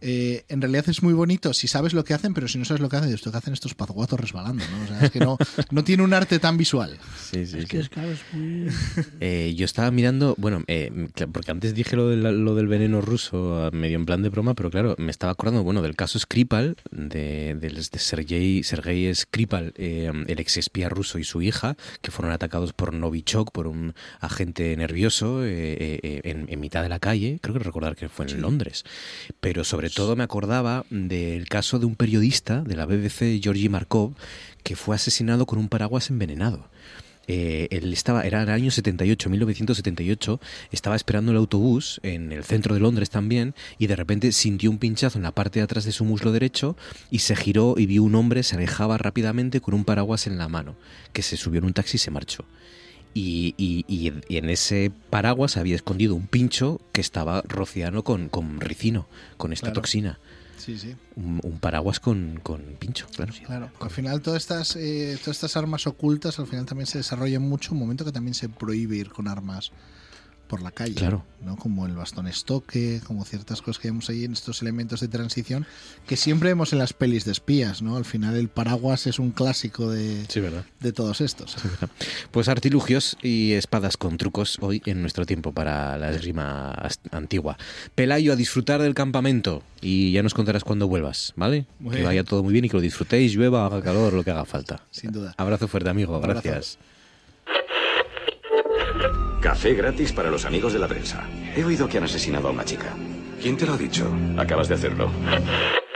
eh, en realidad es muy bonito si sabes lo que hacen, pero si no sabes lo que hacen, esto que hacen estos pazguatos resbalando, ¿no? es que no, no tiene un arte tan visual. Sí, sí, es que es claro, es muy... eh, yo estaba mirando, bueno, eh, porque antes dije lo, de lo, del veneno ruso medio en plan de broma, pero claro, me estaba acordando, bueno, del caso Skripal, de, de, de Sergei, Sergei Skripal, eh, el ex espía ruso y su hija, que fueron atacados por Novichok, por un agente nervioso en, en, mitad de la calle, creo que recordar que fue en Londres, pero sobre todo me acordaba del caso de un periodista de la BBC, Georgi Markov, que fue asesinado con un paraguas envenenado. eh, estaba, era el año 78, 1978, estaba esperando el autobús en el centro de Londres también y de repente sintió un pinchazo en la parte de atrás de su muslo derecho y se giró y vio un hombre, se alejaba rápidamente con un paraguas en la mano, que se subió en un taxi y se marchó. Y, y, en ese paraguas había escondido un pincho que estaba rociano con, con ricino, con esta toxina. Sí, sí. Un, paraguas con, con, pincho, claro. Claro, al final todas estas, eh, todas estas armas ocultas al final también se desarrollan mucho, un momento que también se prohíbe ir con armas por la calle, claro. ¿no? como el bastón estoque, como ciertas cosas que vemos ahí en estos elementos de transición que siempre vemos en las pelis de espías. ¿no? Al final el paraguas es un clásico de, de todos estos. pues artilugios y espadas con trucos hoy en nuestro tiempo para la esgrima antigua. Pelayo, a disfrutar del campamento y ya nos contarás cuando vuelvas, ¿vale? que vaya todo muy bien y que lo disfrutéis, llueva, haga calor, lo que haga falta. Sin duda. Abrazo fuerte, amigo. Gracias. Café gratis para los amigos de la prensa. He oído que han asesinado a una chica. ¿Quién te lo ha dicho? Acabas de hacerlo.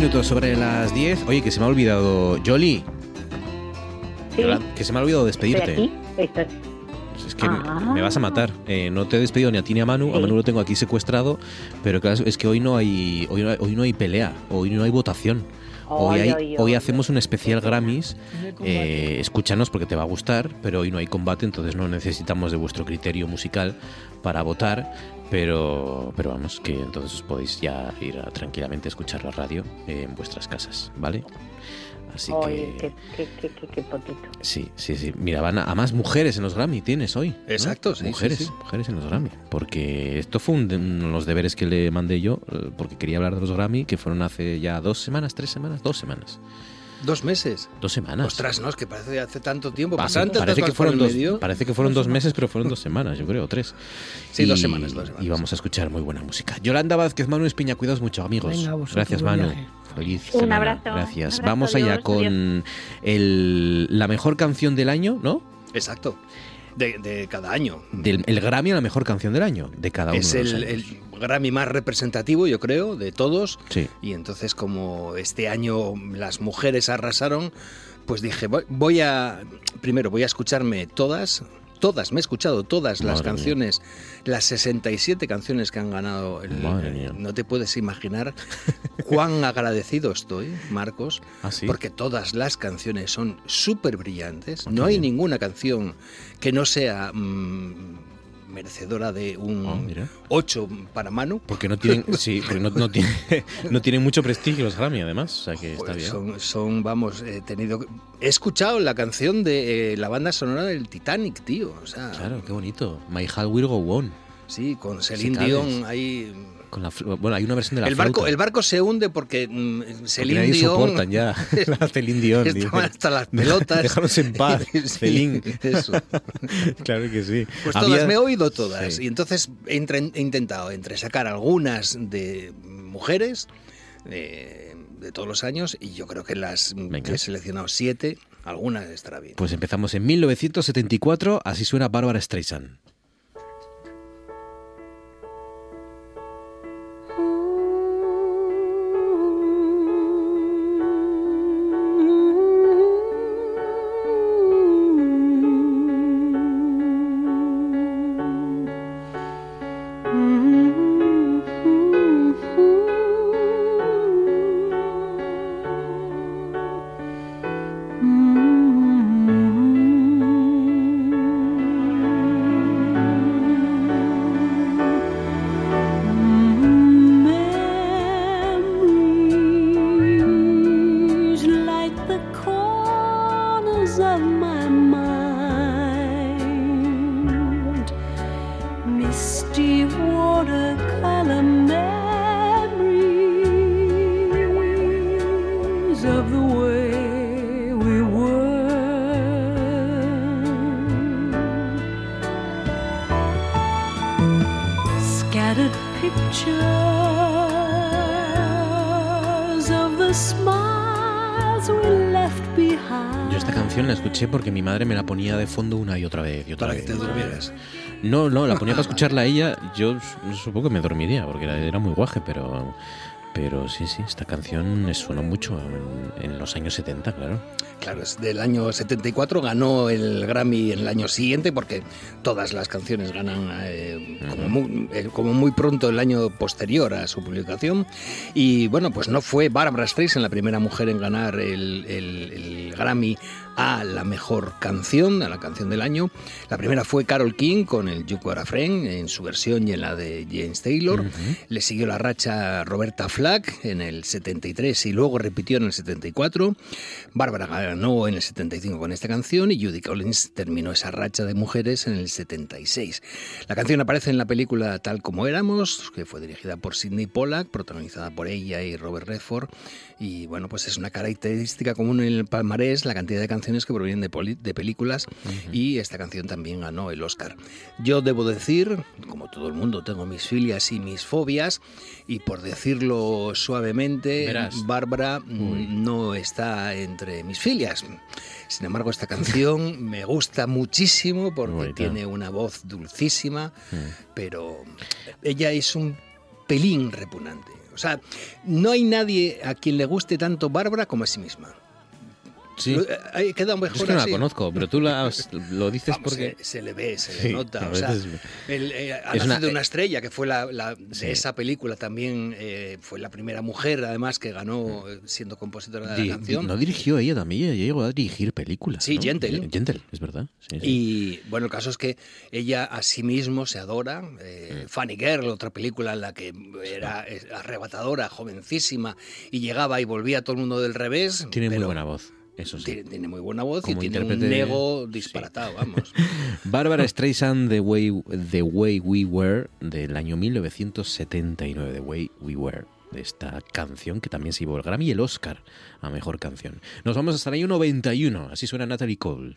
minutos sobre las 10. Oye, que se me ha olvidado. Jolly. Que se me ha olvidado despedirte. Es que me vas a matar. Eh, no te he despedido ni a ti ni a Manu. A Manu lo tengo aquí secuestrado. Pero claro, es que hoy no hay, hoy no hay, hoy no hay pelea. Hoy no hay votación. Hoy, hay, hoy hacemos un especial Grammys. Eh, escúchanos porque te va a gustar, pero hoy no hay combate, entonces no necesitamos de vuestro criterio musical para votar. Pero, pero vamos, que entonces os podéis ya ir a, tranquilamente a escuchar la radio en vuestras casas, ¿vale? Así que. Qué, qué, potito. Sí, sí, sí. Mira, van a, más mujeres en los Grammy tienes hoy. Exacto, sí. Mujeres, mujeres en los Grammy. Porque esto fue uno de los deberes que le mandé yo, eh, porque quería hablar de los Grammy, que fueron hace ya dos semanas, tres semanas, dos semanas. Dos meses. Dos semanas. Ostras, no, es que parece hace tanto tiempo. parece, que fueron dos, parece que fueron dos meses, pero fueron dos semanas, yo creo, tres. Sí, dos semanas, dos semanas. Y vamos a escuchar muy buena música. Yolanda Vázquez, Manu Espiña, cuidaos mucho, amigos. Gracias, Manu. Feliz Un abrazo. Gracias. vamos allá con el, la mejor canción del año, ¿no? Exacto. De, cada año. Del, el Grammy a la mejor canción del año, de cada uno. Es el, el Grammy más representativo, yo creo, de todos. Sí. Y entonces, como este año las mujeres arrasaron, pues dije, voy a. Primero, voy a escucharme todas, todas, me he escuchado todas las canciones, las 67 canciones que han ganado. El, no te puedes imaginar cuán agradecido estoy, Marcos, ¿Ah, porque todas las canciones son súper brillantes. no hay ninguna canción que no sea mm, merecedora de un 8 ah, para Manu. Porque no tienen, sí, porque no, no, tiene, no tienen mucho prestigio los Grammy, además. O sea que está bien. Son, son, vamos, he tenido. He escuchado la canción de eh, la banda sonora del Titanic, tío. O sea, claro, qué bonito. My Heart Will Go On. Sí, con Celine Dion ahí bueno, hay una versión de la el barco, El barco se hunde porque mm, Celine porque Dion... soportan ya la Celine Dion. Estaban hasta las pelotas. Déjanos en paz, Celine. Eso. claro que sí. Pues todas, me he oído todas. Y entonces he, intentado entre sacar algunas de mujeres de, todos los años y yo creo que las he seleccionado siete, algunas estará bien. Pues empezamos en 1974, así suena Bárbara Streisand. Ponía de fondo una y otra vez y otra Para vez. que te durmieras. No, no, la ponía para escucharla a ella. Yo supongo que me dormiría porque era, era muy guaje, pero pero sí, sí, esta canción sonó mucho en, en, los años 70, claro. Claro, es del año 74, ganó el Grammy en el año siguiente porque todas las canciones ganan eh, como, muy, eh, como, muy, pronto el año posterior a su publicación. Y bueno, pues no fue Barbara Streisand la primera mujer en ganar el, el, el Grammy a la mejor canción, a la canción del año. La primera fue Carol King con el You Are a Friend en su versión y en la de James Taylor. Uh -huh. Le siguió la racha Roberta Flack en el 73 y luego repitió en el 74. Bárbara ganó en el 75 con esta canción y Judy Collins terminó esa racha de mujeres en el 76. La canción aparece en la película Tal como éramos, que fue dirigida por Sidney Pollack, protagonizada por ella y Robert Redford. Y bueno, pues es una característica común en el palmarés la cantidad de canciones que provienen de, de películas uh -huh. y esta canción también ganó el Oscar. Yo debo decir, como todo el mundo, tengo mis filias y mis fobias y por decirlo suavemente, Verás. Bárbara Uy. no está entre mis filias. Sin embargo, esta canción me gusta muchísimo porque tiene una voz dulcísima, pero ella es un pelín repugnante. O sea, no hay nadie a quien le guste tanto Bárbara como a sí misma. Sí. Lo, queda mejor es que no así. la conozco, pero tú la, lo dices Vamos, porque... Se, se, le ve, se sí, le nota. O sea, el, eh, es una, una estrella, que fue la, la sí. de esa película también, eh, fue la primera mujer, además, que ganó eh, siendo compositora de la canción. No dirigió ella también, ella llegó a dirigir películas. Sí, ¿no? Gentle. Gentle, es verdad. Y bueno, el caso es que ella a sí mismo se adora. Eh, Funny Girl, otra película en la que era arrebatadora, jovencísima, y llegaba y volvía a todo el mundo del revés. Tiene pero, muy buena voz. Eso sí. tiene, tiene, muy buena voz Como y tiene un ego disparatado, sí. vamos. Bárbara Streisand, The Way, The Way We Were, del año 1979, The Way We Were, de esta canción que también se llevó el Grammy y el Oscar a Mejor Canción. Nos vamos hasta el año 91, así suena Natalie Cole.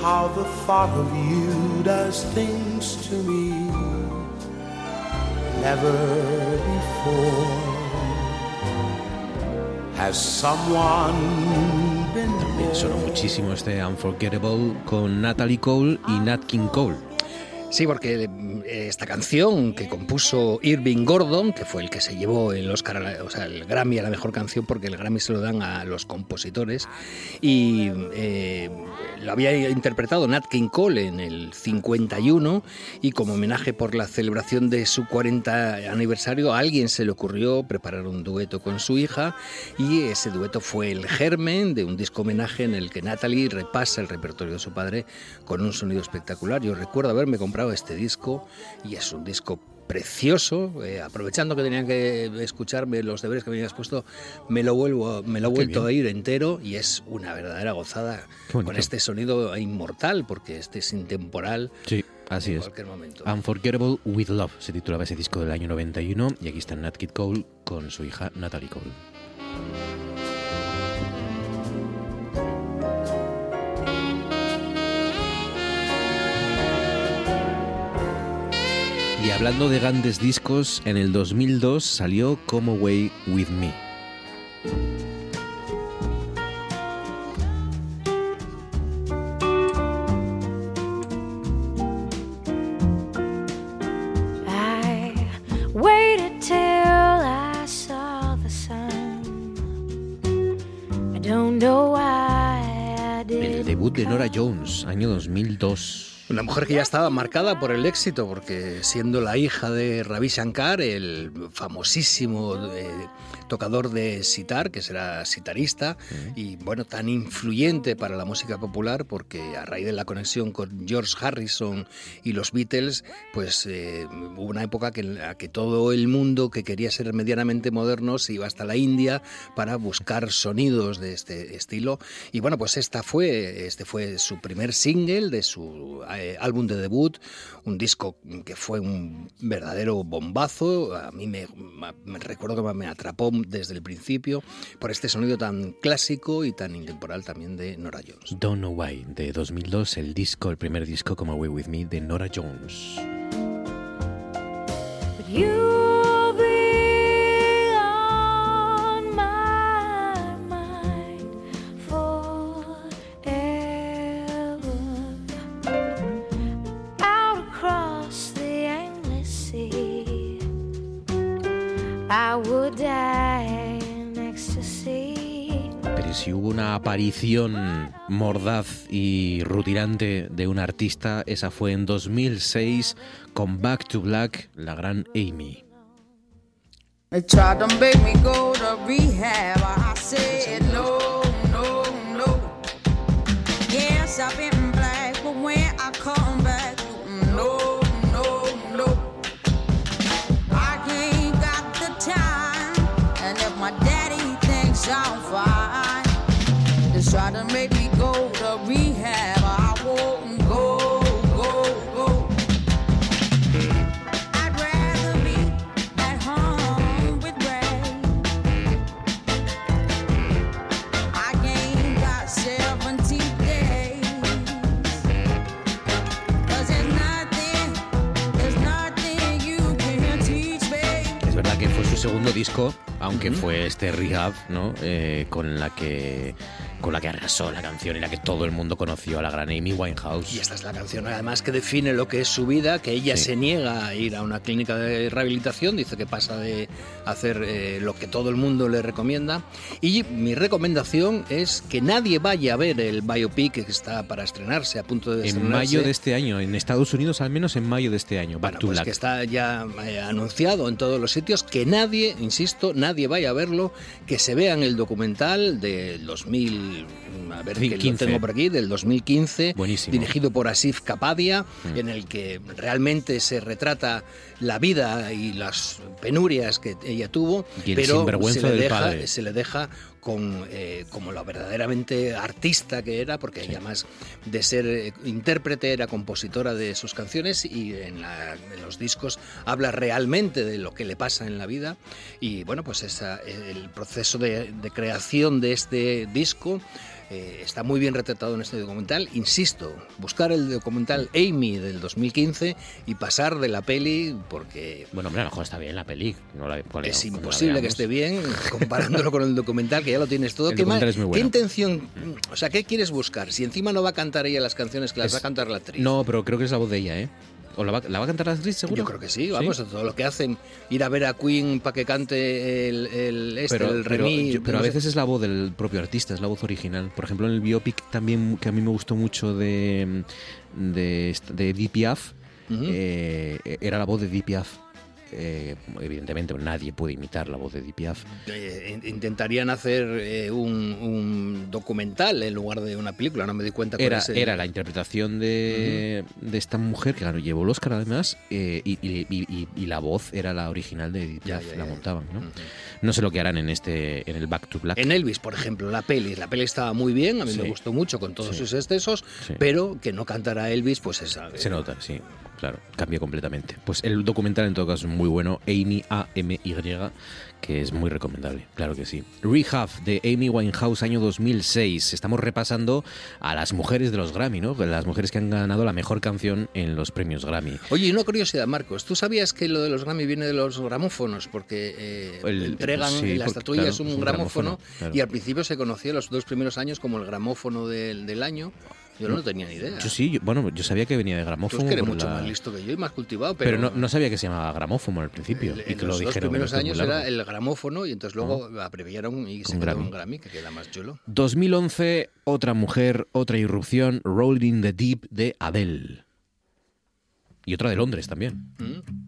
how the thought of you does things to me never before has someone been También sonó muchísimo este Unforgettable con Natalie Cole y Nat King Cole. Sí, porque esta canción que compuso Irving Gordon, que fue el que se llevó el Oscar, o sea, el Grammy a la mejor canción, porque el Grammy se lo dan a los compositores, y eh, lo había interpretado Nat King Cole en el 51, y como homenaje por la celebración de su 40 aniversario, a alguien se le ocurrió preparar un dueto con su hija, y ese dueto fue el germen de un disco homenaje en el que Natalie repasa el repertorio de su padre con un sonido espectacular. Yo recuerdo haberme comprado este disco y es un disco precioso. Eh, aprovechando que tenían que escucharme los deberes que me habías puesto, me lo vuelvo, me lo he vuelto a ir entero y es una verdadera gozada con este sonido inmortal, porque este es intemporal. Sí. Así en es. cualquier momento. Unforgettable with Love se titulaba ese disco del año 91 y aquí está Nat Kid Cole con su hija Natalie Cole. Y hablando de grandes discos, en el 2002 salió Come Away With Me. El debut de Nora Jones, año 2002. Una mujer que ya estaba marcada por el éxito, porque siendo la hija de Ravi Shankar, el famosísimo eh, tocador de sitar, que será sitarista, y bueno, tan influyente para la música popular, porque a raíz de la conexión con George Harrison y los Beatles, pues eh, hubo una época que, en la que todo el mundo que quería ser medianamente moderno se iba hasta la India para buscar sonidos de este estilo. Y bueno, pues esta fue, este fue su primer single de su eh, álbum de debut, un disco que fue un verdadero bombazo. A mí me, me recuerdo que me atrapó desde el principio por este sonido tan clásico y tan intemporal también de Nora Jones. Don't Know Why, de 2002, el disco, el primer disco como Away With Me de Nora Jones. You'll be I would die in ecstasy. Pero si hubo una aparición mordaz y rutinante de un artista, esa fue en 2006 con Back to Black, la gran Amy. They tried to make me go to rehab. I said no, no, no. Yes, I've been black, but when I come try to make me go to rehab. I won't go, go, go. I'd rather be at home with Ray. I ain't got 70 days. 'Cause there's nothing, there's nothing you can teach me. Es verdad que fue su segundo disco, aunque fue este Rehab, ¿no? Eh, con la que con la que arrasó la canción y la que todo el mundo conoció a la gran Amy Winehouse. Y esta es la canción además que define lo que es su vida, que ella se niega a ir a una clínica de rehabilitación, dice que pasa de hacer eh, lo que todo el mundo le recomienda. Y mi recomendación es que nadie vaya a ver el biopic que está para estrenarse, a punto de En estrenarse. mayo de este año, en Estados Unidos al menos en mayo de este año. Back Bueno, to pues Black. que está ya eh, anunciado en todos los sitios, que nadie, insisto, nadie vaya a verlo, que se vea en el documental del 2000, a ver que lo 15. tengo por aquí, del 2015, Buenísimo. dirigido por Asif Kapadia, Mm. en el que realmente se retrata la vida y las penurias que ella tuvo, Y el pero le deja, se le deja con eh, como la verdaderamente artista que era, porque ella más de ser eh, intérprete era compositora de sus canciones y en, la- en los discos habla realmente de lo que le pasa en la vida. Y bueno pues esa, el proceso de, de creación de este disco eh, está muy bien retratado en este documental. Insisto, buscar el documental Amy del 2015 y pasar de la peli porque Bueno, hombre, a lo mejor está bien la peli. no la- es la imposible que esté bien comparándolo con el documental, que ya lo tienes todo. El ¿Qué, qué intención, o sea, qué quieres buscar? Si encima no va a cantar ella las canciones que las Es- va a cantar la actriz. No, pero creo que es la voz de ella, ¿eh? ¿O la va, la va a cantar la actriz, seguro? Yo creo que sí, vamos, todo lo que hacen, ir a ver a Queen para que cante el, el, este, pero, el remix. pero no a sé. veces es la voz del propio artista, es la voz original. Por ejemplo, en el biopic también, que a mí me gustó mucho de, de, de eh, era la voz de Piaf. Eh, evidentemente nadie puede imitar la voz de Edith Piaf. Eh, in- intentarían hacer eh, un, un documental en lugar de una película, no me di cuenta Era, era la interpretación de, de esta mujer que ganó, llevó el Oscar además eh, y, y- y- y- y la voz era la original de Edith Ya, Piaf, ya, la montaban. ¿no? no sé lo que harán en este en el Back to Black. En Elvis, por ejemplo, la peli. La peli estaba muy bien, a mí Sí. me gustó mucho con todos Sí. sus excesos, Sí. pero que no cantara Elvis, pues es Se nota, sí, claro, cambia completamente. Pues el documental en todo caso es muy bueno, Amy A-M-Y, que es muy recomendable, claro que sí. Rehab de Amy Winehouse, año 2006. Estamos repasando a las mujeres de los Grammy, ¿no? Las mujeres que han ganado la mejor canción en los premios Grammy. Oye, y una curiosidad, Marcos. ¿Tú sabías que lo de los Grammy viene de los gramófonos? Porque eh, El- entregan sí, la porque, estatuilla, claro, es un, gramófono, gramófono, claro. y al principio se conocía los dos primeros años como el gramófono del, del año. Yo no, tenía ni idea. Yo sí, yo- bueno, yo sabía que venía de Tú gramófono. es que eres mucho la- más listo que yo y más cultivado, Pero, pero, no, no sabía que se llamaba gramófono al principio. y en que lo los dijeron. primeros es muy años era el gramófono y entonces luego abreviaron y se quedó Grammy. un Grammy, que queda más chulo. 2011, otra mujer, otra irrupción, Rolling in the Deep de Adele. Y otra de Londres también. Mm.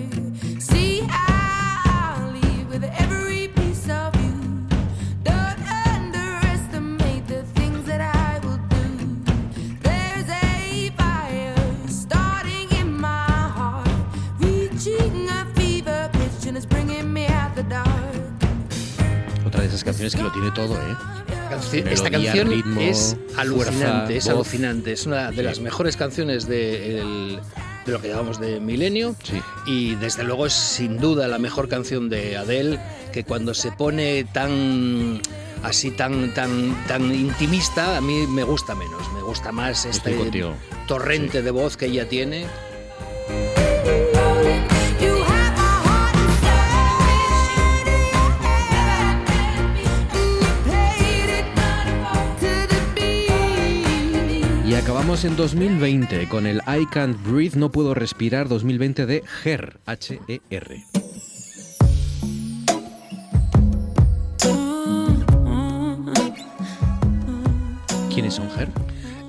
Canciones que lo tiene todo, ¿eh? Canci- Melodía, Esta canción ritmo, es alucinante, fuerza, es voz. alucinante. Es una de Sí. las mejores canciones de, el- de lo que llamamos de Milenio. Y desde luego es sin duda la mejor canción de Adele, que cuando se pone tan así tan tan tan intimista, a mí me gusta menos. Me gusta más este torrente de voz que ella tiene. Acabamos en 2020 con el I Can't Breathe, No Puedo Respirar 2020 de Her, H-E-R. ¿Quiénes son Her?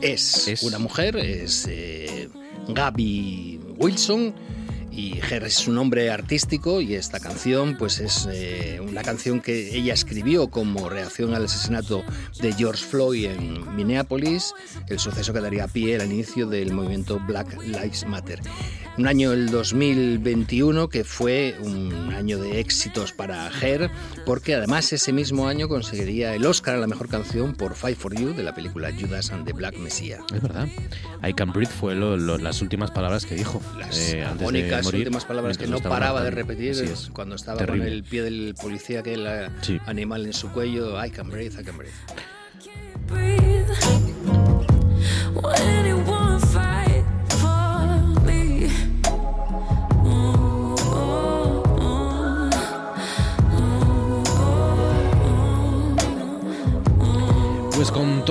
Es, una mujer, es eh, Gaby Wilson y Ger es su nombre artístico y esta canción pues es eh, una canción que ella escribió como reacción al asesinato de George Floyd en Minneapolis, el suceso que daría pie al inicio del movimiento Black Lives Matter. Un año el 2021 que fue un año de éxitos para Her porque además ese mismo año conseguiría el Oscar a la mejor canción por Fight for You de la película Judas and the Black Messiah. Es verdad. I Can't Breathe fue lo- lo- las últimas palabras que dijo. Las eh, antes de morir, últimas palabras que no paraba de repetir es. cuando estaba Terrible. con el pie del policía que el Sí. animal en su cuello. I can breathe, I can breathe.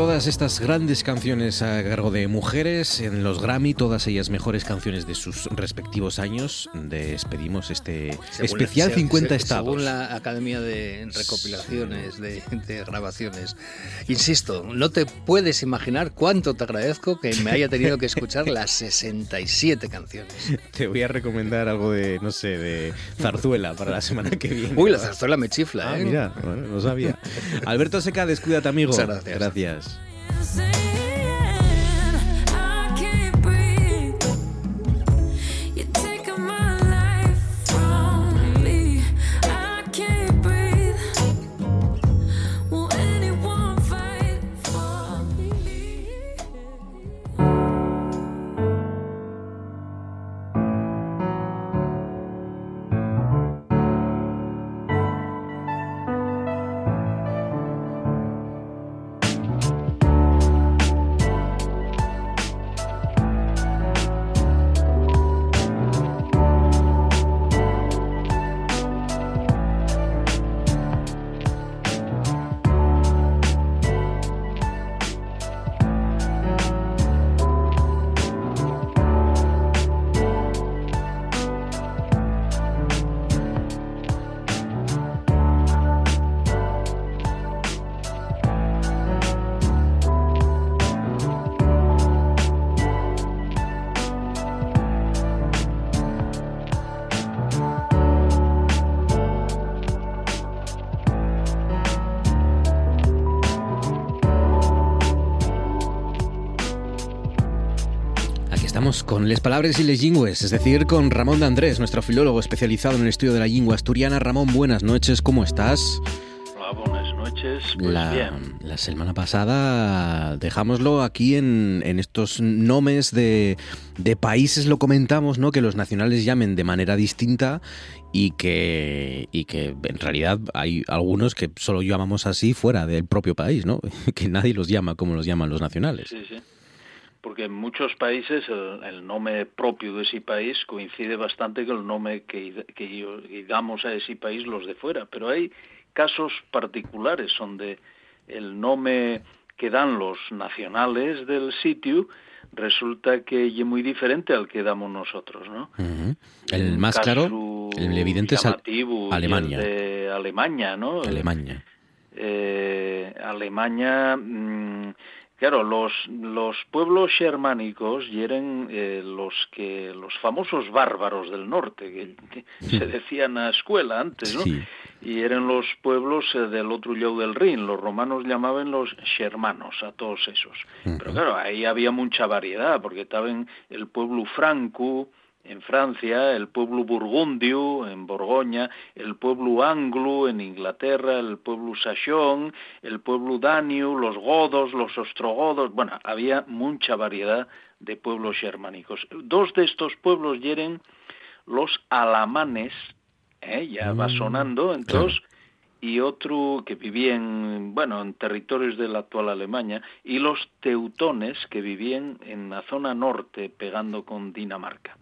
Todas estas grandes canciones a cargo de mujeres en los Grammy, todas ellas mejores canciones de sus respectivos años, despedimos este Según especial la- 50 se- estados. Según la Academia de Recopilaciones, de, de grabaciones. Insisto, no te puedes imaginar cuánto te agradezco que me haya tenido que escuchar las 67 canciones. Te voy a recomendar algo de, no sé, de zarzuela para la semana que viene. Uy, la zarzuela me chifla, Ah, ¿eh? mira, bueno, no sabía. Alberto Seca, descuídate, amigo. Muchas gracias. Gracias. I palabras y les lingües, es decir, con Ramón de Andrés, nuestro filólogo especializado en el estudio de la lengua asturiana. Ramón, buenas noches, ¿cómo estás? Hola, buenas noches. Pues la, bien. la semana pasada dejámoslo aquí en, en estos nomes de, de países, lo comentamos, ¿no? Que los nacionales llamen de manera distinta y que, y que en realidad hay algunos que solo llamamos así fuera del propio país, ¿no? Que nadie los llama como los llaman los nacionales. Sí, sí. Porque en muchos países el, el nombre propio de ese país coincide bastante con el nombre que, que, damos a ese país los de fuera. Pero hay casos particulares donde el nombre que dan los nacionales del sitio resulta que es muy diferente al que damos nosotros, ¿no? El más claro, el evidente es Alemania. de Alemania, ¿no? Alemania. Eh, Alemania, mm, claro, los, los pueblos germánicos y eran eh, los que los famosos bárbaros del norte, que, se decían a escuela antes, ¿no? y eran los pueblos eh, del otro lado del Rin. Los romanos llamaban los germanos a todos esos. Pero claro, ahí había mucha variedad, porque estaban el pueblo franco en Francia, el pueblo burgundio en Borgoña, el pueblo anglo en Inglaterra, el pueblo sachón, el pueblo danio, los godos, los ostrogodos. Bueno, había mucha variedad de pueblos germánicos. Dos de estos pueblos eran los alamanes, ¿eh? ya va mm, sonando, entonces, y otro que vivía en, bueno, en territorios de la actual Alemania, y los teutones que vivían en la zona norte, pegando con Dinamarca.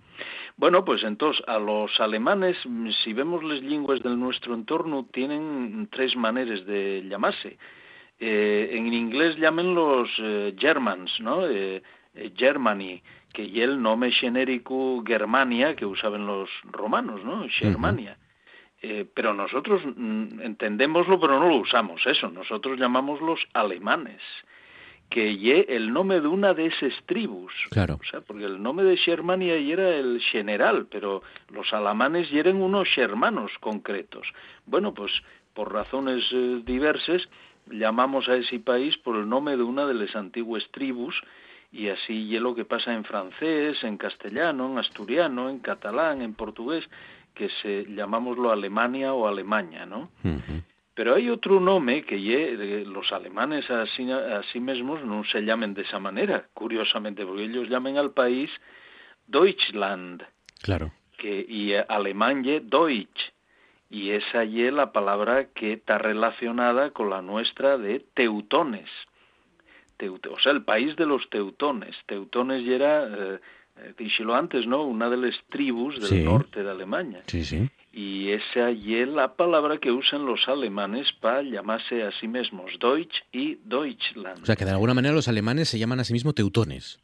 Bueno, pues entonces a los alemanes, si vemos las lenguas del nuestro entorno, tienen tres maneras de llamarse. Eh, en inglés llaman los eh, Germans, ¿no? Eh, Germany, que y el nombre genérico Germania que usaban los romanos, ¿no? Germania. Eh, pero nosotros mm, entendemoslo, pero no lo usamos eso. Nosotros llamamos los alemanes, que ye el nombre de una de esas tribus. Claro. O sea, porque el nombre de Germania era el general, pero los alemanes eran unos hermanos concretos. Bueno, pues por razones eh, diversas llamamos a ese país por el nombre de una de las antiguas tribus y así y lo que pasa en francés, en castellano, en asturiano, en catalán, en portugués que se llamámoslo Alemania o Alemania, ¿no? Pero hay otro nombre que los alemanes a sí, mismos no se llamen de esa manera, curiosamente, porque ellos llaman al país Deutschland. Claro. Que, y alemán ye Deutsch. Y esa es la palabra que está relacionada con la nuestra de teutones. o sea, el país de los teutones. Teutones ya era eh, eh, díxelo antes, ¿no? Una de las tribus del norte de Alemania. Sí, sí. Y esa es la palabra que usan los alemanes para llamarse a sí mismos Deutsch y Deutschland. O sea, que de alguna manera los alemanes se llaman a sí mismos teutones.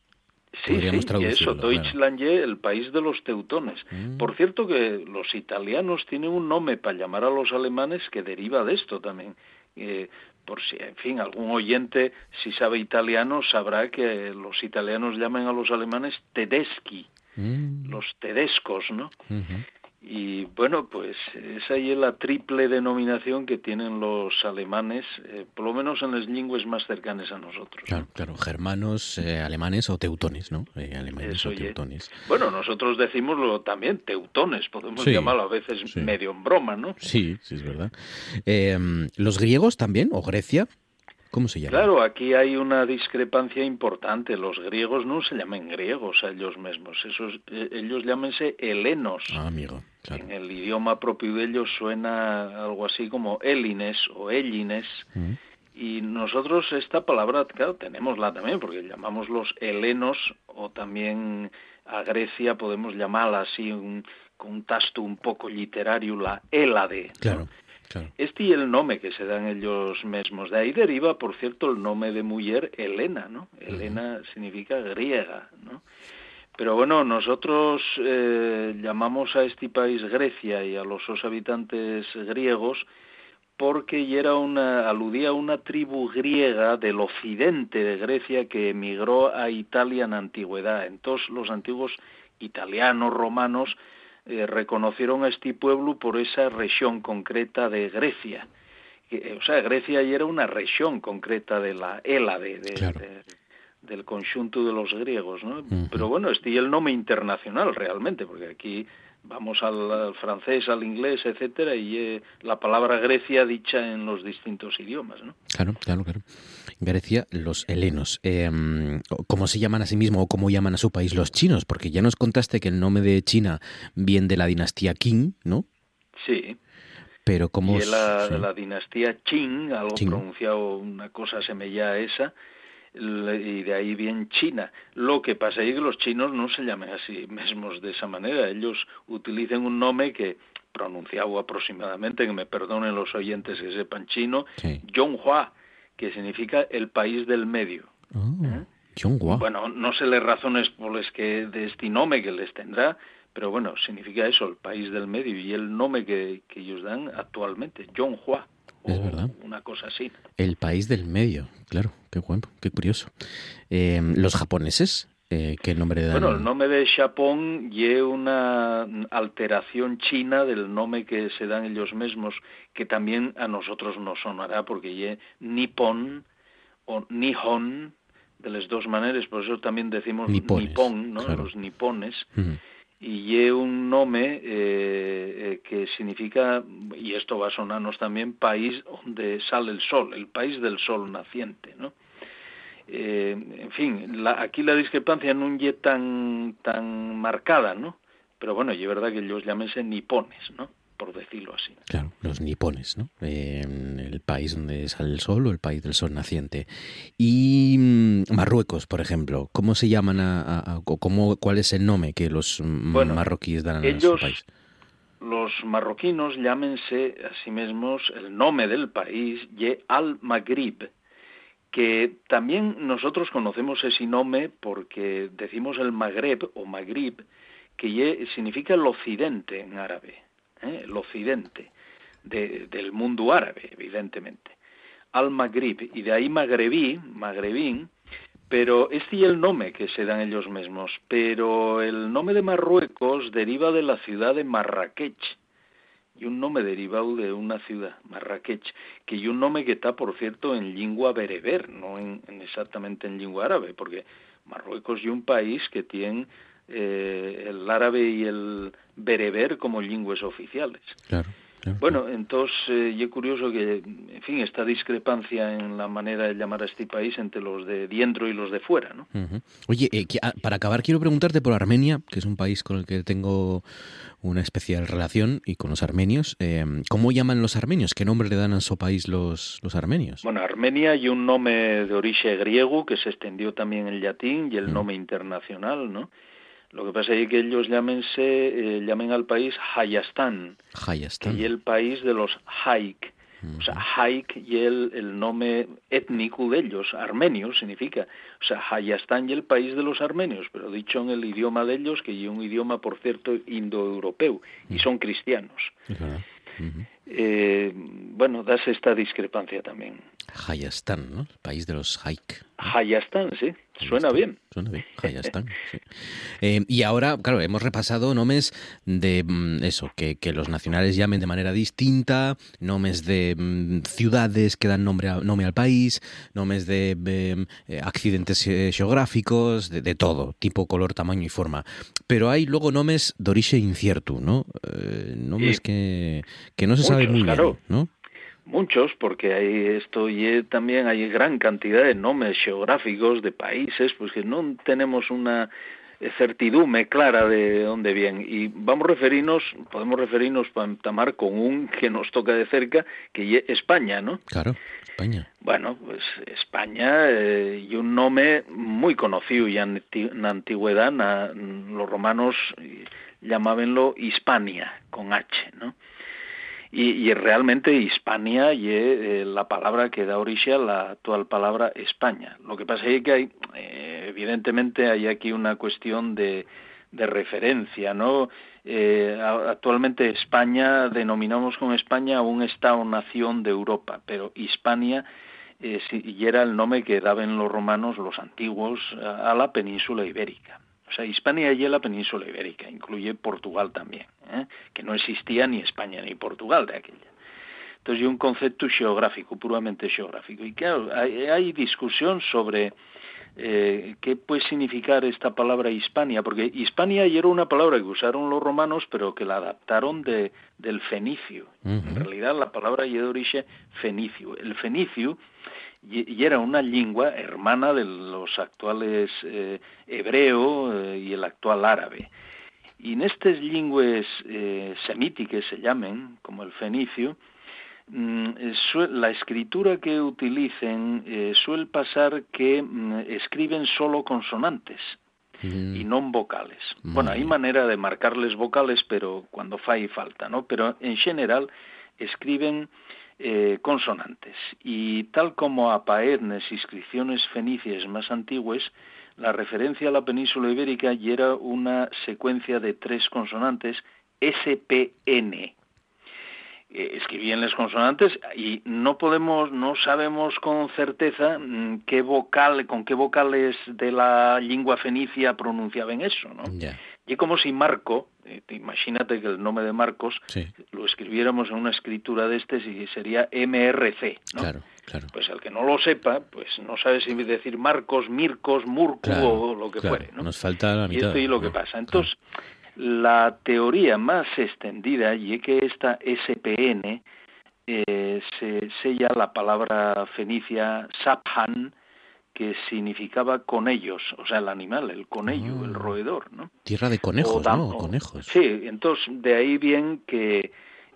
Sí, sí, y eso, Deutschland, el país de los teutones. Mm. Por cierto que los italianos tienen un nombre para llamar a los alemanes que deriva de esto también. Eh, por si, en fin, algún oyente, si sabe italiano, sabrá que los italianos llaman a los alemanes tedeschi, mm. los tedescos, ¿no? Y bueno, pues esa es la triple denominación que tienen los alemanes, eh, por lo menos en las lenguas más cercanas a nosotros. Claro, claro germanos, eh, alemanes o teutones, ¿no? Eh, alemanes o teutones. Bueno, nosotros decimoslo también, teutones, podemos llamarlo a veces medio en broma, ¿no? Sí, sí, es verdad. ¿Los griegos también, o Grecia? ¿Cómo se llama? Claro, aquí hay una discrepancia importante. Los griegos no se llaman griegos a ellos mismos. Esos, eh, ellos llámense helenos. Ah, amigo. En el idioma propio de ellos suena algo así como elines o ellines. Mm. Y nosotros esta palabra, claro, tenemosla también, porque llamamos los helenos o también a Grecia podemos llamarla así un, con un tasto un poco literario, la Hélade. Claro. Este y el nombre que se dan ellos mismos. De ahí deriva, por cierto, el nombre de mujer Elena, ¿no? Elena significa griega, ¿no? Pero bueno, nosotros eh, llamamos a este país Grecia y a los habitantes griegos porque era una, aludía a una tribu griega del occidente de Grecia que emigró a Italia en antigüedad. Entonces los antiguos italianos, romanos, eh, reconocieron a este pueblo por esa región concreta de Grecia. o sea, Grecia ya era una región concreta de la Hélade, de, del conjunto de los griegos, ¿no? Pero bueno, este es el nombre internacional realmente, porque aquí vamos al, francés, al inglés, etcétera, y eh, la palabra Grecia dicha en los distintos idiomas, ¿no? Claro, claro, claro. Grecia, los helenos. Em, ¿Cómo se llaman a sí mismo o cómo llaman a su país los chinos? Porque ya nos contaste que el nombre de China viene de la dinastía Qing, ¿no? Sí. Pero como... Y la, la dinastía Qing, algo pronunciado una cosa semejante a esa, y de ahí viene China. Lo que pasa es que los chinos no se llaman así mismos de esa manera. Ellos utilizan un nombre que pronunciado aproximadamente, que me perdonen los oyentes que sepan chino, sí. Zhonghua, que significa el país del medio. Oh, bueno, no sé las razones por las que de este nombre que les tendrá, pero bueno, significa eso, el país del medio, y el nombre que, que ellos dan actualmente, Yonghua. Es verdad. Una cosa así. El país del medio, claro, qué guapo, qué curioso. Eh, los japoneses, eh, ¿qué nombre dan? Bueno, el nombre de Japón y una alteración china del nombre que se dan ellos mismos, que también a nosotros nos sonará, porque ye Nippon o Nihon, de las dos maneras, por eso también decimos Nippon, ¿no? Los nipones y es un nombre eh, eh, que significa, y esto va a sonarnos también, país donde sale el sol, el país del sol naciente, ¿no? Eh, en fin, la, aquí la discrepancia no es tan, tan marcada, ¿no? Pero bueno, y es verdad que ellos llámense nipones, ¿no? Por decirlo así. Claro, los nipones, ¿no? el país donde sale el sol o el país del sol naciente. Y mm, Marruecos, por ejemplo, ¿cómo se llaman a, cómo, cuál es el nombre que los marroquíes dan a su país? Los marroquinos llámense a sí mismos el nombre del país Ye al-Maghrib, que también nosotros conocemos ese nombre porque decimos el Magreb o Maghrib, que significa el occidente en árabe. ¿Eh? el occidente del mundo árabe, evidentemente, al Maghrib, y de ahí magrebí, magrebín, pero este es el nombre que se dan ellos mismos, pero el nombre de Marruecos deriva de la ciudad de Marrakech, y un nombre derivado de una ciudad, Marrakech, que y un nombre que está, por cierto, en lengua bereber, no en, exactamente en lengua árabe, porque Marruecos es un país que tiene eh, el árabe y el bereber como lenguas oficiales. Claro. Bueno, entonces, eh, es curioso que, en fin, esta discrepancia en la manera de llamar a este país entre los de dentro y los de fuera, ¿no? Oye, eh, ah, para acabar quiero preguntarte por Armenia, que es un país con el que tengo una especial relación, y con los armenios. ¿Cómo llaman los armenios? ¿Qué nombre le dan a su país los, los armenios? Bueno, Armenia y un nombre de origen griego que se extendió también en latín y el nombre internacional, ¿no? Lo que pasa es que ellos llámense, eh, llamen al país Hayastán, Hayastán. y el país de los Haik. O sea, Haik y el, el nombre étnico de ellos, armenios significa. O sea, Hayastán y el país de los armenios, pero dicho en el idioma de ellos, que es un idioma, por cierto, indoeuropeo, y son cristianos. Eh, bueno, das esta discrepancia también. Hayastán, ¿no? El país de los Haik. Hayastán, sí. Suena bien. Suena bien, Hayastán. sí. Eh, y ahora, claro, hemos repasado nombres de mm, eso, que, que, los nacionales llamen de manera distinta, nombres de mm, ciudades que dan nombre, a, nombre al país, nombres de eh, accidentes eh, geográficos, de, de, todo, tipo, color, tamaño y forma. Pero hay luego nombres de origen incierto, ¿no? Eh, nombres sí. que, que no se sabe muy claro. bien, ¿no? Muchos, porque hay esto y también hay gran cantidad de nombres geográficos de países, pues que no tenemos una certidumbre clara de dónde vienen. Y vamos a referirnos, podemos referirnos para tamar con un que nos toca de cerca, que es España, ¿no? Claro, España. Bueno, pues España eh, y un nombre muy conocido ya en la antigüedad, na, los romanos llamábanlo Hispania, con H, ¿no? Y, y, realmente Hispania y eh, la palabra que da origen a la actual palabra España. Lo que pasa es que hay, eh, evidentemente, hay aquí una cuestión de, de referencia, ¿no? Eh, actualmente España, denominamos con España un Estado-nación de Europa, pero Hispania eh, y era el nombre que daban los romanos, los antiguos, a la península ibérica. O sea, Hispania y la península ibérica, incluye Portugal también, ¿eh? que no existía ni España ni Portugal de aquella. Entonces, hay un concepto geográfico, puramente geográfico. Y claro, hay, hay discusión sobre eh, qué puede significar esta palabra Hispania, porque Hispania era una palabra que usaron los romanos, pero que la adaptaron de, del fenicio. Uh -huh. En realidad, la palabra ya de origen fenicio. El fenicio y, era una lengua hermana de los actuales eh, hebreo eh, y el actual árabe. Y en estas lenguas eh, semíticas se llamen, como el fenicio, mm, la escritura que utilicen eh, suele pasar que mm, escriben solo consonantes mm. y no vocales. Bueno, hay manera de marcarles vocales, pero cuando fa y falta, ¿no? Pero en general escriben eh, consonantes. Y tal como apaernes inscripciones fenicias más antiguas, la referencia a la península ibérica y era una secuencia de tres consonantes SPN. Eh, escribían las consonantes y no podemos, no sabemos con certeza mm, qué vocal, con qué vocales de la lengua fenicia pronunciaban eso, ¿no? Y como si Marco, eh, imagínate que el nombre de Marcos lo escribiéramos en una escritura de este y sería MRC, ¿no? Claro, claro. Pues al que no lo sepa, pues no sabe si decir Marcos, Mircos, Murcu o lo que fuere, ¿no? Nos falta la mitad. Y esto y lo que pasa. Entonces, la teoría más extendida y que esta SPN eh, se sella la palabra fenicia saphan, que significaba con ellos, o sea, el animal, el conello, el ah. roedor, ¿no? Tierra de conejos, ¿no? Conejos. Sí, entonces de ahí bien que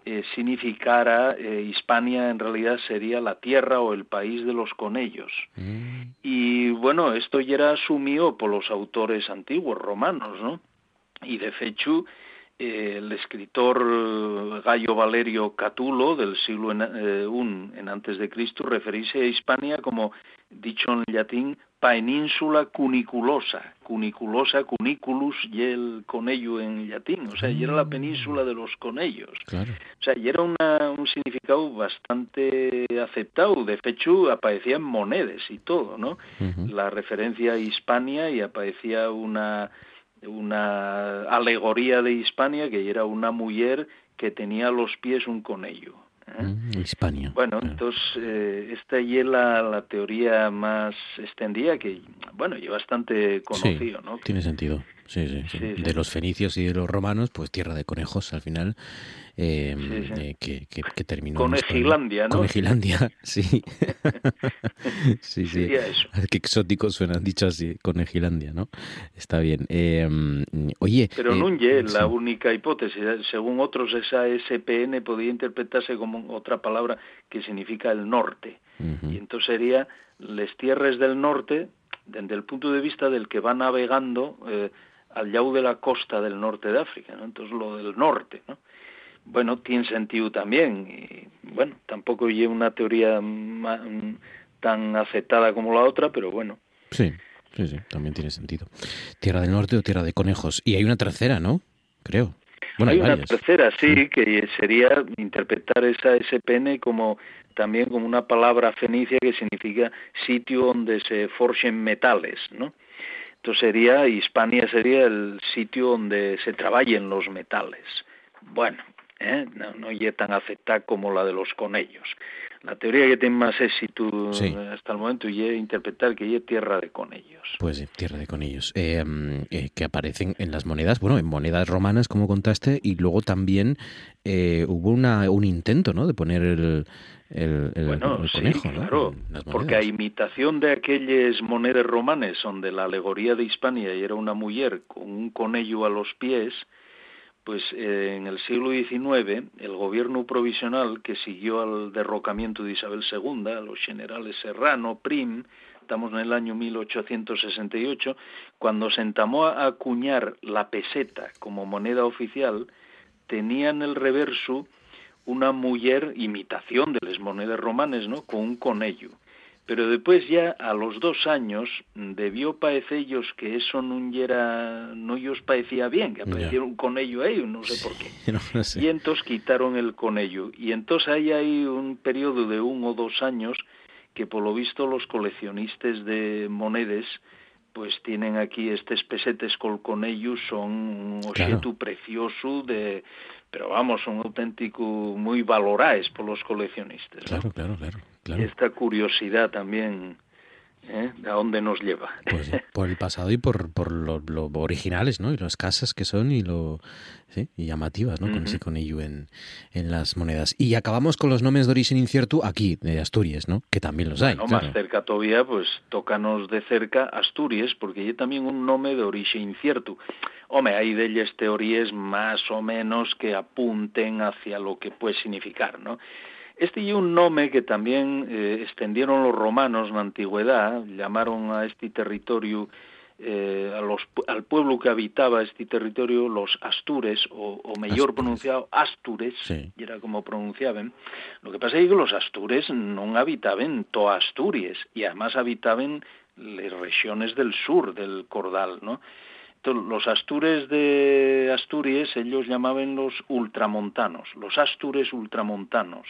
eh, significara eh, Hispania en realidad sería la tierra o el país de los conellos. Mm. Y bueno, esto ya era asumido por los autores antiguos romanos, ¿no? Y de hecho, eh, el escritor Gallo Valerio Catulo del siglo I en antes de Cristo referirse a Hispania como dicho en latín, península cuniculosa, cuniculosa, cuniculus y el conello en latín, o sea, y era la mm. península de los conellos. O sea, y era una, un significado bastante aceptado, de hecho aparecían monedas y todo, ¿no? La referencia a Hispania y aparecía una una alegoría de Hispania que era una mujer que tenía a los pies un conello. ¿Eh? Mm, Hispania. Bueno, entonces eh, esta y es la, teoría más extendida que, bueno, y bastante conocido, ¿no? Tiene sentido. Sí, sí, sí. De los fenicios y de los romanos, pues tierra de conejos al final eh, que, que, terminó. Conejilandia, ¿no? Conejilandia, sí. sí, sí. Qué exótico suena dicho así, Conejilandia, ¿no? Está bien. Em, oye. Pero eh, la única hipótesis. Según otros, esa SPN podía interpretarse como otra palabra que significa el norte. Y entonces sería las tierras del norte, desde el punto de vista del que va navegando eh, al yau de la costa del norte de África, ¿no? Entonces lo del norte, ¿no? bueno, tiene sentido también. Y, bueno, tampoco hay una teoría tan aceptada como la otra, pero bueno. Sí, sí, sí, también tiene sentido. Tierra del Norte o Tierra de Conejos. Y hay una tercera, ¿no? Creo. Bueno, hay, una tercera, sí, que sería interpretar esa SPN como también como una palabra fenicia que significa sitio donde se forjen metales, ¿no? Entonces sería, Hispania sería el sitio donde se trabajen los metales. Bueno, ¿eh? no, no tan aceptada como la de los conellos. La teoría que tiene más éxito hasta el momento y es interpretar que es tierra de conellos. Pues sí, tierra de conellos. Eh, eh, que aparecen en las monedas, bueno, en monedas romanas, como contaste, y luego también eh, hubo una, un intento, ¿no?, de poner el, el, bueno, conejo, sí, claro, porque a imitación de aquellas monedas romanas donde la alegoría de Hispania era una mujer con un conello a los pies, pues eh, en el siglo XIX el gobierno provisional que siguió al derrocamiento de Isabel II, a los generales Serrano, Prim, estamos en el año 1868, cuando se entamó a acuñar la peseta como moneda oficial, tenía en el reverso una mujer imitación de las monedas romanas, ¿no? con un conello pero después ya a los dos años debió ellos que eso no era, no ellos parecía bien, que aparecieron con ello ellos, no sé por qué. Y entonces quitaron el conello. Y entonces ahí hay un periodo de uno o dos años que por lo visto los coleccionistas de monedas pues tienen aquí estos pesetes con conello, son un objeto precioso de pero vamos, son auténtico muy valorados por los coleccionistas. Claro, claro, claro. Y esta curiosidad también, ¿eh? ¿A dónde nos lleva? Pues por el pasado y por, por lo, originales, ¿no? Y las casas que son y lo ¿sí? y llamativas, ¿no? Con ese conillo en, en las monedas. Y acabamos con los nombres de origen incierto aquí, de Asturias, ¿no? Que también los hay. No, más cerca todavía, pues tócanos de cerca Asturias, porque hay también un nombre de origen incierto. Hombre, hay de ellas teorías más o menos que apunten hacia lo que puede significar, ¿no? Este y un nombre que también eh, extendieron los romanos en la antigüedad, llamaron a este territorio eh, a los, al pueblo que habitaba este territorio, los astures, o, o mellor pronunciado astures, Sí. y era como pronunciaban. Lo que pasa es que los astures non habitaban toda Asturias, y además habitaban las regiones del sur del Cordal, ¿no? Los astures de Asturias, ellos llamaban los ultramontanos, los astures ultramontanos,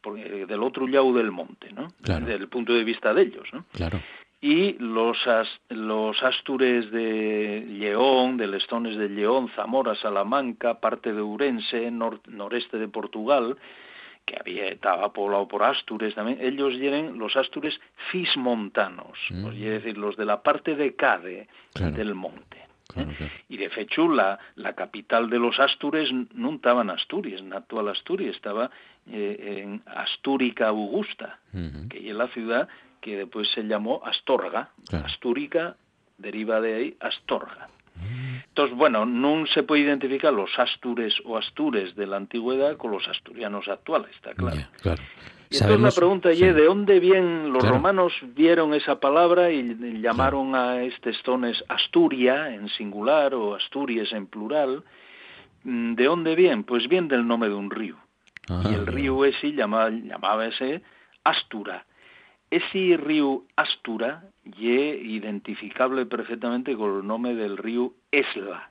porque del otro lado del monte, ¿no? Claro. Desde el punto de vista de ellos, ¿no? Claro. y los, los astures de León, de Lestones de León, Zamora, Salamanca, parte de Urense, nor- noreste de Portugal, que había, estaba poblado por astures también, ellos eran los astures fismontanos, Mm. es decir, los de la parte de Cade del monte. ¿Eh? Y de hecho la, la capital de los Astures n- no estaba en Asturias, en actual Asturias, estaba eh, en Astúrica Augusta, que es la ciudad que después se llamó Astorga. Astúrica deriva de ahí Astorga. Entonces, bueno, no se puede identificar los astures o astures de la antigüedad con los asturianos actuales, está claro. Claro. Y entonces la pregunta es, ¿de dónde vienen los Claro. romanos vieron esa palabra y llamaron a estos tones Asturia en singular o Asturias en plural? Mm, ¿De dónde viene? Pues viene del nombre de un río. y el río ese llamaba, llamaba ese Astura. Ese río Astura ye identificable perfectamente con el nombre del río Esla.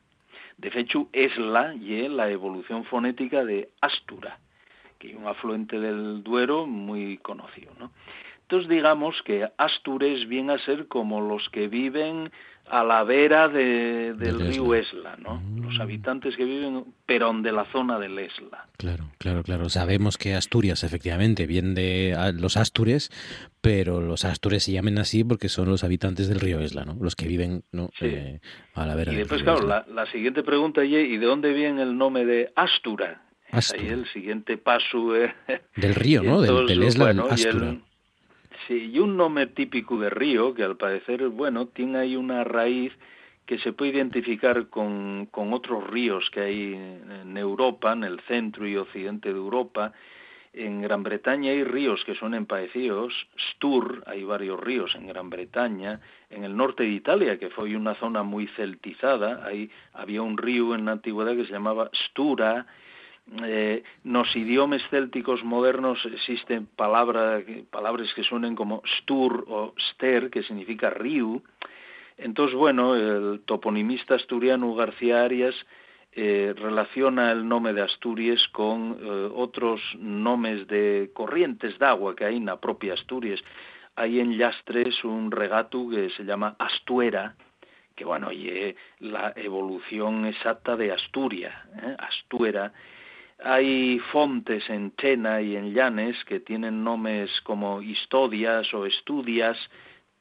De hecho, Esla ye la evolución fonética de Astura, que es un afluente del Duero muy conocido, ¿no? Entonces digamos que Astures viene a ser como los que viven a la vera de- del Del río Esla, ¿no? Los habitantes que viven, pero de la zona del Esla. Claro, claro, claro. Sabemos que Asturias, efectivamente, viene de los Astures, pero los Astures se llaman así porque son los habitantes del río Esla, ¿no? Los que viven ¿no? Eh, a la vera Y del después, río claro, Esla. la, la siguiente pregunta ¿y de dónde viene el nombre de Astura? Es ahí el siguiente paso. eh. Del río, ¿no? Del, Entonces, del Esla, bueno, del y el- sí, y un nombre típico de río, que al parecer, bueno, tiene ahí una raíz que se puede identificar con, con otros ríos que hay en Europa, en el centro y occidente de Europa. En Gran Bretaña hay ríos que son emparecidos, Stur, hay varios ríos en Gran Bretaña, en el norte de Italia, que fue una zona muy celtizada, ahí había un río en la antigüedad que se llamaba Stura, eh, nos idiomas célticos modernos existen palabra, palabras que suenen como stur o ster, que significa río. Entonces, bueno, el toponimista asturiano García Arias eh, relaciona el nombre de Asturias con eh, otros nombres de corrientes de agua que hay en la propia Asturias. Hay en Llastres un regato que se llama Astuera, que bueno, y la evolución exacta de Asturias, ¿eh? Astuera. Hay fontes en Chena y en Llanes que tienen nombres como Historias o Estudias,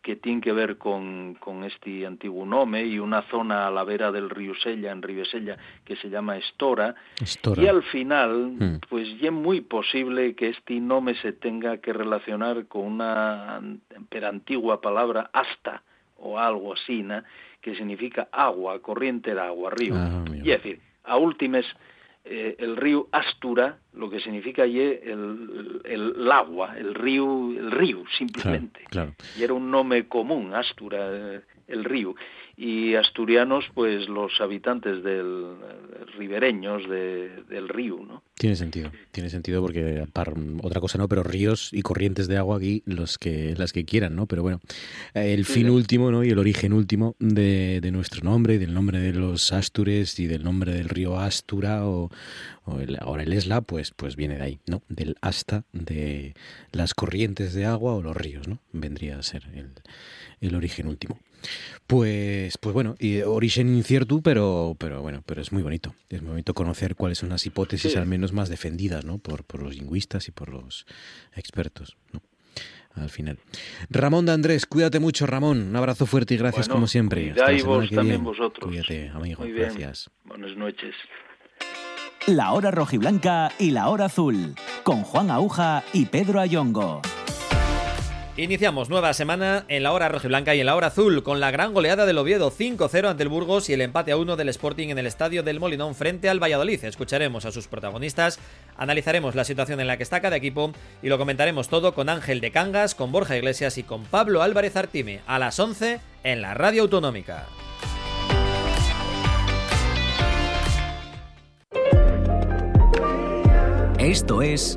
que tienen que ver con, con este antiguo nombre, y una zona a la vera del río Sella, en Ribesella, que se llama Estora. Estora. Y al final, Mm. pues ya es muy posible que este nombre se tenga que relacionar con una an- pero antigua palabra hasta o algo así, ¿no? que significa agua, corriente de agua, río. Ah, y es decir, a últimas, eh, el río Astura, lo que significa el, el, el agua, el río, el río, simplemente. Claro. Y era un nombre común, Astura, eh, el río. Y asturianos, pues los habitantes del eh, ribereños de- del río, ¿no? Tiene sentido, tiene sentido porque par- otra cosa no, pero ríos y corrientes de agua aquí los que las que quieran, ¿no? Pero bueno, el fin sí. último, ¿no? Y el origen último de, de nuestro nombre y del nombre de los Astures y del nombre del río Astura o, o el- ahora el Esla, pues pues viene de ahí, ¿no? Del asta de las corrientes de agua o los ríos, ¿no? Vendría a ser el, el origen último. Pues, pues bueno, y origen incierto, pero, pero bueno, pero es muy bonito. Es muy bonito conocer cuáles son las hipótesis Sí. al menos más defendidas, ¿no? Por, por los lingüistas y por los expertos, ¿no? Al final. Ramón de Andrés, cuídate mucho, Ramón. Un abrazo fuerte y gracias Bueno, como siempre. Hasta semana vos también viene. vosotros. Cuídate, amigo. Muy bien. Gracias. Buenas noches. La hora rojiblanca y la hora azul, con Juan Aguja y Pedro Ayongo. Iniciamos nueva semana en la hora rojiblanca y en la hora azul con la gran goleada del Oviedo 5-0 ante el Burgos y el empate a 1 del Sporting en el estadio del Molinón frente al Valladolid. Escucharemos a sus protagonistas, analizaremos la situación en la que está cada equipo y lo comentaremos todo con Ángel de Cangas, con Borja Iglesias y con Pablo Álvarez Artime a las 11 en la radio autonómica. Esto es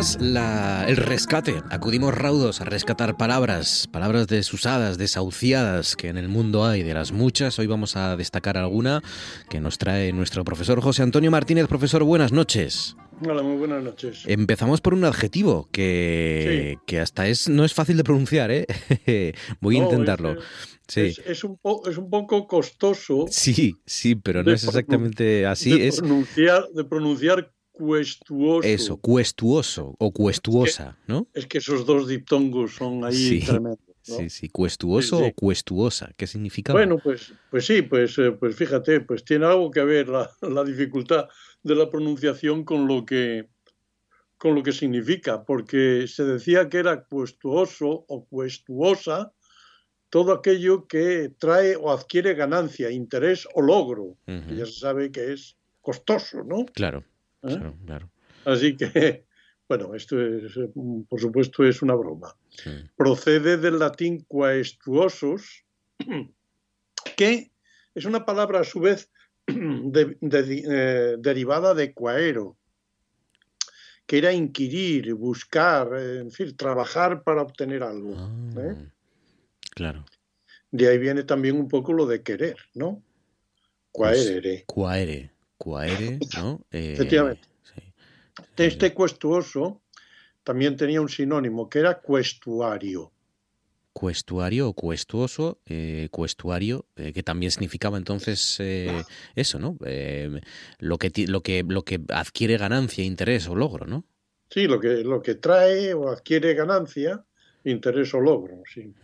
El rescate. Acudimos raudos a rescatar palabras, palabras desusadas, desahuciadas que en el mundo hay, de las muchas. Hoy vamos a destacar alguna que nos trae nuestro profesor José Antonio Martínez. Profesor, buenas noches. Hola, muy buenas noches. Empezamos por un adjetivo que, que hasta es no es fácil de pronunciar, ¿eh? Voy a intentarlo. Sí. Es, un es, un poco costoso. Sí, sí, pero no es exactamente así. De, pronunciar, de pronunciar cuestuoso. Eso, cuestuoso o cuestuosa, ¿no? Es que esos dos diptongos son ahí tremendos. Sí, sí, cuestuoso o cuestuosa, ¿qué significa? Bueno, pues, pues sí, pues, eh, pues fíjate, pues tiene algo que ver la, la, dificultad de la pronunciación con lo que con lo que significa, porque se decía que era cuestuoso o cuestuosa todo aquello que trae o adquiere ganancia, interés o logro. Ya se sabe que es costoso, ¿no? Claro. ¿Eh? Claro, Así que, bueno, esto es, por supuesto, es una broma. Procede del latín quaestuosos, que es una palabra a su vez eh, derivada de quaero, que era inquirir, buscar, en fin, trabajar para obtener algo. ¿eh? Ah, claro. De ahí viene también un poco lo de querer, ¿no? Quaerere. Pues, Cuaere, ¿no? Eh, Efectivamente. Este cuestuoso también tenía un sinónimo que era cuestuario. Cuestuario o cuestuoso, eh, cuestuario, eh, que también significaba entonces eso, ¿no? lo, que, lo, que, lo que adquiere ganancia, interés o logro, ¿no? Sí, lo que, lo que trae o adquiere ganancia, interés o logro, sí.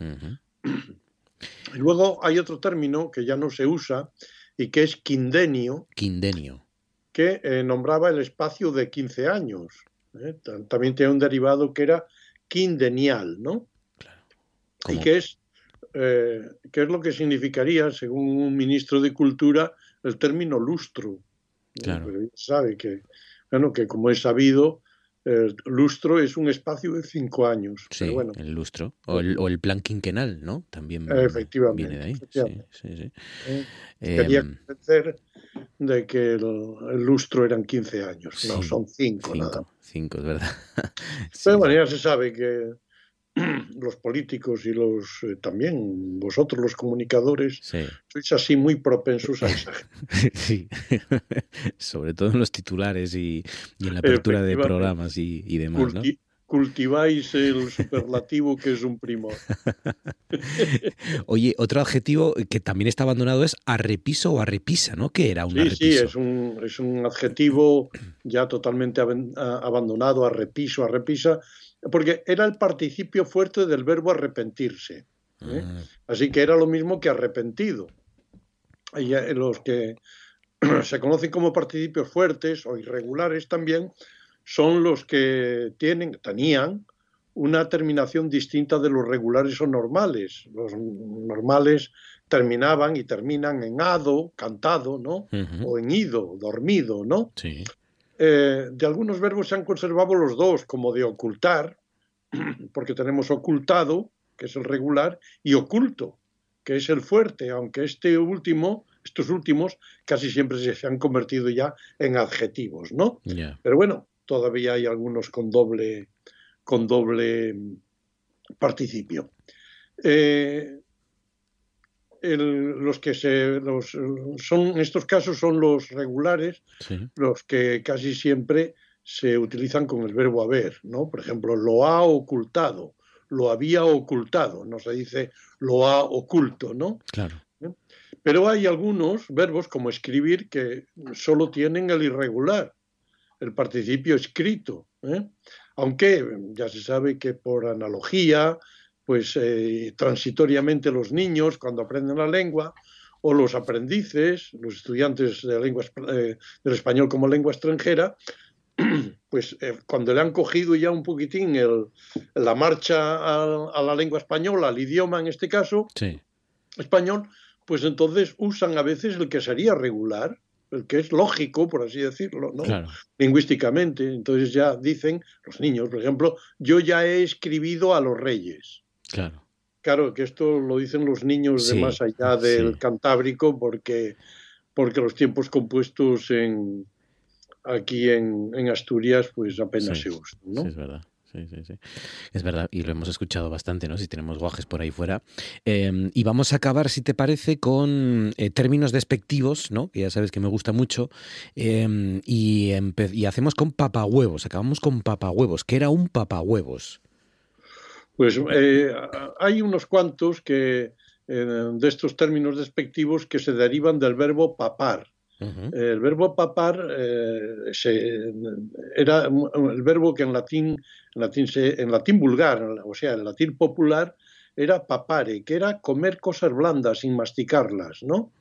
Y luego hay otro término que ya no se usa, y que es quindenio. Quindenio. Que eh, nombraba el espacio de 15 años. ¿eh? También tiene un derivado que era quindenial, ¿no? Claro. Y que es, eh, que es lo que significaría, según un ministro de Cultura, el término lustro. Claro. Pero sabe que, bueno, que como es sabido, el lustro es un espacio de cinco años. Sí, bueno, el lustro. O el, o el, plan quinquenal, ¿no? También efectivamente, viene de ahí. Sí, sí, eh, quería em, convencer de que el, lustro eran 15 años, no, son cinco. Cinco, nada. cinco es verdad. Pero bueno, ya se sabe que los políticos y los eh, también vosotros los comunicadores sois así muy propensos a esa sí sobre todo en los titulares y, en la apertura de programas y, demás ¿no? cultiváis el superlativo que es un primor oye otro adjetivo que también está abandonado es arrepiso o arrepisa ¿no? ¿qué era un sí, arrepiso? sí es un, es un adjetivo ya totalmente abandonado arrepiso arrepisa porque era el participio fuerte del verbo arrepentirse. ¿eh? Ah. Así que era lo mismo que arrepentido. Y los que se conocen como participios fuertes o irregulares también son los que tienen, tenían una terminación distinta de los regulares o normales. Los normales terminaban y terminan en ado, cantado, ¿no? O en ido, dormido, ¿no? Sí. Eh, de algunos verbos se han conservado los dos, como de ocultar, porque tenemos ocultado, que es el regular, y oculto, que es el fuerte, aunque este último, estos últimos casi siempre se han convertido ya en adjetivos, ¿no? Pero bueno, todavía hay algunos con doble, con doble mm, participio. Eh, los que se los, son en estos casos son los regulares, los que casi siempre se utilizan con el verbo haber, ¿no? Por ejemplo, lo ha ocultado, lo había ocultado, no se dice lo ha oculto, ¿no? Claro. ¿Eh? Pero hay algunos verbos como escribir que solo tienen el irregular, el participio escrito, ¿eh? aunque ya se sabe que por analogía, pues eh, transitoriamente los niños cuando aprenden la lengua o los aprendices, los estudiantes de lengua, del español como lengua extranjera, pues eh, cuando le han cogido ya un poquitín el, la marcha a, la lengua española, al idioma en este caso, español, pues entonces usan a veces el que sería regular, el que es lógico, por así decirlo, ¿no? Lingüísticamente. Entonces ya dicen los niños, por ejemplo, yo ya he escribido a los reyes. Claro. Claro, que esto lo dicen los niños de más allá del Cantábrico porque, porque los tiempos compuestos en, aquí en, en Asturias pues apenas se usa. ¿no? Sí, es verdad. Sí, sí, sí. Es verdad, y lo hemos escuchado bastante, ¿no? Si tenemos guajes por ahí fuera. Em, y vamos a acabar, si te parece, con eh, términos despectivos, ¿no? Que ya sabes que me gusta mucho. Em, y, y, hacemos con papahuevos, acabamos con papahuevos. ¿Qué era un papahuevos? Pues eh, hay unos cuantos que eh, de estos términos despectivos que se derivan del verbo papar. El verbo papar eh, era el verbo que en latín, en latín, en latín vulgar, o sea, en latín popular, era papare, que era comer cosas blandas sin masticarlas, ¿no?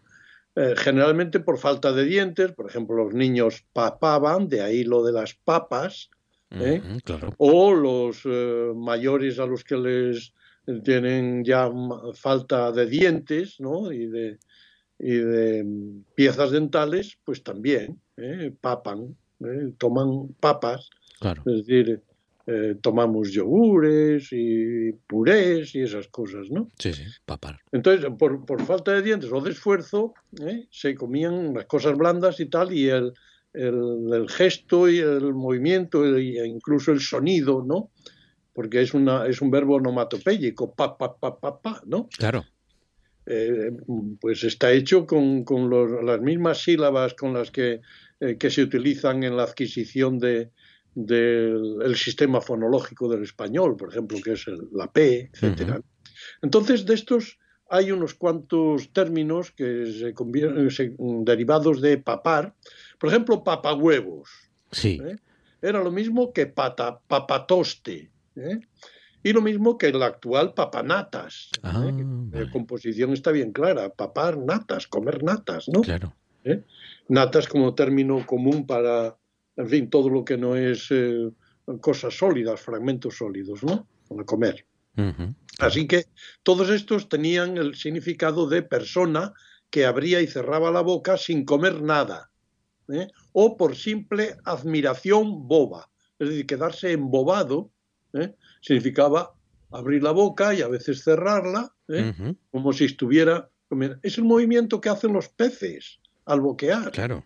Eh, generalmente por falta de dientes, por ejemplo, los niños papaban, de ahí lo de las papas, ¿eh? o los mayores a los que les tienen ya falta de dientes, ¿no? Y de, y de mm, piezas dentales, pues también ¿eh? papan, ¿eh? toman papas, es decir, eh, tomamos yogures y purés y esas cosas, ¿no? Sí, sí, papar. Entonces, por, por falta de dientes o de esfuerzo, se comían las cosas blandas y tal, y el, el, el gesto y el movimiento e incluso el sonido, ¿no? Porque es, una, es un verbo onomatopéyico, pa, pa, pa, pa, pa, ¿no? Claro. Eh, pues está hecho con, las mismas sílabas con las que, eh, que se utilizan en la adquisición de, del sistema fonológico del español, por ejemplo, que es la P, etcétera. Entonces, de estos hay unos cuantos términos que se convierten derivados de papar. Por ejemplo, papahuevos. Sí. ¿eh? Era lo mismo que pata, papatoste. ¿eh? Y lo mismo que el actual papanatas. ¿eh? Ah, La composición está bien clara. Papar natas, comer natas, ¿no? Claro. Natas como término común para, en fin, todo lo que no es cosas sólidas, fragmentos sólidos, ¿no? Para comer. Así que todos estos tenían el significado de persona que abría y cerraba la boca sin comer nada. O por simple admiración boba. Es decir, quedarse embobado ¿eh? significaba abrir la boca y a veces cerrarla, ¿eh? como si estuviera... Es el movimiento que hacen los peces al boquear. Claro.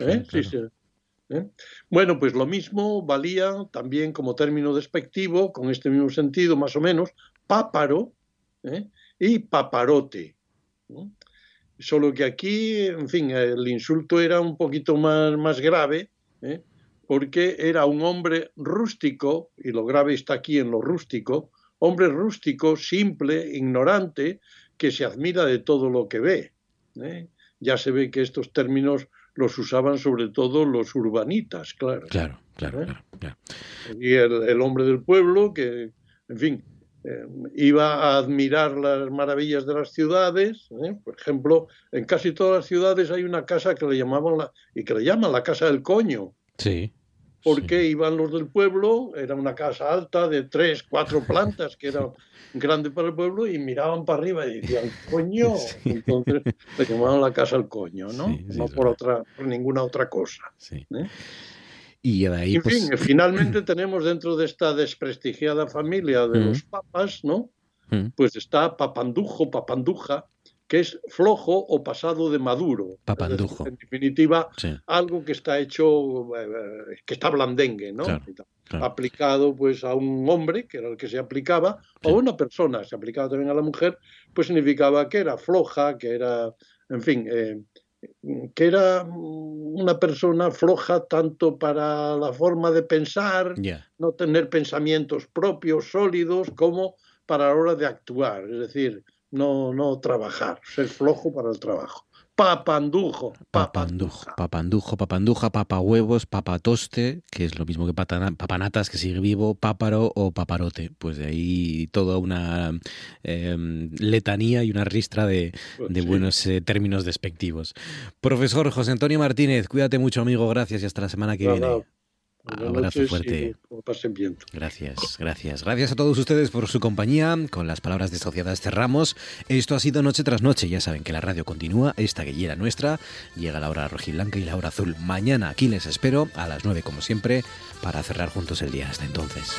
¿Eh? Bueno, pues lo mismo valía también como término despectivo, con este mismo sentido más o menos, páparo y paparote. Solo que aquí, en fin, el insulto era un poquito más, más grave, porque era un hombre rústico, y lo grave está aquí en lo rústico, hombre rústico, simple, ignorante, que se admira de todo lo que ve. ¿eh? Ya se ve que estos términos los usaban sobre todo los urbanitas, claro. Claro, claro, ¿Eh? claro, Y el, hombre del pueblo que, en fin, eh, iba a admirar las maravillas de las ciudades. Por ejemplo, en casi todas las ciudades hay una casa que le llamaban la, y que le llaman la casa del coño. Sí. Porque iban los del pueblo, era una casa alta de tres, cuatro plantas, que era grande para el pueblo, y miraban para arriba y decían, coño. Entonces le llamaban la casa al coño, ¿no? no por, otra, por ninguna otra cosa. ¿eh? Y ahí, en pues... fin, finalmente tenemos dentro de esta desprestigiada familia de los papas, ¿no? Pues está papandujo, papanduja, que es flojo o pasado de maduro. Papandujo. En definitiva, algo que está hecho, eh, que está blandengue, ¿no? aplicado pues a un hombre, que era el que se aplicaba, o a una persona, se aplicaba también a la mujer, pues significaba que era floja, que era, en fin, eh, que era una persona floja tanto para la forma de pensar, no tener pensamientos propios, sólidos, como para la hora de actuar, es decir, no, no trabajar, ser flojo para el trabajo. Papandujo. Papandujo, papandujo, papanduja, papahuevos, papatoste, que es lo mismo que papanatas, que sigue vivo, páparo o paparote. Pues de ahí toda una em, letanía y una ristra de, pues buenos eh, términos despectivos. Profesor José Antonio Martínez, cuídate mucho, amigo, gracias y hasta la semana que viene. Abrazo fuerte. Gracias, gracias. Gracias a todos ustedes por su compañía. Con las palabras de Sociedad cerramos. Esto ha sido Noche tras Noche. Ya saben que la radio continúa, esta guillera nuestra. Llega la hora rojiblanca y la hora azul. Mañana aquí les espero a las 9 como siempre para cerrar juntos el día. Hasta entonces.